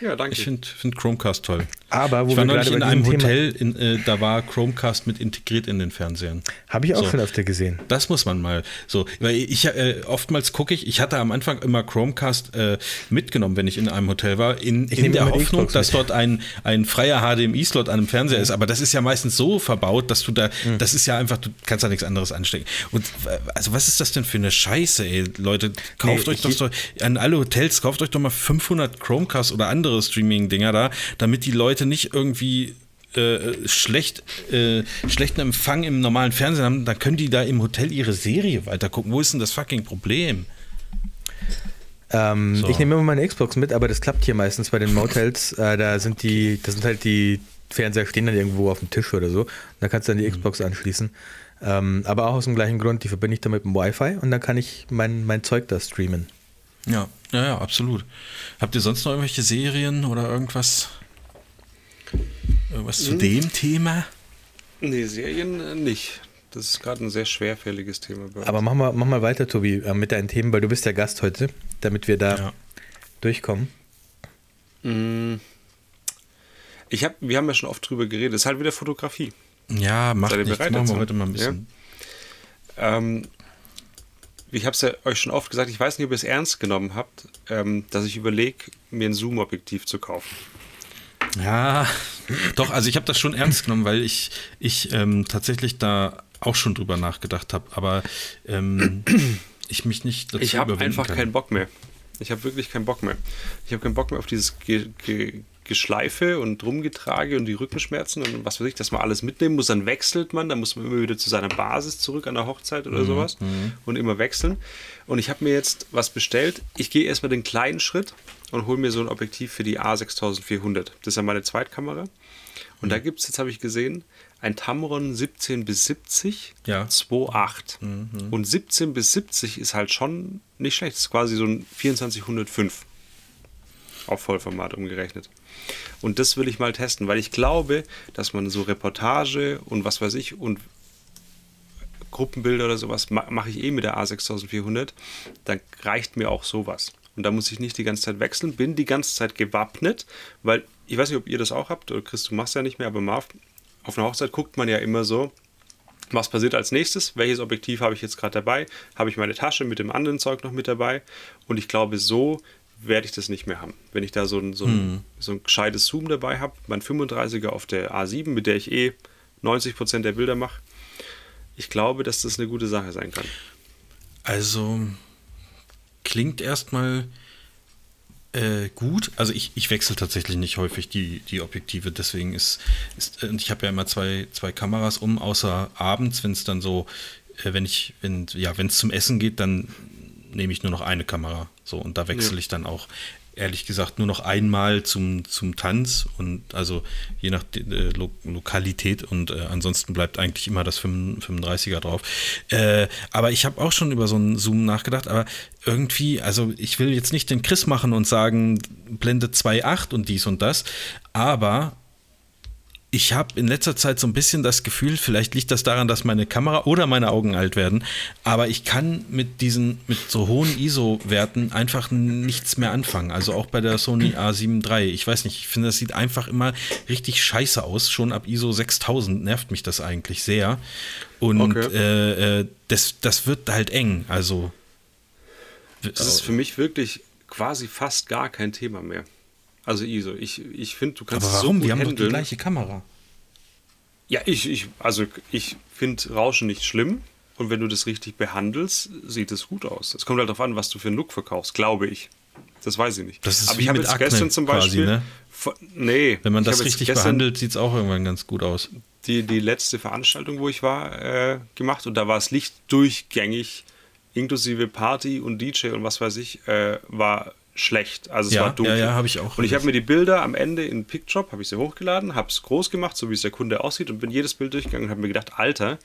Ja, danke. Ich finde find Chromecast toll. Aber wo ich war wir neulich in einem Hotel, in, äh, da war Chromecast mit integriert in den Fernsehern. Habe ich auch So. schon öfter gesehen. Das muss man mal so, weil ich äh, oftmals gucke ich, ich hatte am Anfang immer Chromecast äh, mitgenommen, wenn ich in einem Hotel war, in, in der Hoffnung, dass dort ein, ein freier HDMI-Slot an einem Fernseher ist. Aber das ist ja meistens so verbaut, dass du da, Hm. das ist ja einfach, du kannst da nichts anderes anstecken. Und äh, also was ist das denn für eine Scheiße, ey, Leute? Kauft Nee, euch doch so, an alle Hotels, kauft euch doch mal 500 Chromecast oder andere Streaming-Dinger da, damit die Leute nicht irgendwie äh, schlecht, äh, schlechten Empfang im normalen Fernsehen haben, dann können die da im Hotel ihre Serie weitergucken. Wo ist denn das fucking Problem? Ähm, So. Ich nehme immer meine Xbox mit, aber das klappt hier meistens bei den Motels. Äh, da sind die, das sind halt die Fernseher stehen dann irgendwo auf dem Tisch oder so. Da kannst du dann die Mhm. Xbox anschließen. Ähm, aber auch aus dem gleichen Grund, die verbinde ich dann mit dem Wi-Fi und dann kann ich mein, mein Zeug da streamen. Ja, ja, ja, absolut. Habt ihr sonst noch irgendwelche Serien oder irgendwas? Irgendwas zu dem Thema? nee, Serien äh, nicht. Das ist gerade ein sehr schwerfälliges Thema bei uns. Aber mach mal, mach mal weiter, Tobi, äh, mit deinen Themen, weil du bist der Gast heute, damit wir da Ja. durchkommen. Mm. Ich hab, wir haben ja schon oft drüber geredet. Es ist halt wieder Fotografie. Ja, macht ihr nichts. bereit Machen wir dazu? heute mal ein bisschen. Ähm, ich habe es ja euch schon oft gesagt, ich weiß nicht, ob ihr es ernst genommen habt, ähm, dass ich überlege, mir ein Zoom-Objektiv zu kaufen. Ja, doch, also ich habe das schon ernst genommen, weil ich, ich ähm, tatsächlich da auch schon drüber nachgedacht habe, aber ähm, ich mich nicht dazu Ich habe einfach kann. keinen Bock mehr. Ich habe wirklich keinen Bock mehr. Ich habe keinen Bock mehr auf dieses Ge Ge Geschleife und Rumgetrage und die Rückenschmerzen und was weiß ich, dass man alles mitnehmen muss. Dann wechselt man, dann muss man immer wieder zu seiner Basis zurück an der Hochzeit oder sowas und immer wechseln. Und ich habe mir jetzt was bestellt. Ich gehe erstmal den kleinen Schritt und hole mir so ein Objektiv für die A6400. Das ist ja meine Zweitkamera. Und da gibt es, jetzt habe ich gesehen, ein Tamron 17 bis 70, Ja. 2.8. Und 17 bis 70 ist halt schon nicht schlecht. Das ist quasi so ein 2405 auf Vollformat umgerechnet. Und das will ich mal testen, weil ich glaube, dass man so Reportage und was weiß ich und Gruppenbilder oder sowas ma mache ich eh mit der A6400. Dann reicht mir auch sowas. Und da muss ich nicht die ganze Zeit wechseln, bin die ganze Zeit gewappnet, weil ich weiß nicht, ob ihr das auch habt, oder Chris, du machst ja nicht mehr, aber Marv, auf einer Hochzeit guckt man ja immer so, was passiert als nächstes, welches Objektiv habe ich jetzt gerade dabei, habe ich meine Tasche mit dem anderen Zeug noch mit dabei? Und ich glaube, so werde ich das nicht mehr haben. Wenn ich da so ein, so ein, so ein gescheites Zoom dabei habe, mein 35er auf der A7, mit der ich eh 90% der Bilder mache, ich glaube, dass das eine gute Sache sein kann. Also klingt erstmal äh, gut. Also ich, ich wechsle tatsächlich nicht häufig die, die Objektive, deswegen ist, ist und ich habe ja immer zwei, zwei Kameras um, außer abends, wenn es dann so, äh, wenn ich, wenn, ja, wenn es zum Essen geht, dann nehme ich nur noch eine Kamera. So, und da wechsle Ja. ich dann auch ehrlich gesagt nur noch einmal zum, zum Tanz und also je nach äh, Lo Lokalität und äh, ansonsten bleibt eigentlich immer das 35er drauf. Äh, aber ich habe auch schon über so einen Zoom nachgedacht, aber irgendwie, also ich will jetzt nicht den Chris machen und sagen, Blende 2.8 und dies und das, aber ich habe in letzter Zeit so ein bisschen das Gefühl, vielleicht liegt das daran, dass meine Kamera oder meine Augen alt werden, aber ich kann mit diesen, mit so hohen ISO-Werten einfach nichts mehr anfangen. Also auch bei der Sony A7 III. Ich weiß nicht, ich finde, das sieht einfach immer richtig scheiße aus. Schon ab ISO 6000 nervt mich das eigentlich sehr. Und okay. äh, äh, das, das wird halt eng. Also. Das ist für mich wirklich quasi fast gar kein Thema mehr. Also ISO. Ich, ich finde, du kannst Aber warum? so Wir haben handeln. doch die gleiche Kamera. Ja, ich, ich also ich finde Rauschen nicht schlimm. Und wenn du das richtig behandelst, sieht es gut aus. Es kommt halt darauf an, was du für einen Look verkaufst, glaube ich. Das weiß ich nicht. Das ist Aber ich habe jetzt Akne gestern zum Beispiel. Quasi, ne? Von, nee. Wenn man das richtig behandelt, sieht es auch irgendwann ganz gut aus. Die, die letzte Veranstaltung, wo ich war, äh, gemacht und da war das Licht durchgängig, inklusive Party und DJ und was weiß ich, äh, war schlecht. Also es ja, war dunkel. Ja, ja, habe ich auch. Und ich habe mir die Bilder am Ende in PicJob, habe ich sie hochgeladen, habe es groß gemacht, so wie es der Kunde aussieht und bin jedes Bild durchgegangen und habe mir gedacht, Alter,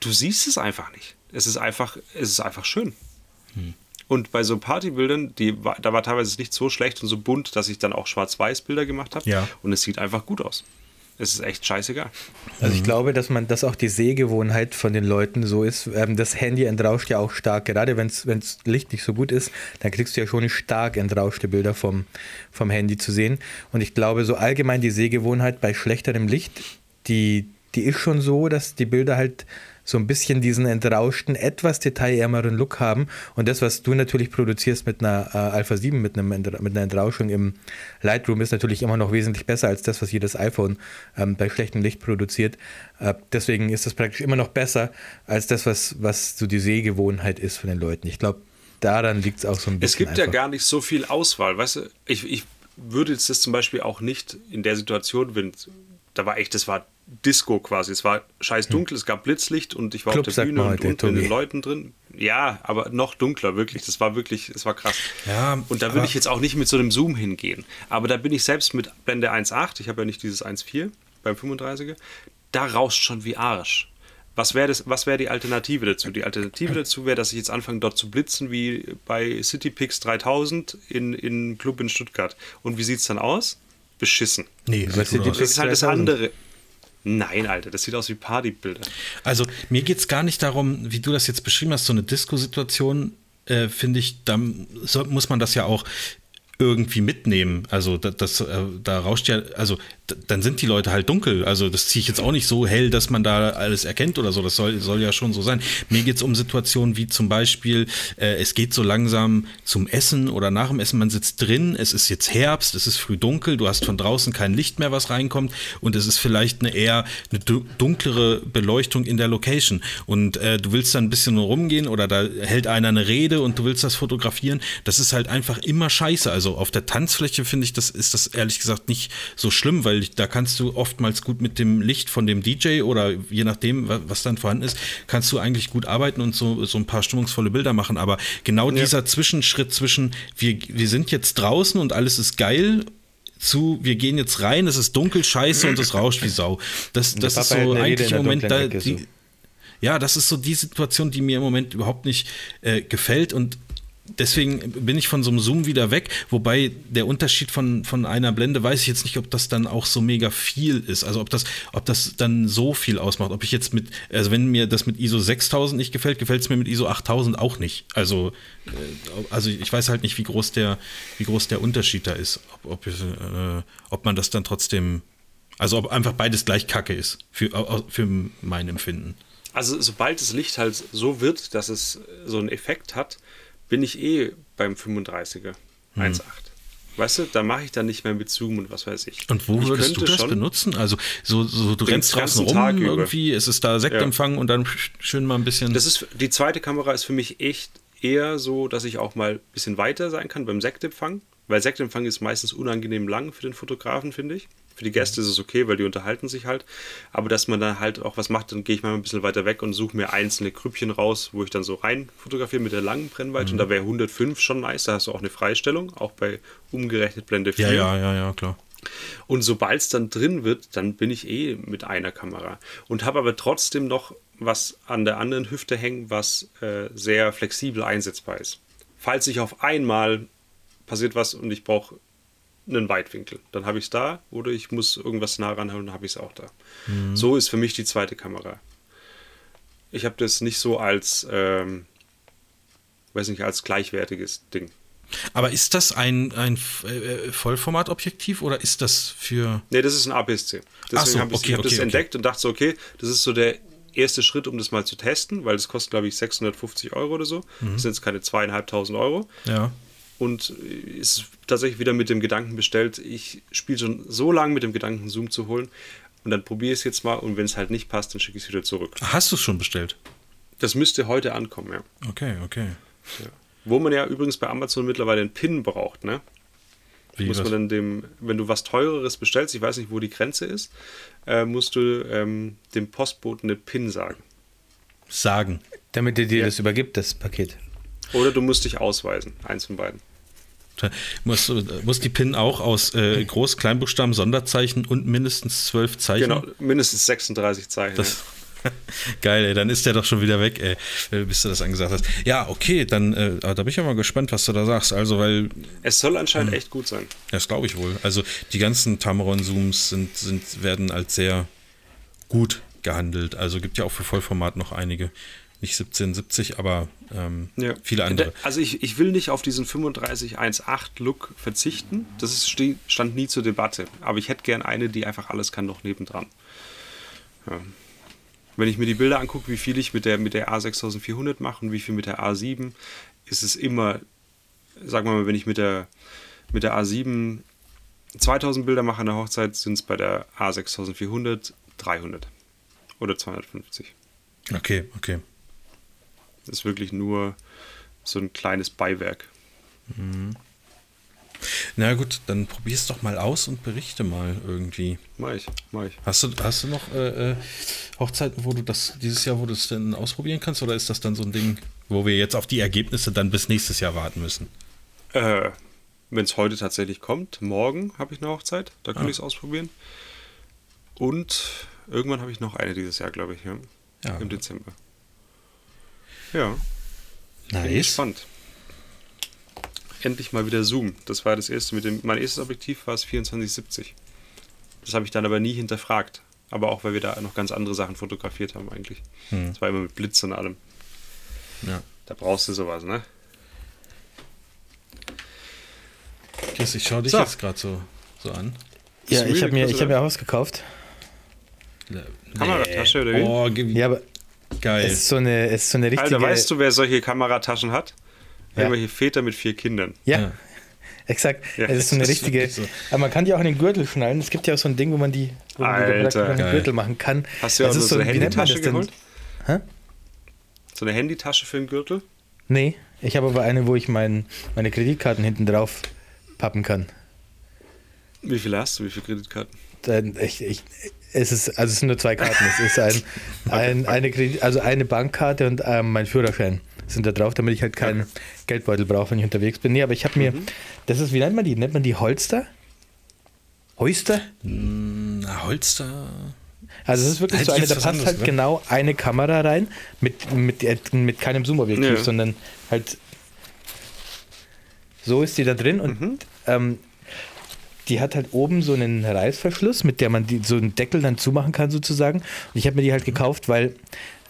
du siehst es einfach nicht. Es ist einfach, es ist einfach schön. Hm. Und bei so Partybildern, die, da war teilweise nicht so schlecht und so bunt, dass ich dann auch Schwarz-Weiß-Bilder gemacht habe. Ja. Und es sieht einfach gut aus es ist echt scheißegal. Also ich mhm. glaube, dass man, dass auch die Sehgewohnheit von den Leuten so ist. Ähm, das Handy entrauscht ja auch stark. Gerade wenn es Licht nicht so gut ist, dann kriegst du ja schon stark entrauschte Bilder vom, vom Handy zu sehen. Und ich glaube, so allgemein die Sehgewohnheit bei schlechterem Licht, die, die ist schon so, dass die Bilder halt so ein bisschen diesen entrauschten, etwas detailärmeren Look haben. Und das, was du natürlich produzierst mit einer äh, Alpha 7, mit, einem, mit einer Entrauschung im Lightroom, ist natürlich immer noch wesentlich besser als das, was jedes iPhone ähm, bei schlechtem Licht produziert. Äh, deswegen ist das praktisch immer noch besser als das, was, was so die Sehgewohnheit ist von den Leuten. Ich glaube, daran liegt es auch so ein bisschen. Es gibt einfach. ja gar nicht so viel Auswahl. Weißt du, ich, ich würde jetzt das zum Beispiel auch nicht in der Situation, wenn da war echt, das war Disco quasi. Es war scheiß dunkel, hm. es gab Blitzlicht und ich war Club, auf der Bühne und unten mit den Leuten drin. Ja, aber noch dunkler, wirklich. Das war wirklich, es war krass. Ja, und da würde ich jetzt auch nicht mit so einem Zoom hingehen. Aber da bin ich selbst mit Blende 1.8, ich habe ja nicht dieses 1.4 beim 35er, da rauscht schon wie Arsch. Was wäre wär die Alternative dazu? Die Alternative dazu wäre, dass ich jetzt anfange, dort zu blitzen, wie bei CityPix 3000 in, in Club in Stuttgart. Und wie sieht es dann aus? Beschissen. Nee, das ist halt das andere. Nein, Alter, das sieht aus wie Partybilder. Also mir geht es gar nicht darum, wie du das jetzt beschrieben hast, so eine Disco-Situation, äh, finde ich, da so, muss man das ja auch irgendwie mitnehmen. Also das, das äh, da rauscht ja, also dann sind die Leute halt dunkel. Also das ziehe ich jetzt auch nicht so hell, dass man da alles erkennt oder so. Das soll, soll ja schon so sein. Mir geht es um Situationen wie zum Beispiel, äh, es geht so langsam zum Essen oder nach dem Essen, man sitzt drin, es ist jetzt Herbst, es ist früh dunkel, du hast von draußen kein Licht mehr, was reinkommt und es ist vielleicht eine eher eine dunklere Beleuchtung in der Location und äh, du willst dann ein bisschen rumgehen oder da hält einer eine Rede und du willst das fotografieren. Das ist halt einfach immer scheiße. Also auf der Tanzfläche finde ich, das ist das ehrlich gesagt nicht so schlimm, weil weil da kannst du oftmals gut mit dem Licht von dem DJ oder je nachdem, was dann vorhanden ist, kannst du eigentlich gut arbeiten und so, so ein paar stimmungsvolle Bilder machen. Aber genau ja. dieser Zwischenschritt zwischen, wir, wir sind jetzt draußen und alles ist geil zu, wir gehen jetzt rein, es ist dunkel, scheiße und es rauscht wie Sau. Das, das ist so eigentlich im Moment da, die, ja, das ist so die Situation, die mir im Moment überhaupt nicht äh, gefällt und deswegen bin ich von so einem Zoom wieder weg, wobei der Unterschied von, von einer Blende weiß ich jetzt nicht, ob das dann auch so mega viel ist. Also ob das, ob das dann so viel ausmacht. Ob ich jetzt mit, also wenn mir das mit ISO 6000 nicht gefällt, gefällt es mir mit ISO 8000 auch nicht. Also, äh, also ich weiß halt nicht, wie groß der, wie groß der Unterschied da ist. Ob, ob, äh, ob man das dann trotzdem, also ob einfach beides gleich kacke ist, für, für mein Empfinden. Also sobald das Licht halt so wird, dass es so einen Effekt hat, bin ich eh beim 35er hm. 1.8. Weißt du, da mache ich dann nicht mehr mit Zoom und was weiß ich. Und wo ich würdest du das benutzen? Also so, so du rennst draußen rum Tag irgendwie, über. es ist da Sektempfang ja. und dann schön mal ein bisschen. Das ist die zweite Kamera ist für mich echt eher so, dass ich auch mal ein bisschen weiter sein kann beim Sektempfang, weil Sektempfang ist meistens unangenehm lang für den Fotografen, finde ich. Für die Gäste ist es okay, weil die unterhalten sich halt. Aber dass man dann halt auch was macht, dann gehe ich mal ein bisschen weiter weg und suche mir einzelne Krüppchen raus, wo ich dann so rein fotografiere mit der langen Brennweite. Mhm. Und da wäre 105 schon nice. Da hast du auch eine Freistellung, auch bei umgerechnet Blende 4. Ja, ja, ja, ja, klar. Und sobald es dann drin wird, dann bin ich eh mit einer Kamera. Und habe aber trotzdem noch was an der anderen Hüfte hängen, was äh, sehr flexibel einsetzbar ist. Falls sich auf einmal passiert was und ich brauche einen Weitwinkel. Dann habe ich es da oder ich muss irgendwas nah ranhalten, dann habe ich es auch da. So ist für mich die zweite Kamera. Ich habe das nicht so als, ähm, weiß nicht, als gleichwertiges Ding. Aber ist das ein, ein äh, Vollformatobjektiv oder ist das für. Nee, das ist ein APS-C. Deswegen so, habe ich, okay, hab das okay, okay. entdeckt und dachte so, okay, das ist so der erste Schritt, um das mal zu testen, weil das kostet, glaube ich, 650 Euro oder so. Das sind jetzt keine zweieinhalbtausend Euro. Ja. Und ist tatsächlich wieder mit dem Gedanken bestellt, ich spiele schon so lange mit dem Gedanken, Zoom zu holen. Und dann probiere ich es jetzt mal und wenn es halt nicht passt, dann schicke ich es wieder zurück. Hast du es schon bestellt? Das müsste heute ankommen, ja. Okay, okay. Wo man ja übrigens bei Amazon mittlerweile einen PIN braucht, ne? Wie, muss was? man dann dem, wenn du was teureres bestellst, ich weiß nicht, wo die Grenze ist, äh, musst du ähm, dem Postboten eine PIN sagen. sagen. Damit er dir Ja. das übergibt, das Paket. Oder du musst dich ausweisen, eins von beiden. Muss, muss die PIN auch aus äh, Groß-, Kleinbuchstaben, Sonderzeichen und mindestens zwölf Zeichen? Genau, mindestens 36 Zeichen. Das, geil, ey, dann ist der doch schon wieder weg, ey, äh, bis du das angesagt hast. Ja, okay, dann äh, da bin ich ja mal gespannt, was du da sagst. Also, weil. Es soll anscheinend Hm. echt gut sein. das glaube ich wohl. Also, die ganzen Tamron-Zooms sind, sind, werden als sehr gut gehandelt. Also, gibt ja auch für Vollformat noch einige. Nicht 1770, aber ähm, Ja. viele andere. Also ich, ich will nicht auf diesen 3518 Look verzichten. Das ist, stand nie zur Debatte. Aber ich hätte gern eine, die einfach alles kann, noch nebendran. Ja. Wenn ich mir die Bilder angucke, wie viel ich mit der, mit der A6400 mache und wie viel mit der A7, ist es immer, sagen wir mal, wenn ich mit der, mit der A7 2000 Bilder mache an der Hochzeit, sind es bei der A6400 300 oder 250. Okay, okay. Ist wirklich nur so ein kleines Beiwerk. Na gut, dann probier's doch mal aus und berichte mal irgendwie. Mach ich, mach ich. Hast du, hast du noch äh, äh, Hochzeiten, wo du das dieses Jahr, wo du es denn ausprobieren kannst, oder ist das dann so ein Ding, wo wir jetzt auf die Ergebnisse dann bis nächstes Jahr warten müssen? Äh, Wenn es heute tatsächlich kommt, morgen habe ich eine Hochzeit, da kann Ah. ich es ausprobieren. Und irgendwann habe ich noch eine dieses Jahr, glaube ich, ja. Ja. Im Dezember. Ja, bin Nice. gespannt. Endlich mal wieder Zoom. Das war das erste mit dem. Mein erstes Objektiv war es 2470. Das habe ich dann aber nie hinterfragt. Aber auch, weil wir da noch ganz andere Sachen fotografiert haben, eigentlich. Hm. Das war immer mit Blitz und allem. Ja. Da brauchst du sowas, ne? Chris, ich schaue dich So. jetzt gerade so, so an. Ja, ich habe mir, ich hab oder? mir auch was gekauft. Kameratasche oder wie? Oh, Ja, aber geil. es ist so eine, es ist so eine richtige. Alter, weißt du, wer solche Kamerataschen hat? Ja. Irgendwelche Väter mit vier Kindern. Ja, Ja. exakt. Ja, es ist so eine wirklich so. Aber man kann die auch in den Gürtel schnallen. Es gibt ja auch so ein Ding, wo man die, wo man die in den. Gürtel machen kann. Hast du ja auch ist so eine Handytasche geholt? Hä? So eine Handytasche für den Gürtel? Nee, ich habe aber eine, wo ich mein, meine Kreditkarten hinten drauf pappen kann. Wie viele hast du? Wie viele Kreditkarten? Dann, ich, ich, es ist, also es sind nur zwei Karten. Es ist ein, ein, eine Kredit, also eine Bankkarte und ähm, mein Führerschein sind da drauf, damit ich halt keinen Geldbeutel brauche, wenn ich unterwegs bin. Nee, aber ich habe mir, das ist, wie nennt man die? Nennt man die Holster? Holster? Na, Holster. Also es ist wirklich Hätte so eine, da passt anderes halt gesagt. genau eine Kamera rein, mit, mit, äh, mit keinem Zoom-Objektiv, Ja. sondern halt so ist die da drin und Mhm. ähm, die hat halt oben so einen Reißverschluss, mit der man die, so einen Deckel dann zumachen kann sozusagen. Und ich habe mir die halt gekauft, weil,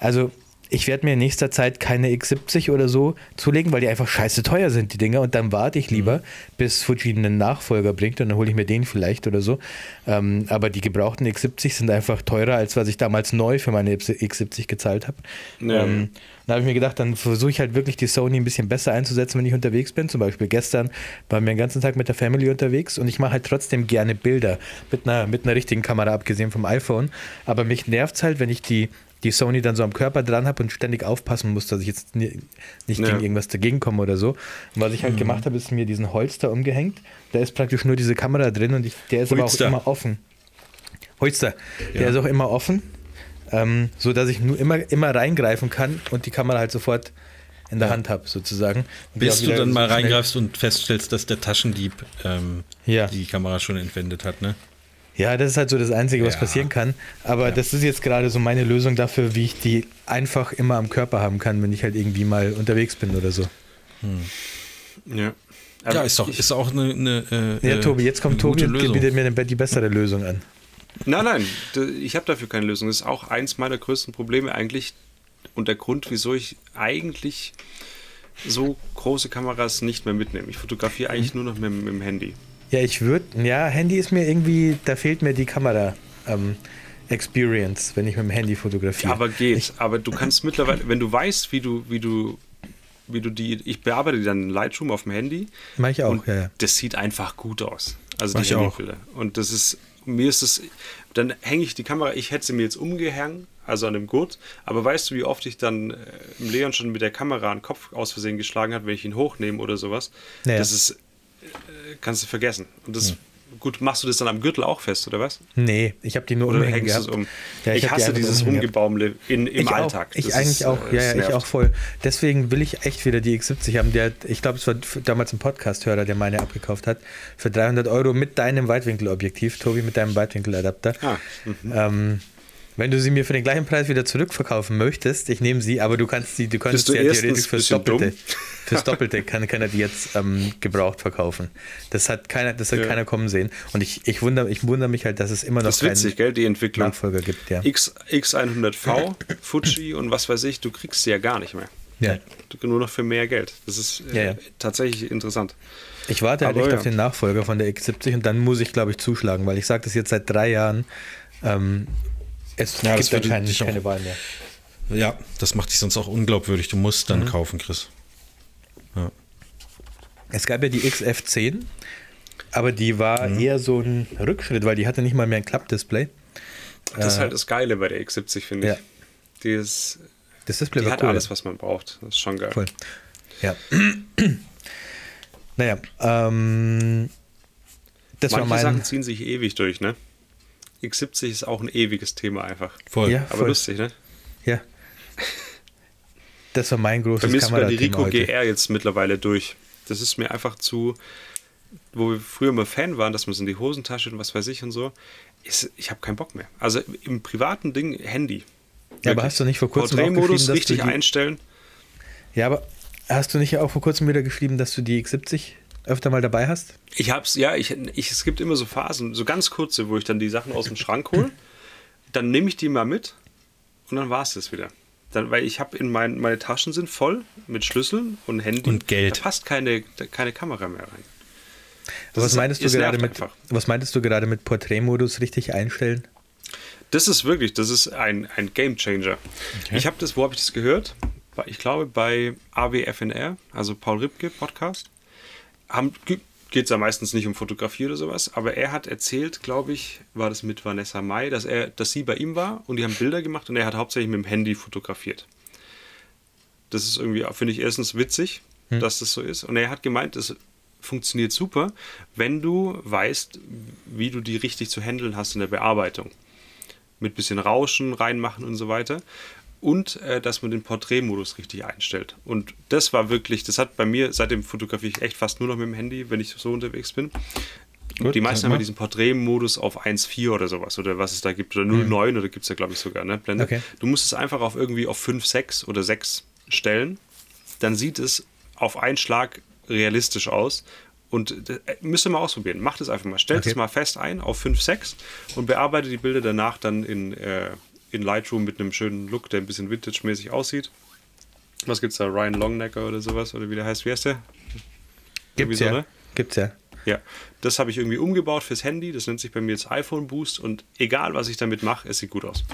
also ich werde mir in nächster Zeit keine X70 oder so zulegen, weil die einfach scheiße teuer sind, die Dinger. Und dann warte ich lieber, bis Fuji einen Nachfolger bringt und dann hole ich mir den vielleicht oder so. Ähm, aber die gebrauchten X70 sind einfach teurer, als was ich damals neu für meine X70 gezahlt habe. Ja. Ähm, da habe ich mir gedacht, dann versuche ich halt wirklich die Sony ein bisschen besser einzusetzen, wenn ich unterwegs bin. Zum Beispiel gestern waren wir den ganzen Tag mit der Family unterwegs und ich mache halt trotzdem gerne Bilder mit einer, mit einer richtigen Kamera, abgesehen vom iPhone. Aber mich nervt es halt, wenn ich die, die Sony dann so am Körper dran habe und ständig aufpassen muss, dass ich jetzt ni- nicht Ja. gegen irgendwas dagegen komme oder so. Und was ich halt gemacht habe, ist mir diesen Holster umgehängt. Da ist praktisch nur diese Kamera drin und ich, der ist Holster. aber auch immer offen. Holster. Der Ja. ist auch immer offen, ähm, so dass ich nur immer, immer reingreifen kann und die Kamera halt sofort in der Hand habe, sozusagen. Und Bis du dann so mal reingreifst und feststellst, dass der Taschendieb ähm, Ja. die Kamera schon entwendet hat, ne? Ja, das ist halt so das Einzige, was Ja. passieren kann. Aber das ist jetzt gerade so meine Lösung dafür, wie ich die einfach immer am Körper haben kann, wenn ich halt irgendwie mal unterwegs bin oder so. Ja. Ja, Aber ist doch ist auch eine. eine äh, Ja, Tobi, jetzt kommt Tobi und bietet mir die bessere Lösung an. Nein, nein, ich habe dafür keine Lösung. Das ist auch eins meiner größten Probleme eigentlich und der Grund, wieso ich eigentlich so große Kameras nicht mehr mitnehme. Ich fotografiere eigentlich nur noch mit, mit dem Handy. Ja, ich würde, ja, Handy ist mir irgendwie, da fehlt mir die Kamera. Ähm, Experience, wenn ich mit dem Handy fotografiere. Aber geht. aber du kannst mittlerweile, wenn du weißt, wie du, wie du, wie du die, ich bearbeite die dann in Lightroom auf dem Handy. Mach ich auch, ja, ja. Das sieht einfach gut aus. Also Mach die ich auch. Handybilder. Und das ist, mir ist es, dann hänge ich die Kamera, ich hätte sie mir jetzt umgehängt, also an dem Gurt, aber weißt du, wie oft ich dann äh, im Leon schon mit der Kamera einen Kopf aus Versehen geschlagen hat, wenn ich ihn hochnehme oder sowas? Naja. Das ist, äh, kannst du vergessen. Und das, gut, machst du das dann am Gürtel auch fest, oder was? Nee, ich habe die nur Oder umhängen hängst es um? Ja, ich die hasse einfach dieses. Rumgebaumle in, im ich Alltag. Auch. Ich Das eigentlich ist, auch, äh, ja, ja, ich auch voll. Deswegen will ich echt wieder die X70 haben. Der, ich glaube, es war damals ein Podcast-Hörer, der meine abgekauft hat. Für 300 Euro mit deinem Weitwinkelobjektiv, Tobi, mit deinem Weitwinkeladapter. Ah, Ähm, wenn du sie mir für den gleichen Preis wieder zurückverkaufen möchtest, ich nehme sie, aber du kannst sie, du könntest du sie ja theoretisch fürs Doppelte, fürs Doppelte kann, kann er die jetzt ähm, gebraucht verkaufen. Das hat keiner, das hat Ja. keiner kommen sehen. Und ich, ich wundere, ich wundere mich halt, dass es immer noch Das ist witzig, gell, die Entwicklung. Nachfolger gibt, ja. X, X100V, Fuji und was weiß ich, du kriegst sie ja gar nicht mehr. ja. Nur noch für mehr Geld. Das ist äh, Ja, ja. tatsächlich interessant. Ich warte halt echt auf den Nachfolger von der X70 und dann muss ich, glaube ich, zuschlagen, weil ich sage das jetzt seit drei Jahren. Ähm, es Ja, das gibt auch- keine Wahl mehr. Ja, das macht dich sonst auch unglaubwürdig. Du musst Mhm. dann kaufen, Chris. Ja. Es gab ja die XF10, aber die war Mhm. eher so ein Rückschritt, weil die hatte nicht mal mehr ein Klappdisplay. Das ist halt das Geile bei der X70, finde ich. Ja. Die, ist, Das Display die war hat cool. alles, was man braucht. Das ist schon geil. Voll. Ja. naja, ähm, das Manche war Sachen mein. ziehen sich ewig durch, ne? X70 ist auch ein ewiges Thema einfach. Voll. Ja, Aber voll. lustig, ne? Ja. Das war mein großes ist sogar die Kamerathema Rico heute. GR jetzt mittlerweile durch. Das ist mir einfach zu, wo wir früher mal Fan waren, dass man es in die Hosentasche und was weiß ich und so. Ist, ich habe keinen Bock mehr. Also im privaten Ding Handy. Ja, aber hast du nicht vor kurzem auch Porträtmodus geschrieben, dass richtig du die- einstellen? Ja, aber hast du nicht auch vor kurzem wieder geschrieben, dass du die X70 öfter mal dabei hast? Ich hab's, ja, ich, ich, es gibt immer so Phasen, so ganz kurze, wo ich dann die Sachen aus dem Schrank hole. Dann nehme ich die mal mit und dann war es das wieder. Dann, weil ich habe in mein, meine Taschen sind voll mit Schlüsseln und Handy. Und Geld. Da passt keine, keine Kamera mehr rein. Das was ist- meintest du gerade mit einfach. was meintest du gerade mit Porträtmodus richtig einstellen? Das ist wirklich, das ist ein, ein Game Changer. Ich habe das, wo habe ich das gehört? Ich glaube bei AWFNR, also Paul Ripke Podcast. Geht es ja meistens nicht um Fotografie oder sowas, aber er hat erzählt, glaube ich, war das mit Vanessa Mai, dass er, dass sie bei ihm war und die haben Bilder gemacht und er hat hauptsächlich mit dem Handy fotografiert. Das ist irgendwie, finde ich, erstens witzig, dass das so ist. Und er hat gemeint, es funktioniert super, wenn du weißt, wie du die richtig zu handeln hast in der Bearbeitung mit bisschen Rauschen reinmachen und so weiter. Und äh, dass man den Porträtmodus richtig einstellt. Und das war wirklich, das hat bei mir, seitdem fotografiere ich echt fast nur noch mit dem Handy, wenn ich so unterwegs bin. Gut, die meisten haben ja diesen Porträtmodus auf 1.4 oder sowas, oder was es da gibt, oder 0.9 oder gibt es ja, glaube ich, sogar, ne? Blende. Okay. Du musst es einfach auf irgendwie auf 5, 6 oder 6 stellen. Dann sieht es auf einen Schlag realistisch aus. Und äh, müsst ihr mal ausprobieren. Macht es einfach mal. Stellt Okay. es mal fest ein auf 5, 6 und bearbeitet die Bilder danach dann in, äh, in Lightroom mit einem schönen Look, der ein bisschen vintage-mäßig aussieht. Was gibt's da? Ryan Longnecker oder sowas? Oder wie der heißt? Wie heißt der? Gibt's so, ja. ne? Gibt's ja. Ja, das habe ich irgendwie umgebaut fürs Handy. Das nennt sich bei mir jetzt iPhone Boost und egal was ich damit mache, es sieht gut aus.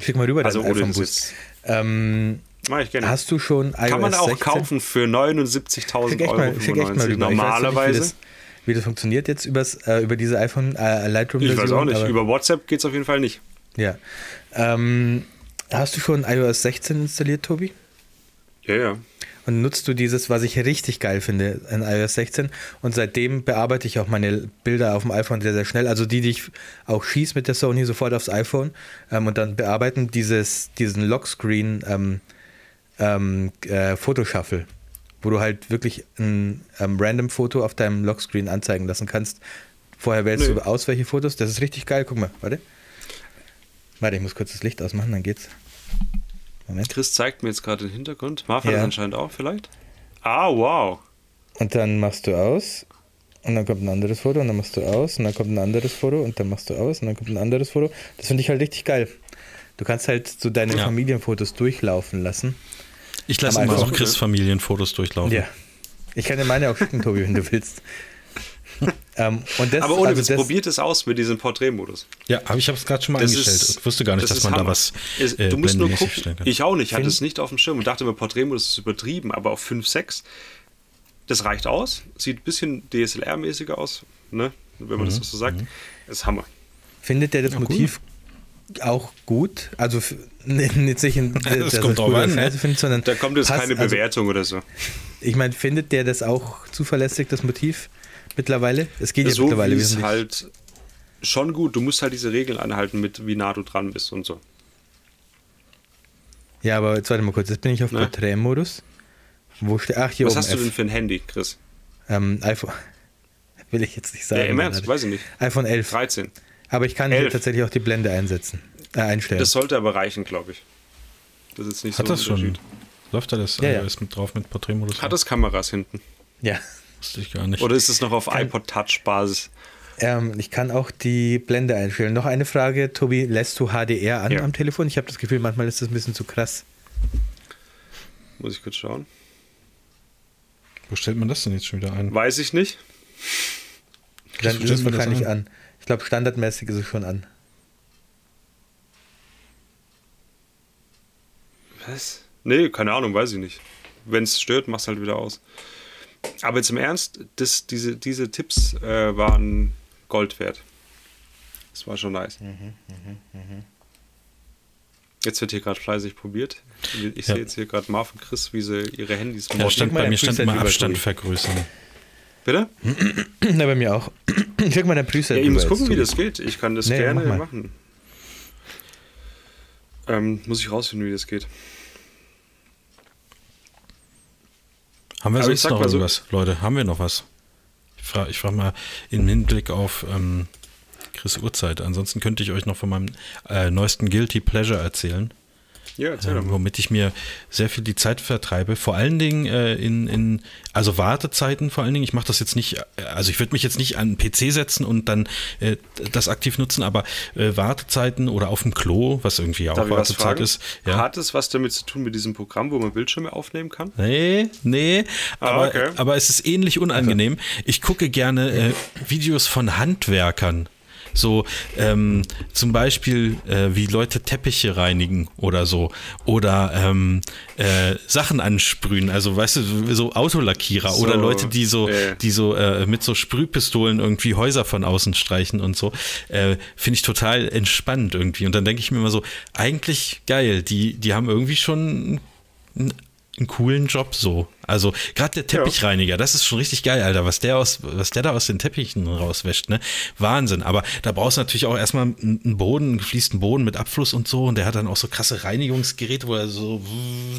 Schick mal rüber Also iPhone Boost. Ähm, Mach ich gerne. hast du schon iOS Kann man auch 16? kaufen für 79.000 Schick echt Euro. mal, schick echt mal 95. rüber. Ich noch nicht, Normalerweise. wie das, wie das funktioniert jetzt übers, äh, über diese iPhone äh, Lightroom Ich weiß auch nicht. Über WhatsApp geht es auf jeden Fall nicht. Ja. Ähm, hast du schon iOS 16 installiert, Tobi? Ja, ja. Und nutzt du dieses, was ich richtig geil finde, in iOS 16? Und seitdem bearbeite ich auch meine Bilder auf dem iPhone sehr, sehr schnell. Also die, die ich auch schieße mit der Sony sofort aufs iPhone ähm, und dann bearbeiten dieses, diesen Lockscreen ähm, ähm, äh, Photoshuffle, wo du halt wirklich ein ähm, random Foto auf deinem Lockscreen anzeigen lassen kannst. Vorher wählst Nö. du aus, welche Fotos. Das ist richtig geil. Guck mal, warte. Warte, ich muss kurz das Licht ausmachen, dann geht's. Moment. Chris zeigt mir jetzt gerade den Hintergrund. Marvin Ja. anscheinend auch vielleicht. Ah, wow. und dann machst du aus und dann kommt ein anderes Foto und dann machst du aus und dann kommt ein anderes Foto und dann machst du aus und dann kommt ein anderes Foto. Das finde ich halt richtig geil. Du kannst halt so deine Ja. Familienfotos durchlaufen lassen. Ich lasse immer auch so, Chris? Familienfotos durchlaufen. Ja. Ich kann dir meine auch schicken, Tobi, wenn du willst. ähm, und das, Aber ohne also Witz, das, probiert es aus mit diesem Porträtmodus. Ja, aber ich habe es gerade schon mal Das eingestellt. ist- ich wusste gar nicht, das dass man da Hammer. was Es- äh, Du musst nur gucken. Ich auch nicht, hatte Find- es nicht auf dem Schirm und dachte immer, Porträtmodus ist übertrieben, aber auf 5, 6, das reicht aus. Sieht ein bisschen DSLR-mäßiger aus, ne? wenn man Mhm. das so sagt. Ist Hammer. findet der das Motiv auch gut? Also nicht nicht sich in, dass er kommt es drauf gut an, ne? scheiße findet, sondern Da kommt jetzt passt- keine also, Bewertung oder so. Ich meine, findet der das auch zuverlässig, das Motiv mittlerweile? Es geht ja so mittlerweile wie es wesentlich. halt schon gut. Du musst halt diese Regeln anhalten, mit wie nah du dran bist und so. Ja, aber jetzt warte mal kurz, jetzt bin ich auf Ne? Porträtmodus. Wo steht. Ach, hier Was oben. hast du F. denn für ein Handy, Chris? Ähm, iPhone. Will ich jetzt nicht sagen. Ja, im Ernst, gerade. weiß ich nicht. iPhone 11. 13. Aber ich kann hier tatsächlich auch die Blende einsetzen. Äh, einstellen. Das sollte aber reichen, glaube ich. Das ist jetzt nicht Hat so das schon? Läuft da das Ja, ja. mit drauf mit Porträtmodus? Hat das Kameras hinten? ja. Wusste ich gar nicht. Oder ist es noch auf Kann- iPod Touch Basis? Ähm, ich kann auch die Blende einstellen. Noch eine Frage, Tobi, lässt du HDR an Ja. am Telefon? Ich habe das Gefühl, manchmal ist das ein bisschen zu krass. Muss ich kurz schauen. Wo stellt man das denn jetzt schon wieder ein? Weiß ich nicht. Dann ist es stellt man das wahrscheinlich an? an. Ich glaube, standardmäßig ist es schon an. Was? Nee, keine Ahnung, weiß ich nicht. Wenn es stört, mach's halt wieder aus. Aber jetzt im Ernst, das, diese, diese Tipps äh, waren Gold wert. Das war schon nice. Mhm, Jetzt wird hier gerade fleißig probiert. Ich Ja. sehe jetzt hier gerade Marv und Chris, wie sie ihre Handys Ja, stand, mal bei mir stand immer Abstand vergrößern. Bitte? Na, bei mir auch. Ich krieg mal dein Preset. Ja, ich muss gucken, wie das geht. Ich kann das Nee, gerne mach mal. machen. Ähm, muss ich rausfinden, wie das geht. Haben wir Aber sonst noch mal so- irgendwas? Leute, haben wir noch was? Ich frage ich frag mal im Hinblick auf ähm, Chris Uhrzeit. Ansonsten könnte ich euch noch von meinem äh, neuesten Guilty Pleasure erzählen. Ja, äh, mal. womit ich mir sehr viel die Zeit vertreibe. Vor allen Dingen äh, in, in, also Wartezeiten vor allen Dingen. Ich mache das jetzt nicht, äh, also ich würde mich jetzt nicht an den PC setzen und dann äh, das aktiv nutzen, aber äh, Wartezeiten oder auf dem Klo, was irgendwie auch Darf was Wartezeit ist. Ja. Hat es was damit zu tun mit diesem Programm, wo man Bildschirme aufnehmen kann? Nee, nee, Ah, aber, okay. aber es ist ähnlich unangenehm. Ich gucke gerne äh, Videos von Handwerkern. So ähm, zum Beispiel, äh, wie Leute Teppiche reinigen oder so. Oder ähm, äh, Sachen ansprühen. Also weißt du, so Autolackierer So, oder Leute, die so, äh. die so äh, mit so Sprühpistolen irgendwie Häuser von außen streichen und so. Äh, Finde ich total entspannt irgendwie. Und dann denke ich mir immer so, eigentlich geil. Die, die haben irgendwie schon einen, einen coolen Job so. Also gerade der Teppichreiniger, das ist schon richtig geil, Alter, was der aus, was der da aus den Teppichen rauswäscht, ne? Wahnsinn. Aber da brauchst du natürlich auch erstmal einen Boden, einen gefließten Boden mit Abfluss und so. Und der hat dann auch so krasse Reinigungsgeräte, wo er so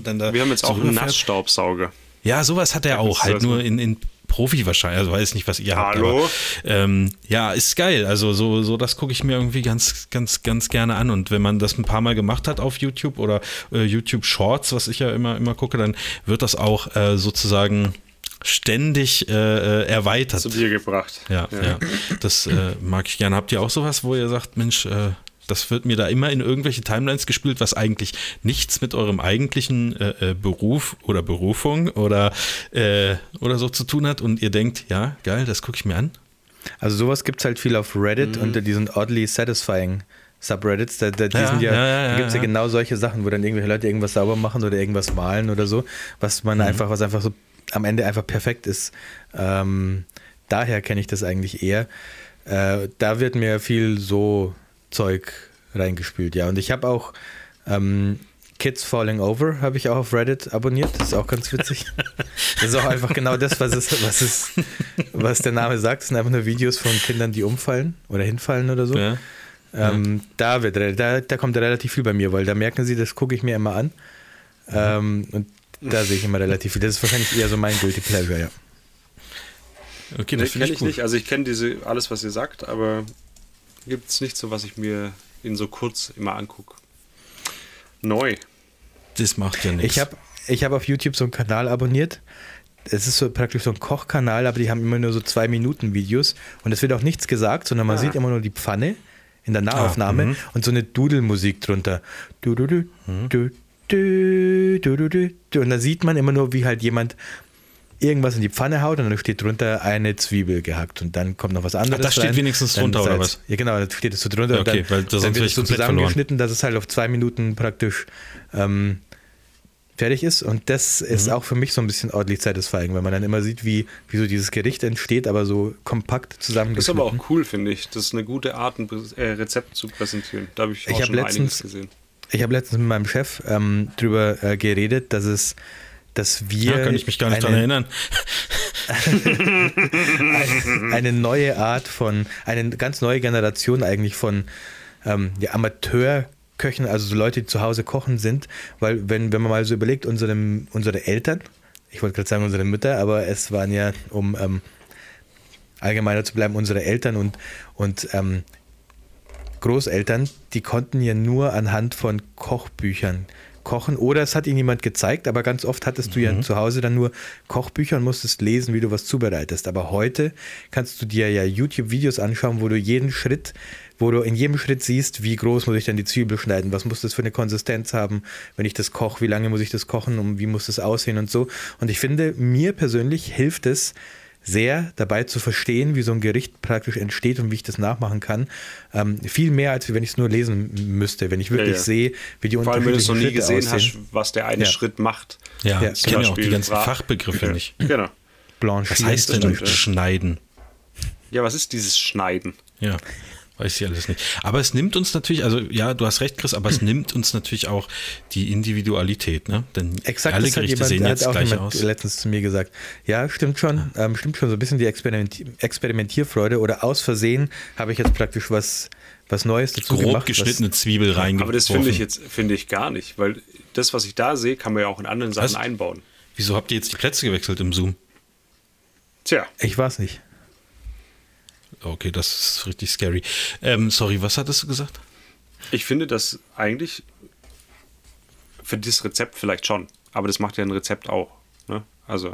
dann da. Wir haben jetzt so auch einen. Nassstaubsauger. Ja, sowas hat er auch, halt nur in, in Profi wahrscheinlich. Also weiß nicht, was ihr habt. Hallo? Aber, ähm, ja, ist geil. Also so, so das gucke ich mir irgendwie ganz, ganz, ganz gerne an. Und wenn man das ein paar Mal gemacht hat auf YouTube oder äh, YouTube Shorts, was ich ja immer, immer gucke, dann wird das auch äh, sozusagen ständig äh, äh, erweitert. Zu dir gebracht. Ja, ja. Das äh, mag ich gerne. Habt ihr auch sowas, wo ihr sagt, Mensch, äh, das wird mir da immer in irgendwelche Timelines gespielt, was eigentlich nichts mit eurem eigentlichen äh, äh, Beruf oder Berufung oder, äh, oder so zu tun hat und ihr denkt, ja, geil, das gucke ich mir an. Also sowas gibt es halt viel auf Reddit Mhm. unter diesen oddly satisfying Subreddits. Da, da, Ja, ja, ja, da gibt es ja, genau solche Sachen, wo dann irgendwelche Leute irgendwas sauber machen oder irgendwas malen oder so, was Mhm. man einfach, was einfach so am Ende einfach perfekt ist. Ähm, daher kenne ich das eigentlich eher. Äh, da wird mir viel so Zeug reingespült, ja. Und ich habe auch ähm, Kids Falling Over habe ich auch auf Reddit abonniert. Das ist auch ganz witzig. Das ist auch einfach genau das, was es, was es, was der Name sagt. Das sind einfach nur Videos von Kindern, die umfallen oder hinfallen oder so. Ja. Ähm, da, wird, da, da kommt relativ viel bei mir, weil da merken sie, das gucke ich mir immer an. Ähm, und da sehe ich immer relativ viel. Das ist wahrscheinlich eher so mein Guilty Pleasure, ja. Okay, Nee, das kenne finde ich ich gut. nicht. Also ich kenne diese alles, was ihr sagt, aber gibt es nichts, so was ich mir in so kurz immer angucke. Neu. Das macht ja nichts. Ich habe ich hab auf YouTube so einen Kanal abonniert. Es ist so praktisch so ein Kochkanal, aber die haben immer nur so zwei Minuten Videos und es wird auch nichts gesagt, sondern man ah. sieht immer nur die Pfanne in der Nahaufnahme ah, mhm. und so eine Dudelmusik drunter. Du, du, mhm. du, du, du, du, du, du. Und da sieht man immer nur, wie halt jemand irgendwas in die Pfanne haut und dann steht drunter eine Zwiebel gehackt und dann kommt noch was anderes. da steht rein, wenigstens dann drunter, oder Salz. was? Ja, genau, da steht es so drunter. Ja, okay, und weil dann, sonst dann wäre wird ich es so komplett verloren. zusammengeschnitten, dass es halt auf zwei Minuten praktisch ähm, fertig ist. Und das ist Mhm. auch für mich so ein bisschen ordentlich satisfying, wenn man dann immer sieht, wie, wie so dieses Gericht entsteht, aber so kompakt Das ist zusammengeschnitten. aber auch cool, finde ich. Das ist eine gute Art, ein äh, Rezept zu präsentieren. Da habe ich Ich auch hab schon einiges letztens- gesehen. Ich habe letztens mit meinem Chef ähm, drüber äh, geredet, dass es, dass wir Ja, kann ich mich gar nicht eine, dran erinnern. eine neue Art von, eine ganz neue Generation eigentlich von ähm, ja, Amateurköchen, also so Leute, die zu Hause kochen sind, weil wenn, wenn man mal so überlegt, unsere, unsere Eltern, ich wollte gerade sagen unsere Mütter, aber es waren ja, um ähm, allgemeiner zu bleiben, unsere Eltern und, und ähm, Großeltern, die konnten ja nur anhand von Kochbüchern kochen oder es hat ihnen jemand gezeigt, aber ganz oft hattest du ja zu Hause dann nur Kochbücher und musstest lesen, wie du was zubereitest. Aber heute kannst du dir ja YouTube-Videos anschauen, wo du jeden Schritt, wo du in jedem Schritt siehst, wie groß muss ich denn die Zwiebel schneiden, was muss das für eine Konsistenz haben, wenn ich das koche, wie lange muss ich das kochen und wie muss das aussehen und so. Und ich finde, mir persönlich hilft es, sehr dabei zu verstehen, wie so ein Gericht praktisch entsteht und wie ich das nachmachen kann. Ähm, viel mehr, als wenn ich es nur lesen müsste, wenn ich wirklich Ja, ja. sehe, wie die Vor allem, wenn du es noch nie gesehen Schritte hast, was der eine Ja. Schritt macht. Ja, Ja, ich kenne ja auch die ganzen Bra- Fachbegriffe nicht. Genau. Blanchieren. Was heißt denn stimmt, schneiden? Ja, was ist dieses Schneiden? Ja, weiß ich alles nicht. Aber es nimmt uns natürlich, also ja, du hast recht, Chris, aber es nimmt uns natürlich auch die Individualität, ne? Denn Exakt, alle Gerichte jemand, sehen jetzt auch gleich aus. letztens zu mir gesagt. Ja, stimmt schon, ähm, stimmt schon, so ein bisschen die Experimenti Experimentierfreude oder aus Versehen habe ich jetzt praktisch was, was Neues dazu Grob gemacht. geschnittene Zwiebel reingeworfen. Aber das finde ich jetzt finde ich gar nicht, weil das, was ich da sehe, kann man ja auch in anderen Sachen Was? einbauen. Wieso habt ihr jetzt die Plätze gewechselt im Zoom? Tja, Was, ich weiß nicht. Okay, das ist richtig scary. Ähm, sorry, was hattest du gesagt? ich finde das eigentlich für dieses Rezept vielleicht schon, aber das macht ja ein Rezept auch. Ne? Also,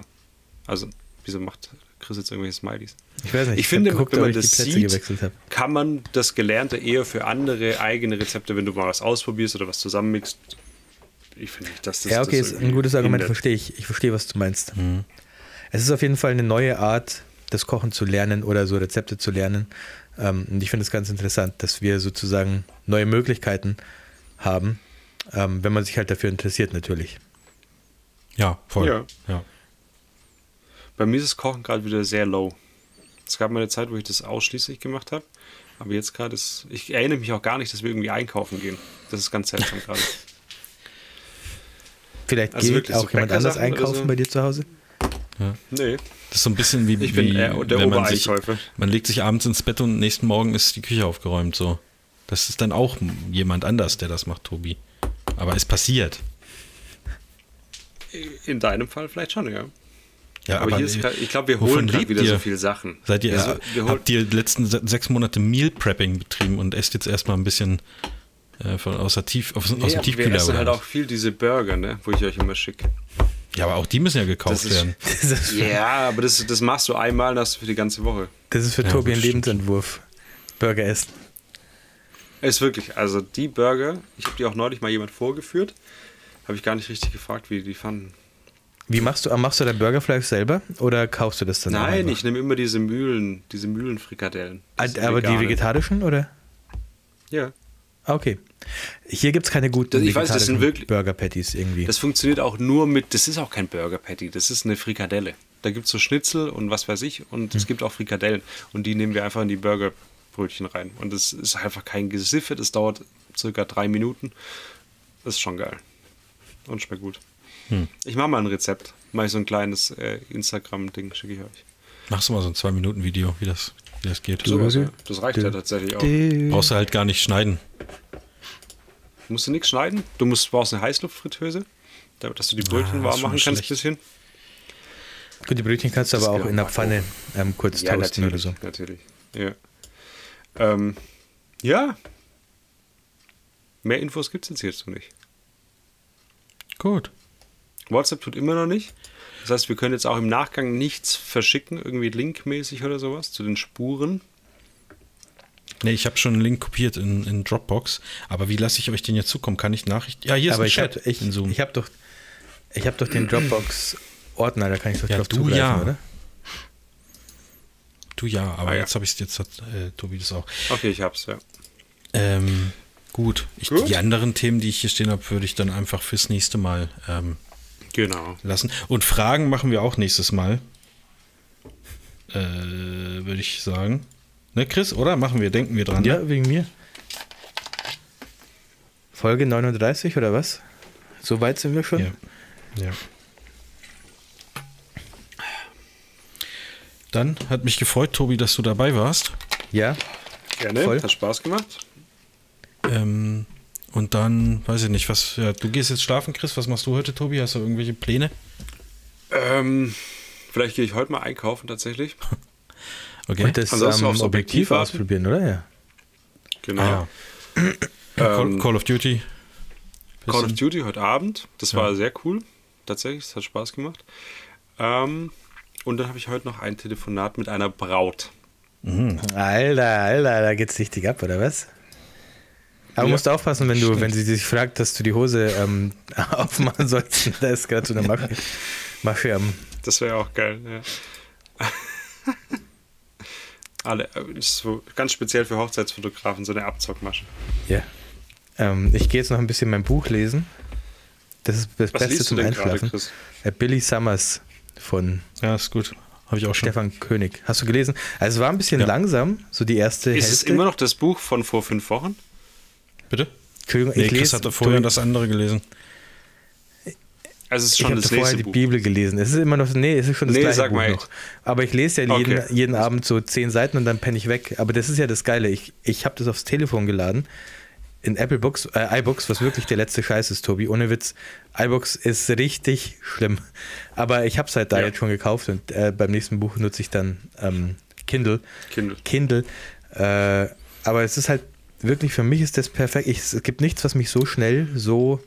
also, wieso macht Chris jetzt irgendwelche Smileys? Ich weiß nicht. Ich finde, hab geguckt, wenn man ich die das sieht, gewechselt habe. kann man das Gelernte eher für andere eigene Rezepte, wenn du mal was ausprobierst oder was zusammenmixst. Ich finde nicht, dass das. Ja, okay, das ist ein gutes Argument, verstehe ich. Ich verstehe, was du meinst. Es ist auf jeden Fall eine neue Art, das Kochen zu lernen oder so Rezepte zu lernen. Ähm, Und ich finde es ganz interessant, dass wir sozusagen neue Möglichkeiten haben, ähm, wenn man sich halt dafür interessiert, natürlich. Ja, voll. Ja. ja. Bei mir ist das Kochen gerade wieder sehr low. Es gab mal eine Zeit, wo ich das ausschließlich gemacht habe. Aber jetzt gerade ist. Ich erinnere mich auch gar nicht, dass wir irgendwie einkaufen gehen. Das ist ganz seltsam gerade. Vielleicht Also geht wirklich so auch jemand anders einkaufen so? bei dir zu Hause? Nee. Das ist so ein bisschen wie, Ich bin wie eher der wenn man sich, man legt sich abends ins Bett und nächsten Morgen ist die Küche aufgeräumt. So, das ist dann auch jemand anders, der das macht, Tobi. Aber es passiert. In deinem Fall vielleicht schon, ja. Ja, Aber, hier ist ich glaube, wir holen gerade wieder ihr? so viele Sachen. Seid ihr, Ja, so, habt ihr die letzten se- sechs Monate Meal Prepping betrieben und esst jetzt erstmal ein bisschen äh, von, aus der, Tief, aus, aus nee, dem aber wir Tiefkühler? essen halt auch viel diese Burger, ne, wo ich euch immer schicke. Ja, aber auch die müssen ja gekauft Das ist- werden. Das ist, Ja, aber das, das machst du einmal, das hast du für die ganze Woche. das ist für Ja, Tobi ein. Lebensentwurf. Burger essen. Ist wirklich, also die Burger, ich habe die auch neulich mal jemand vorgeführt, habe ich gar nicht richtig gefragt, wie die die fanden. Wie machst du, machst du dein Burgerfleisch selber oder kaufst du das dann Nein, einfach? ich nehme immer diese Mühlen, diese Mühlenfrikadellen. Das Aber die vegetarischen oder? Ja. Ah, Okay. Hier gibt es keine guten Das- ich weiß, das sind wirklich- Burger Patties irgendwie. Das funktioniert auch nur mit, das ist auch kein Burger Patty, das ist eine Frikadelle. Da gibt es so Schnitzel und was weiß ich und Hm. es gibt auch Frikadellen und die nehmen wir einfach in die Burgerbrötchen rein. Und das ist einfach kein Gesiffe, das dauert circa drei Minuten. Das ist schon geil. Und schmeckt gut. Hm. Ich mache mal ein Rezept. Mache ich so ein kleines äh, Instagram-Ding, schicke ich euch. Machst du mal so ein Zwei-Minuten-Video, wie das, wie das geht. Sowas, ja. Das reicht ja tatsächlich auch. Brauchst du halt gar nicht schneiden. Musst du nichts schneiden. Du musst, brauchst eine Heißluftfritteuse, damit dass du die Brötchen Ah, warm machen kannst ein bisschen. Gut, die Brötchen kannst du Das aber auch in der Pfanne ähm, kurz Ja, toasten oder so. natürlich. Ja. Ähm, ja. Mehr Infos gibt es jetzt hierzu nicht. Gut. WhatsApp tut immer noch nicht. Das heißt, wir können jetzt auch im Nachgang nichts verschicken, irgendwie linkmäßig oder sowas, zu den Spuren. Nee, ich habe schon einen Link kopiert in, in Dropbox. Aber wie lasse ich euch den jetzt zukommen? Kann ich Nachrichten? Ja, hier ist Aber ein ich Chat habe ich, in Zoom. ich hab doch, ich hab doch den Dropbox-Ordner, da kann ich doch Ja, drauf du zugreifen, ja. oder? du ja, aber Ah, ja. jetzt habe ich es, jetzt hat äh, Tobi das auch. Okay, ich hab's, ja. Ähm, gut. Ich, Gut. Die anderen Themen, die ich hier stehen habe, würde ich dann einfach fürs nächste Mal ähm, Genau. lassen. Und Fragen machen wir auch nächstes Mal. Äh, würde ich sagen. Ne, Chris, oder? Machen wir, denken wir dran. ne? Ja, wegen mir. Folge 39 oder was? So weit sind wir schon? Ja. ja. Dann hat mich gefreut, Tobi, dass du dabei warst. Ja. Gerne, Voll. hat Spaß gemacht. Ähm, und dann, weiß ich nicht, was, ja, du gehst jetzt schlafen, Chris. Was machst du heute, Tobi? Hast du irgendwelche Pläne? Ähm, vielleicht gehe ich heute mal einkaufen tatsächlich. Okay. Und das Ansonsten ähm, aufs Objektiv Objektiv warten. ausprobieren, oder? Ja. Genau. ah, ja. Call, Ähm, Call of Duty. Call of. Duty heute Abend. Das Ja. war sehr cool. Tatsächlich, es hat Spaß gemacht. Ähm, und dann habe ich heute noch ein Telefonat mit einer Braut. Alter, Alter, da geht's richtig ab, oder was? Aber Ja. musst du aufpassen, wenn du, wenn sie sich fragt, dass du die Hose ähm, aufmachen sollst. Da ist gerade so eine Masche am. Das wäre auch geil, ja. Alle, äh, ist so ganz speziell für Hochzeitsfotografen, so eine Abzockmasche. Ja. Ähm, ich gehe jetzt noch ein bisschen mein Buch lesen. Das ist das Was Beste zum Einschlafen. Chris? Äh, Billy Summers von Ja, ist gut. Habe ich auch schon. Stefan König. Hast du gelesen? Also es war ein bisschen Ja. langsam, so die erste Ist Hälfte. es immer noch das Buch von vor fünf Wochen? Bitte? Entschuldigung, Nee, ich Chris lese hatte vorher das andere gelesen. Also es ist Ich schon habe das vorher die. Bibel gelesen. Es ist immer noch, nee, es ist schon das Nee, gleiche sag Buch mal noch. Aber ich lese ja jeden, Okay. jeden Abend so zehn Seiten und dann penne ich weg. Aber das ist ja das Geile. Ich, ich habe das aufs Telefon geladen. In Apple Books, äh, iBooks, was wirklich der letzte Scheiß ist, Tobi. Ohne Witz. iBooks ist richtig schlimm. Aber ich habe es halt da Ja. jetzt schon gekauft und äh, beim nächsten Buch nutze ich dann ähm, Kindle. Kindle. Kindle. Äh, aber es ist halt wirklich, für mich ist das perfekt. Ich, es gibt nichts, was mich so schnell so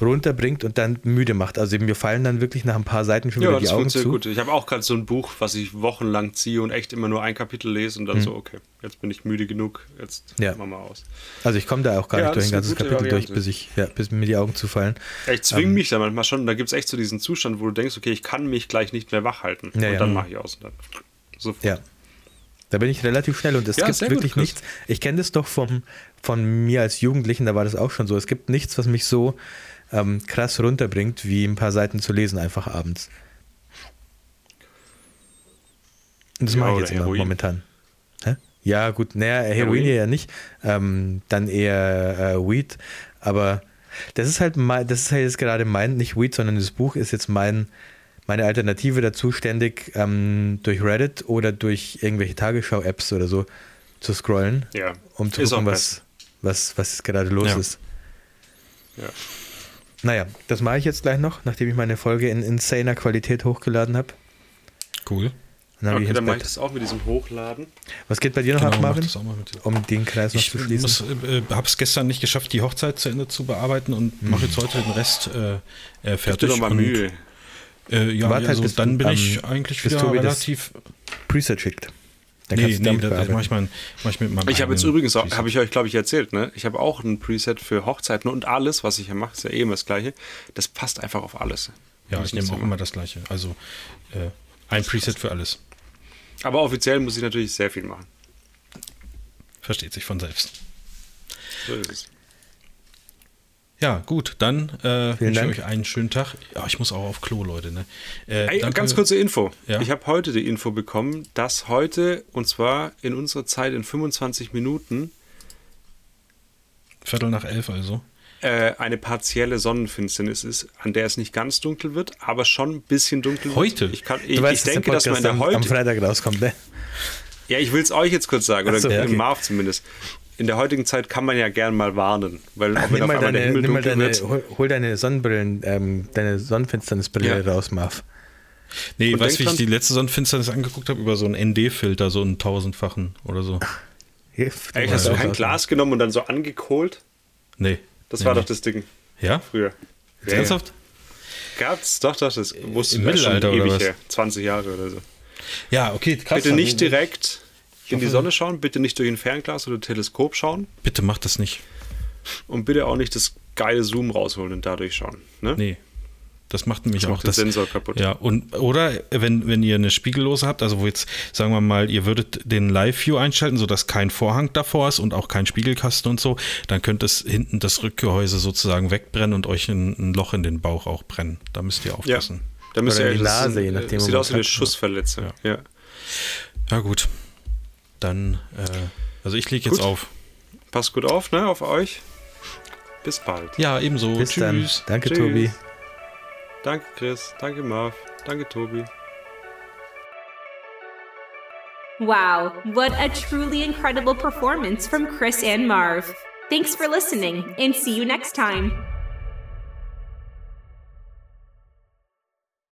runterbringt und dann müde macht. Also mir fallen dann wirklich nach ein paar Seiten schon Ja, wieder die das Augen funktioniert zu. gut. Ich habe auch gerade so ein Buch, was ich wochenlang ziehe und echt immer nur ein Kapitel lese und dann so, okay, jetzt bin ich müde genug, jetzt. Ja. machen wir aus. Also ich komme da auch gar Ja, nicht durch das ein ganzes Kapitel durch, Variante. bis, ich, ja, bis mir die Augen zufallen. Ja, Ich zwinge Ähm. mich da manchmal schon, da gibt es echt so diesen Zustand, wo du denkst, okay, ich kann mich gleich nicht mehr wach halten. Ja, und ja. dann Mhm. mache ich aus und dann sofort. Ja. Da bin ich relativ schnell und es Ja, gibt gut, wirklich Chris. nichts. Ich kenne das doch vom, von mir als Jugendlichen, da war das auch schon so. Es gibt nichts, was mich so ähm, krass runterbringt, wie ein paar Seiten zu lesen, einfach abends. Und das Ja, mache ich jetzt immer Heroin. momentan. Hä? Ja, gut, naja, Heroin, Heroin? ja nicht. Ähm, dann eher äh, Weed. Aber das ist halt mein, das ist halt jetzt gerade mein, nicht Weed, sondern das Buch ist jetzt mein, meine Alternative dazu, ständig ähm, durch Reddit oder durch irgendwelche Tagesschau-Apps oder so zu scrollen, Ja, um zu ist gucken, was, was, was gerade los Ja. ist. Ja. Naja, das mache ich jetzt gleich noch, nachdem ich meine Folge in insaner Qualität hochgeladen habe. Cool. Dann Okay, ich dann mache ich das auch mit diesem Hochladen. Was geht bei dir noch Genau, ab, Marvin? das auch mal mit dir. Um den Kreis noch Ich zu schließen. muss, äh, habe es gestern nicht geschafft, die Hochzeit zu Ende zu bearbeiten und mache jetzt heute den Rest äh, äh, fertig. doch mal Mühe. Äh, ja, Warte halt, also bis dann du, bin ich ähm, eigentlich wieder relativ. Preset schickt. Dann Nee, nee, das, mache ich, mein, mach ich mit meinem Ich habe jetzt übrigens habe ich euch, glaube ich, erzählt, ne? Ich habe auch ein Preset für Hochzeiten und alles, was ich hier mache, ist ja eh immer das Gleiche. Das passt einfach auf alles. Ja, ich nehme auch immer das gleiche. Also äh, ein Preset für alles. Aber offiziell muss ich natürlich sehr viel machen. Versteht sich von selbst. So ist es. Ja, gut, dann äh, wünsche ich euch einen schönen Tag. Ja, ich muss auch auf Klo, Leute. Ne? Äh, Ey, ganz kurze Info. Ja. Ich habe heute die Info bekommen, dass heute, und zwar in unserer Zeit in 25 Minuten, Viertel nach elf also. äh, eine partielle Sonnenfinsternis ist, an der es nicht ganz dunkel wird, aber schon ein bisschen dunkel Heute? wird. Ich, kann, Du ich, ich denke, dass man in der am, am heute, Freitag rauskommt, ne? Ja, ich will es euch jetzt kurz sagen, oder so, okay. Marv zumindest. In der heutigen Zeit kann man ja gern mal warnen, weil auch wenn Nimm auf mal, einmal der deine, Himmel nimm mal deine, wird. hol, hol deine Sonnenbrillen, ähm, deine Sonnenfinsternisbrille Ja. raus, Marv. Nee, Und weißt du, wie ich die letzte Sonnenfinsternis angeguckt habe? Über so einen ND-Filter, so einen tausendfachen oder so. Hier, Ey, hast du kein. Glas genommen und dann so angekohlt? Nee. Das nee, war nee. doch das Ding Ja? früher. Jetzt ernsthaft? Gab's, doch, doch, das musste Im das ist schon Mittelalter oder ewig was? her. 20 Jahre oder so. Ja, okay, krass. Bitte nicht direkt in die Sonne schauen, bitte nicht durch ein Fernglas oder Teleskop schauen Bitte macht das nicht. und bitte auch nicht das geile Zoom rausholen und dadurch schauen. Ne? Nee. Das macht nämlich Das auch macht den das. Sensor kaputt. Ja, und oder wenn, wenn ihr eine Spiegellose habt, also wo jetzt, sagen wir mal, ihr würdet den Live-View einschalten, sodass kein Vorhang davor ist und auch kein Spiegelkasten und so, dann könnte es hinten das Rückgehäuse sozusagen wegbrennen und euch ein, ein Loch in den Bauch auch brennen. Da müsst ihr Ja, aufpassen. da müsst Oder ihr in die Nase, je nachdem, Sieht aus wie eine. Schussverletzung. Ja. Ja, gut. Dann, äh, also ich lege jetzt Gut. auf. Passt gut auf, ne, auf euch. Bis bald. Ja, ebenso. Bis dann. Tschüss. Danke, Tschüss. Tobi. Danke, Chris. Danke, Marv. Danke, Tobi. Wow, what a truly incredible performance from Chris and Marv. Thanks for listening, and see you next time.